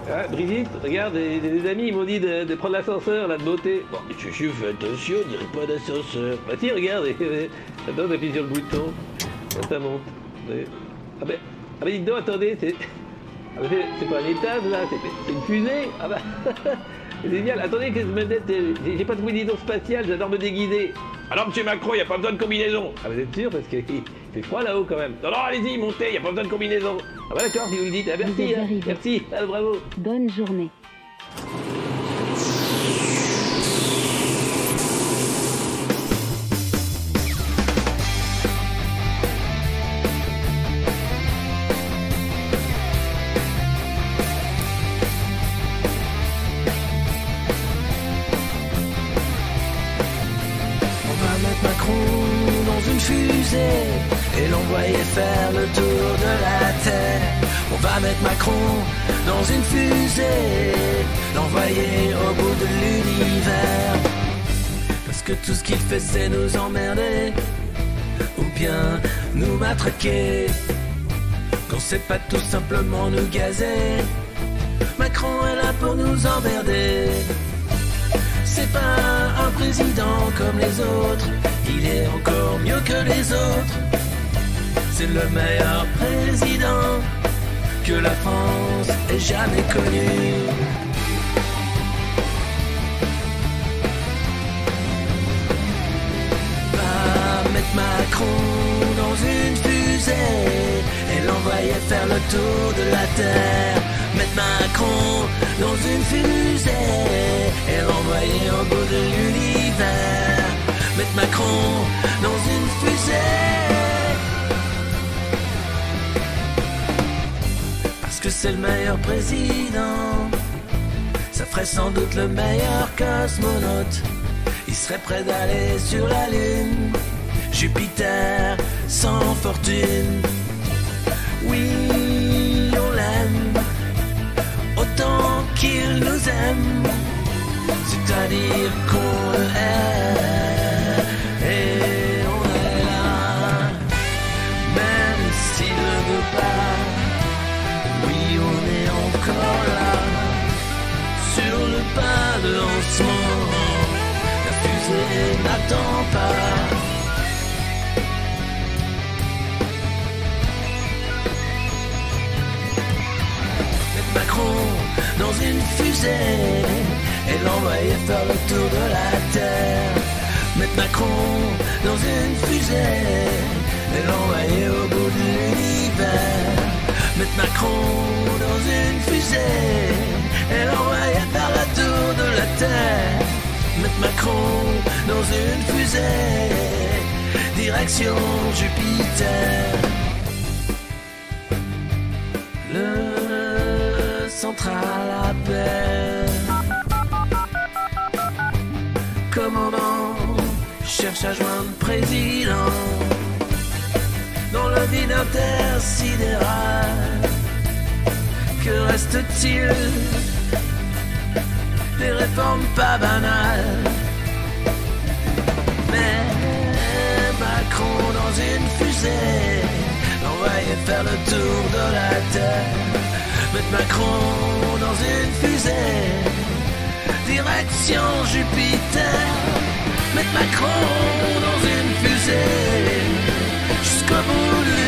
Ah, Brigitte, regarde, des amis ils m'ont dit de, prendre l'ascenseur, là, de beauté. Bon, je, je fais attention, on dirait pas d'ascenseur. Bah tiens, regarde, attends, on appuie sur le bouton. Là, ça monte. Ah ben, ah ben, dites donc, attendez, c'est... Ah ben, c'est- pas un étage, là, c'est une fusée. Ah C'est génial. Attendez, qu'est-ce que je me dette J'ai pas de combinaison spatiale, j'adore me déguiser. Alors, monsieur Macron, y a pas besoin de combinaison. Ah, vous êtes sûr Parce qu'il fait froid là-haut quand même. Non, non, allez-y, montez, y a pas besoin de combinaison. Ah, bah d'accord, si vous le dites. Ah, merci, hein. merci. Ah, bravo. Bonne journée. Macron dans une fusée et l'envoyer faire le tour de la Terre. On va mettre Macron dans une fusée, l'envoyer au bout de l'univers. Parce que tout ce qu'il fait c'est nous emmerder ou bien nous matraquer. Qu'on sait pas tout simplement nous gazer. Macron est là pour nous emmerder. C'est pas un président comme les autres, il est encore mieux que les autres. C'est le meilleur président que la France ait jamais connu. Va mettre Macron dans une fusée et l'envoyer faire le tour de la terre. Mettre Macron dans une fusée et l'envoyer au bout de l'univers. Mettre Macron dans une fusée. Parce que c'est le meilleur président. Ça ferait sans doute le meilleur cosmonaute. Il serait prêt d'aller sur la Lune. Jupiter sans fortune. Oui, on l'aime. Autant qu'il nous aime. C'est-à-dire qu'on le de lancement. La fusée n'attend pas. Mettre Macron dans une fusée et l'envoyer faire le tour de la terre. Mettre Macron dans une fusée et l'envoyer au bout de l'univers. Mettre Macron dans une fusée et l'envoyer faire le tour de la terre. Mettre Macron dans une fusée, direction Jupiter. Le central appelle. Commandant cherche à joindre président dans le vide intersidéral. Que reste-t-il Des réformes pas banales. Mais Macron dans une fusée, l'envoyer faire le tour de la terre. Mettre Macron dans une fusée, direction Jupiter. Mettre Macron dans une fusée, jusqu'au bout de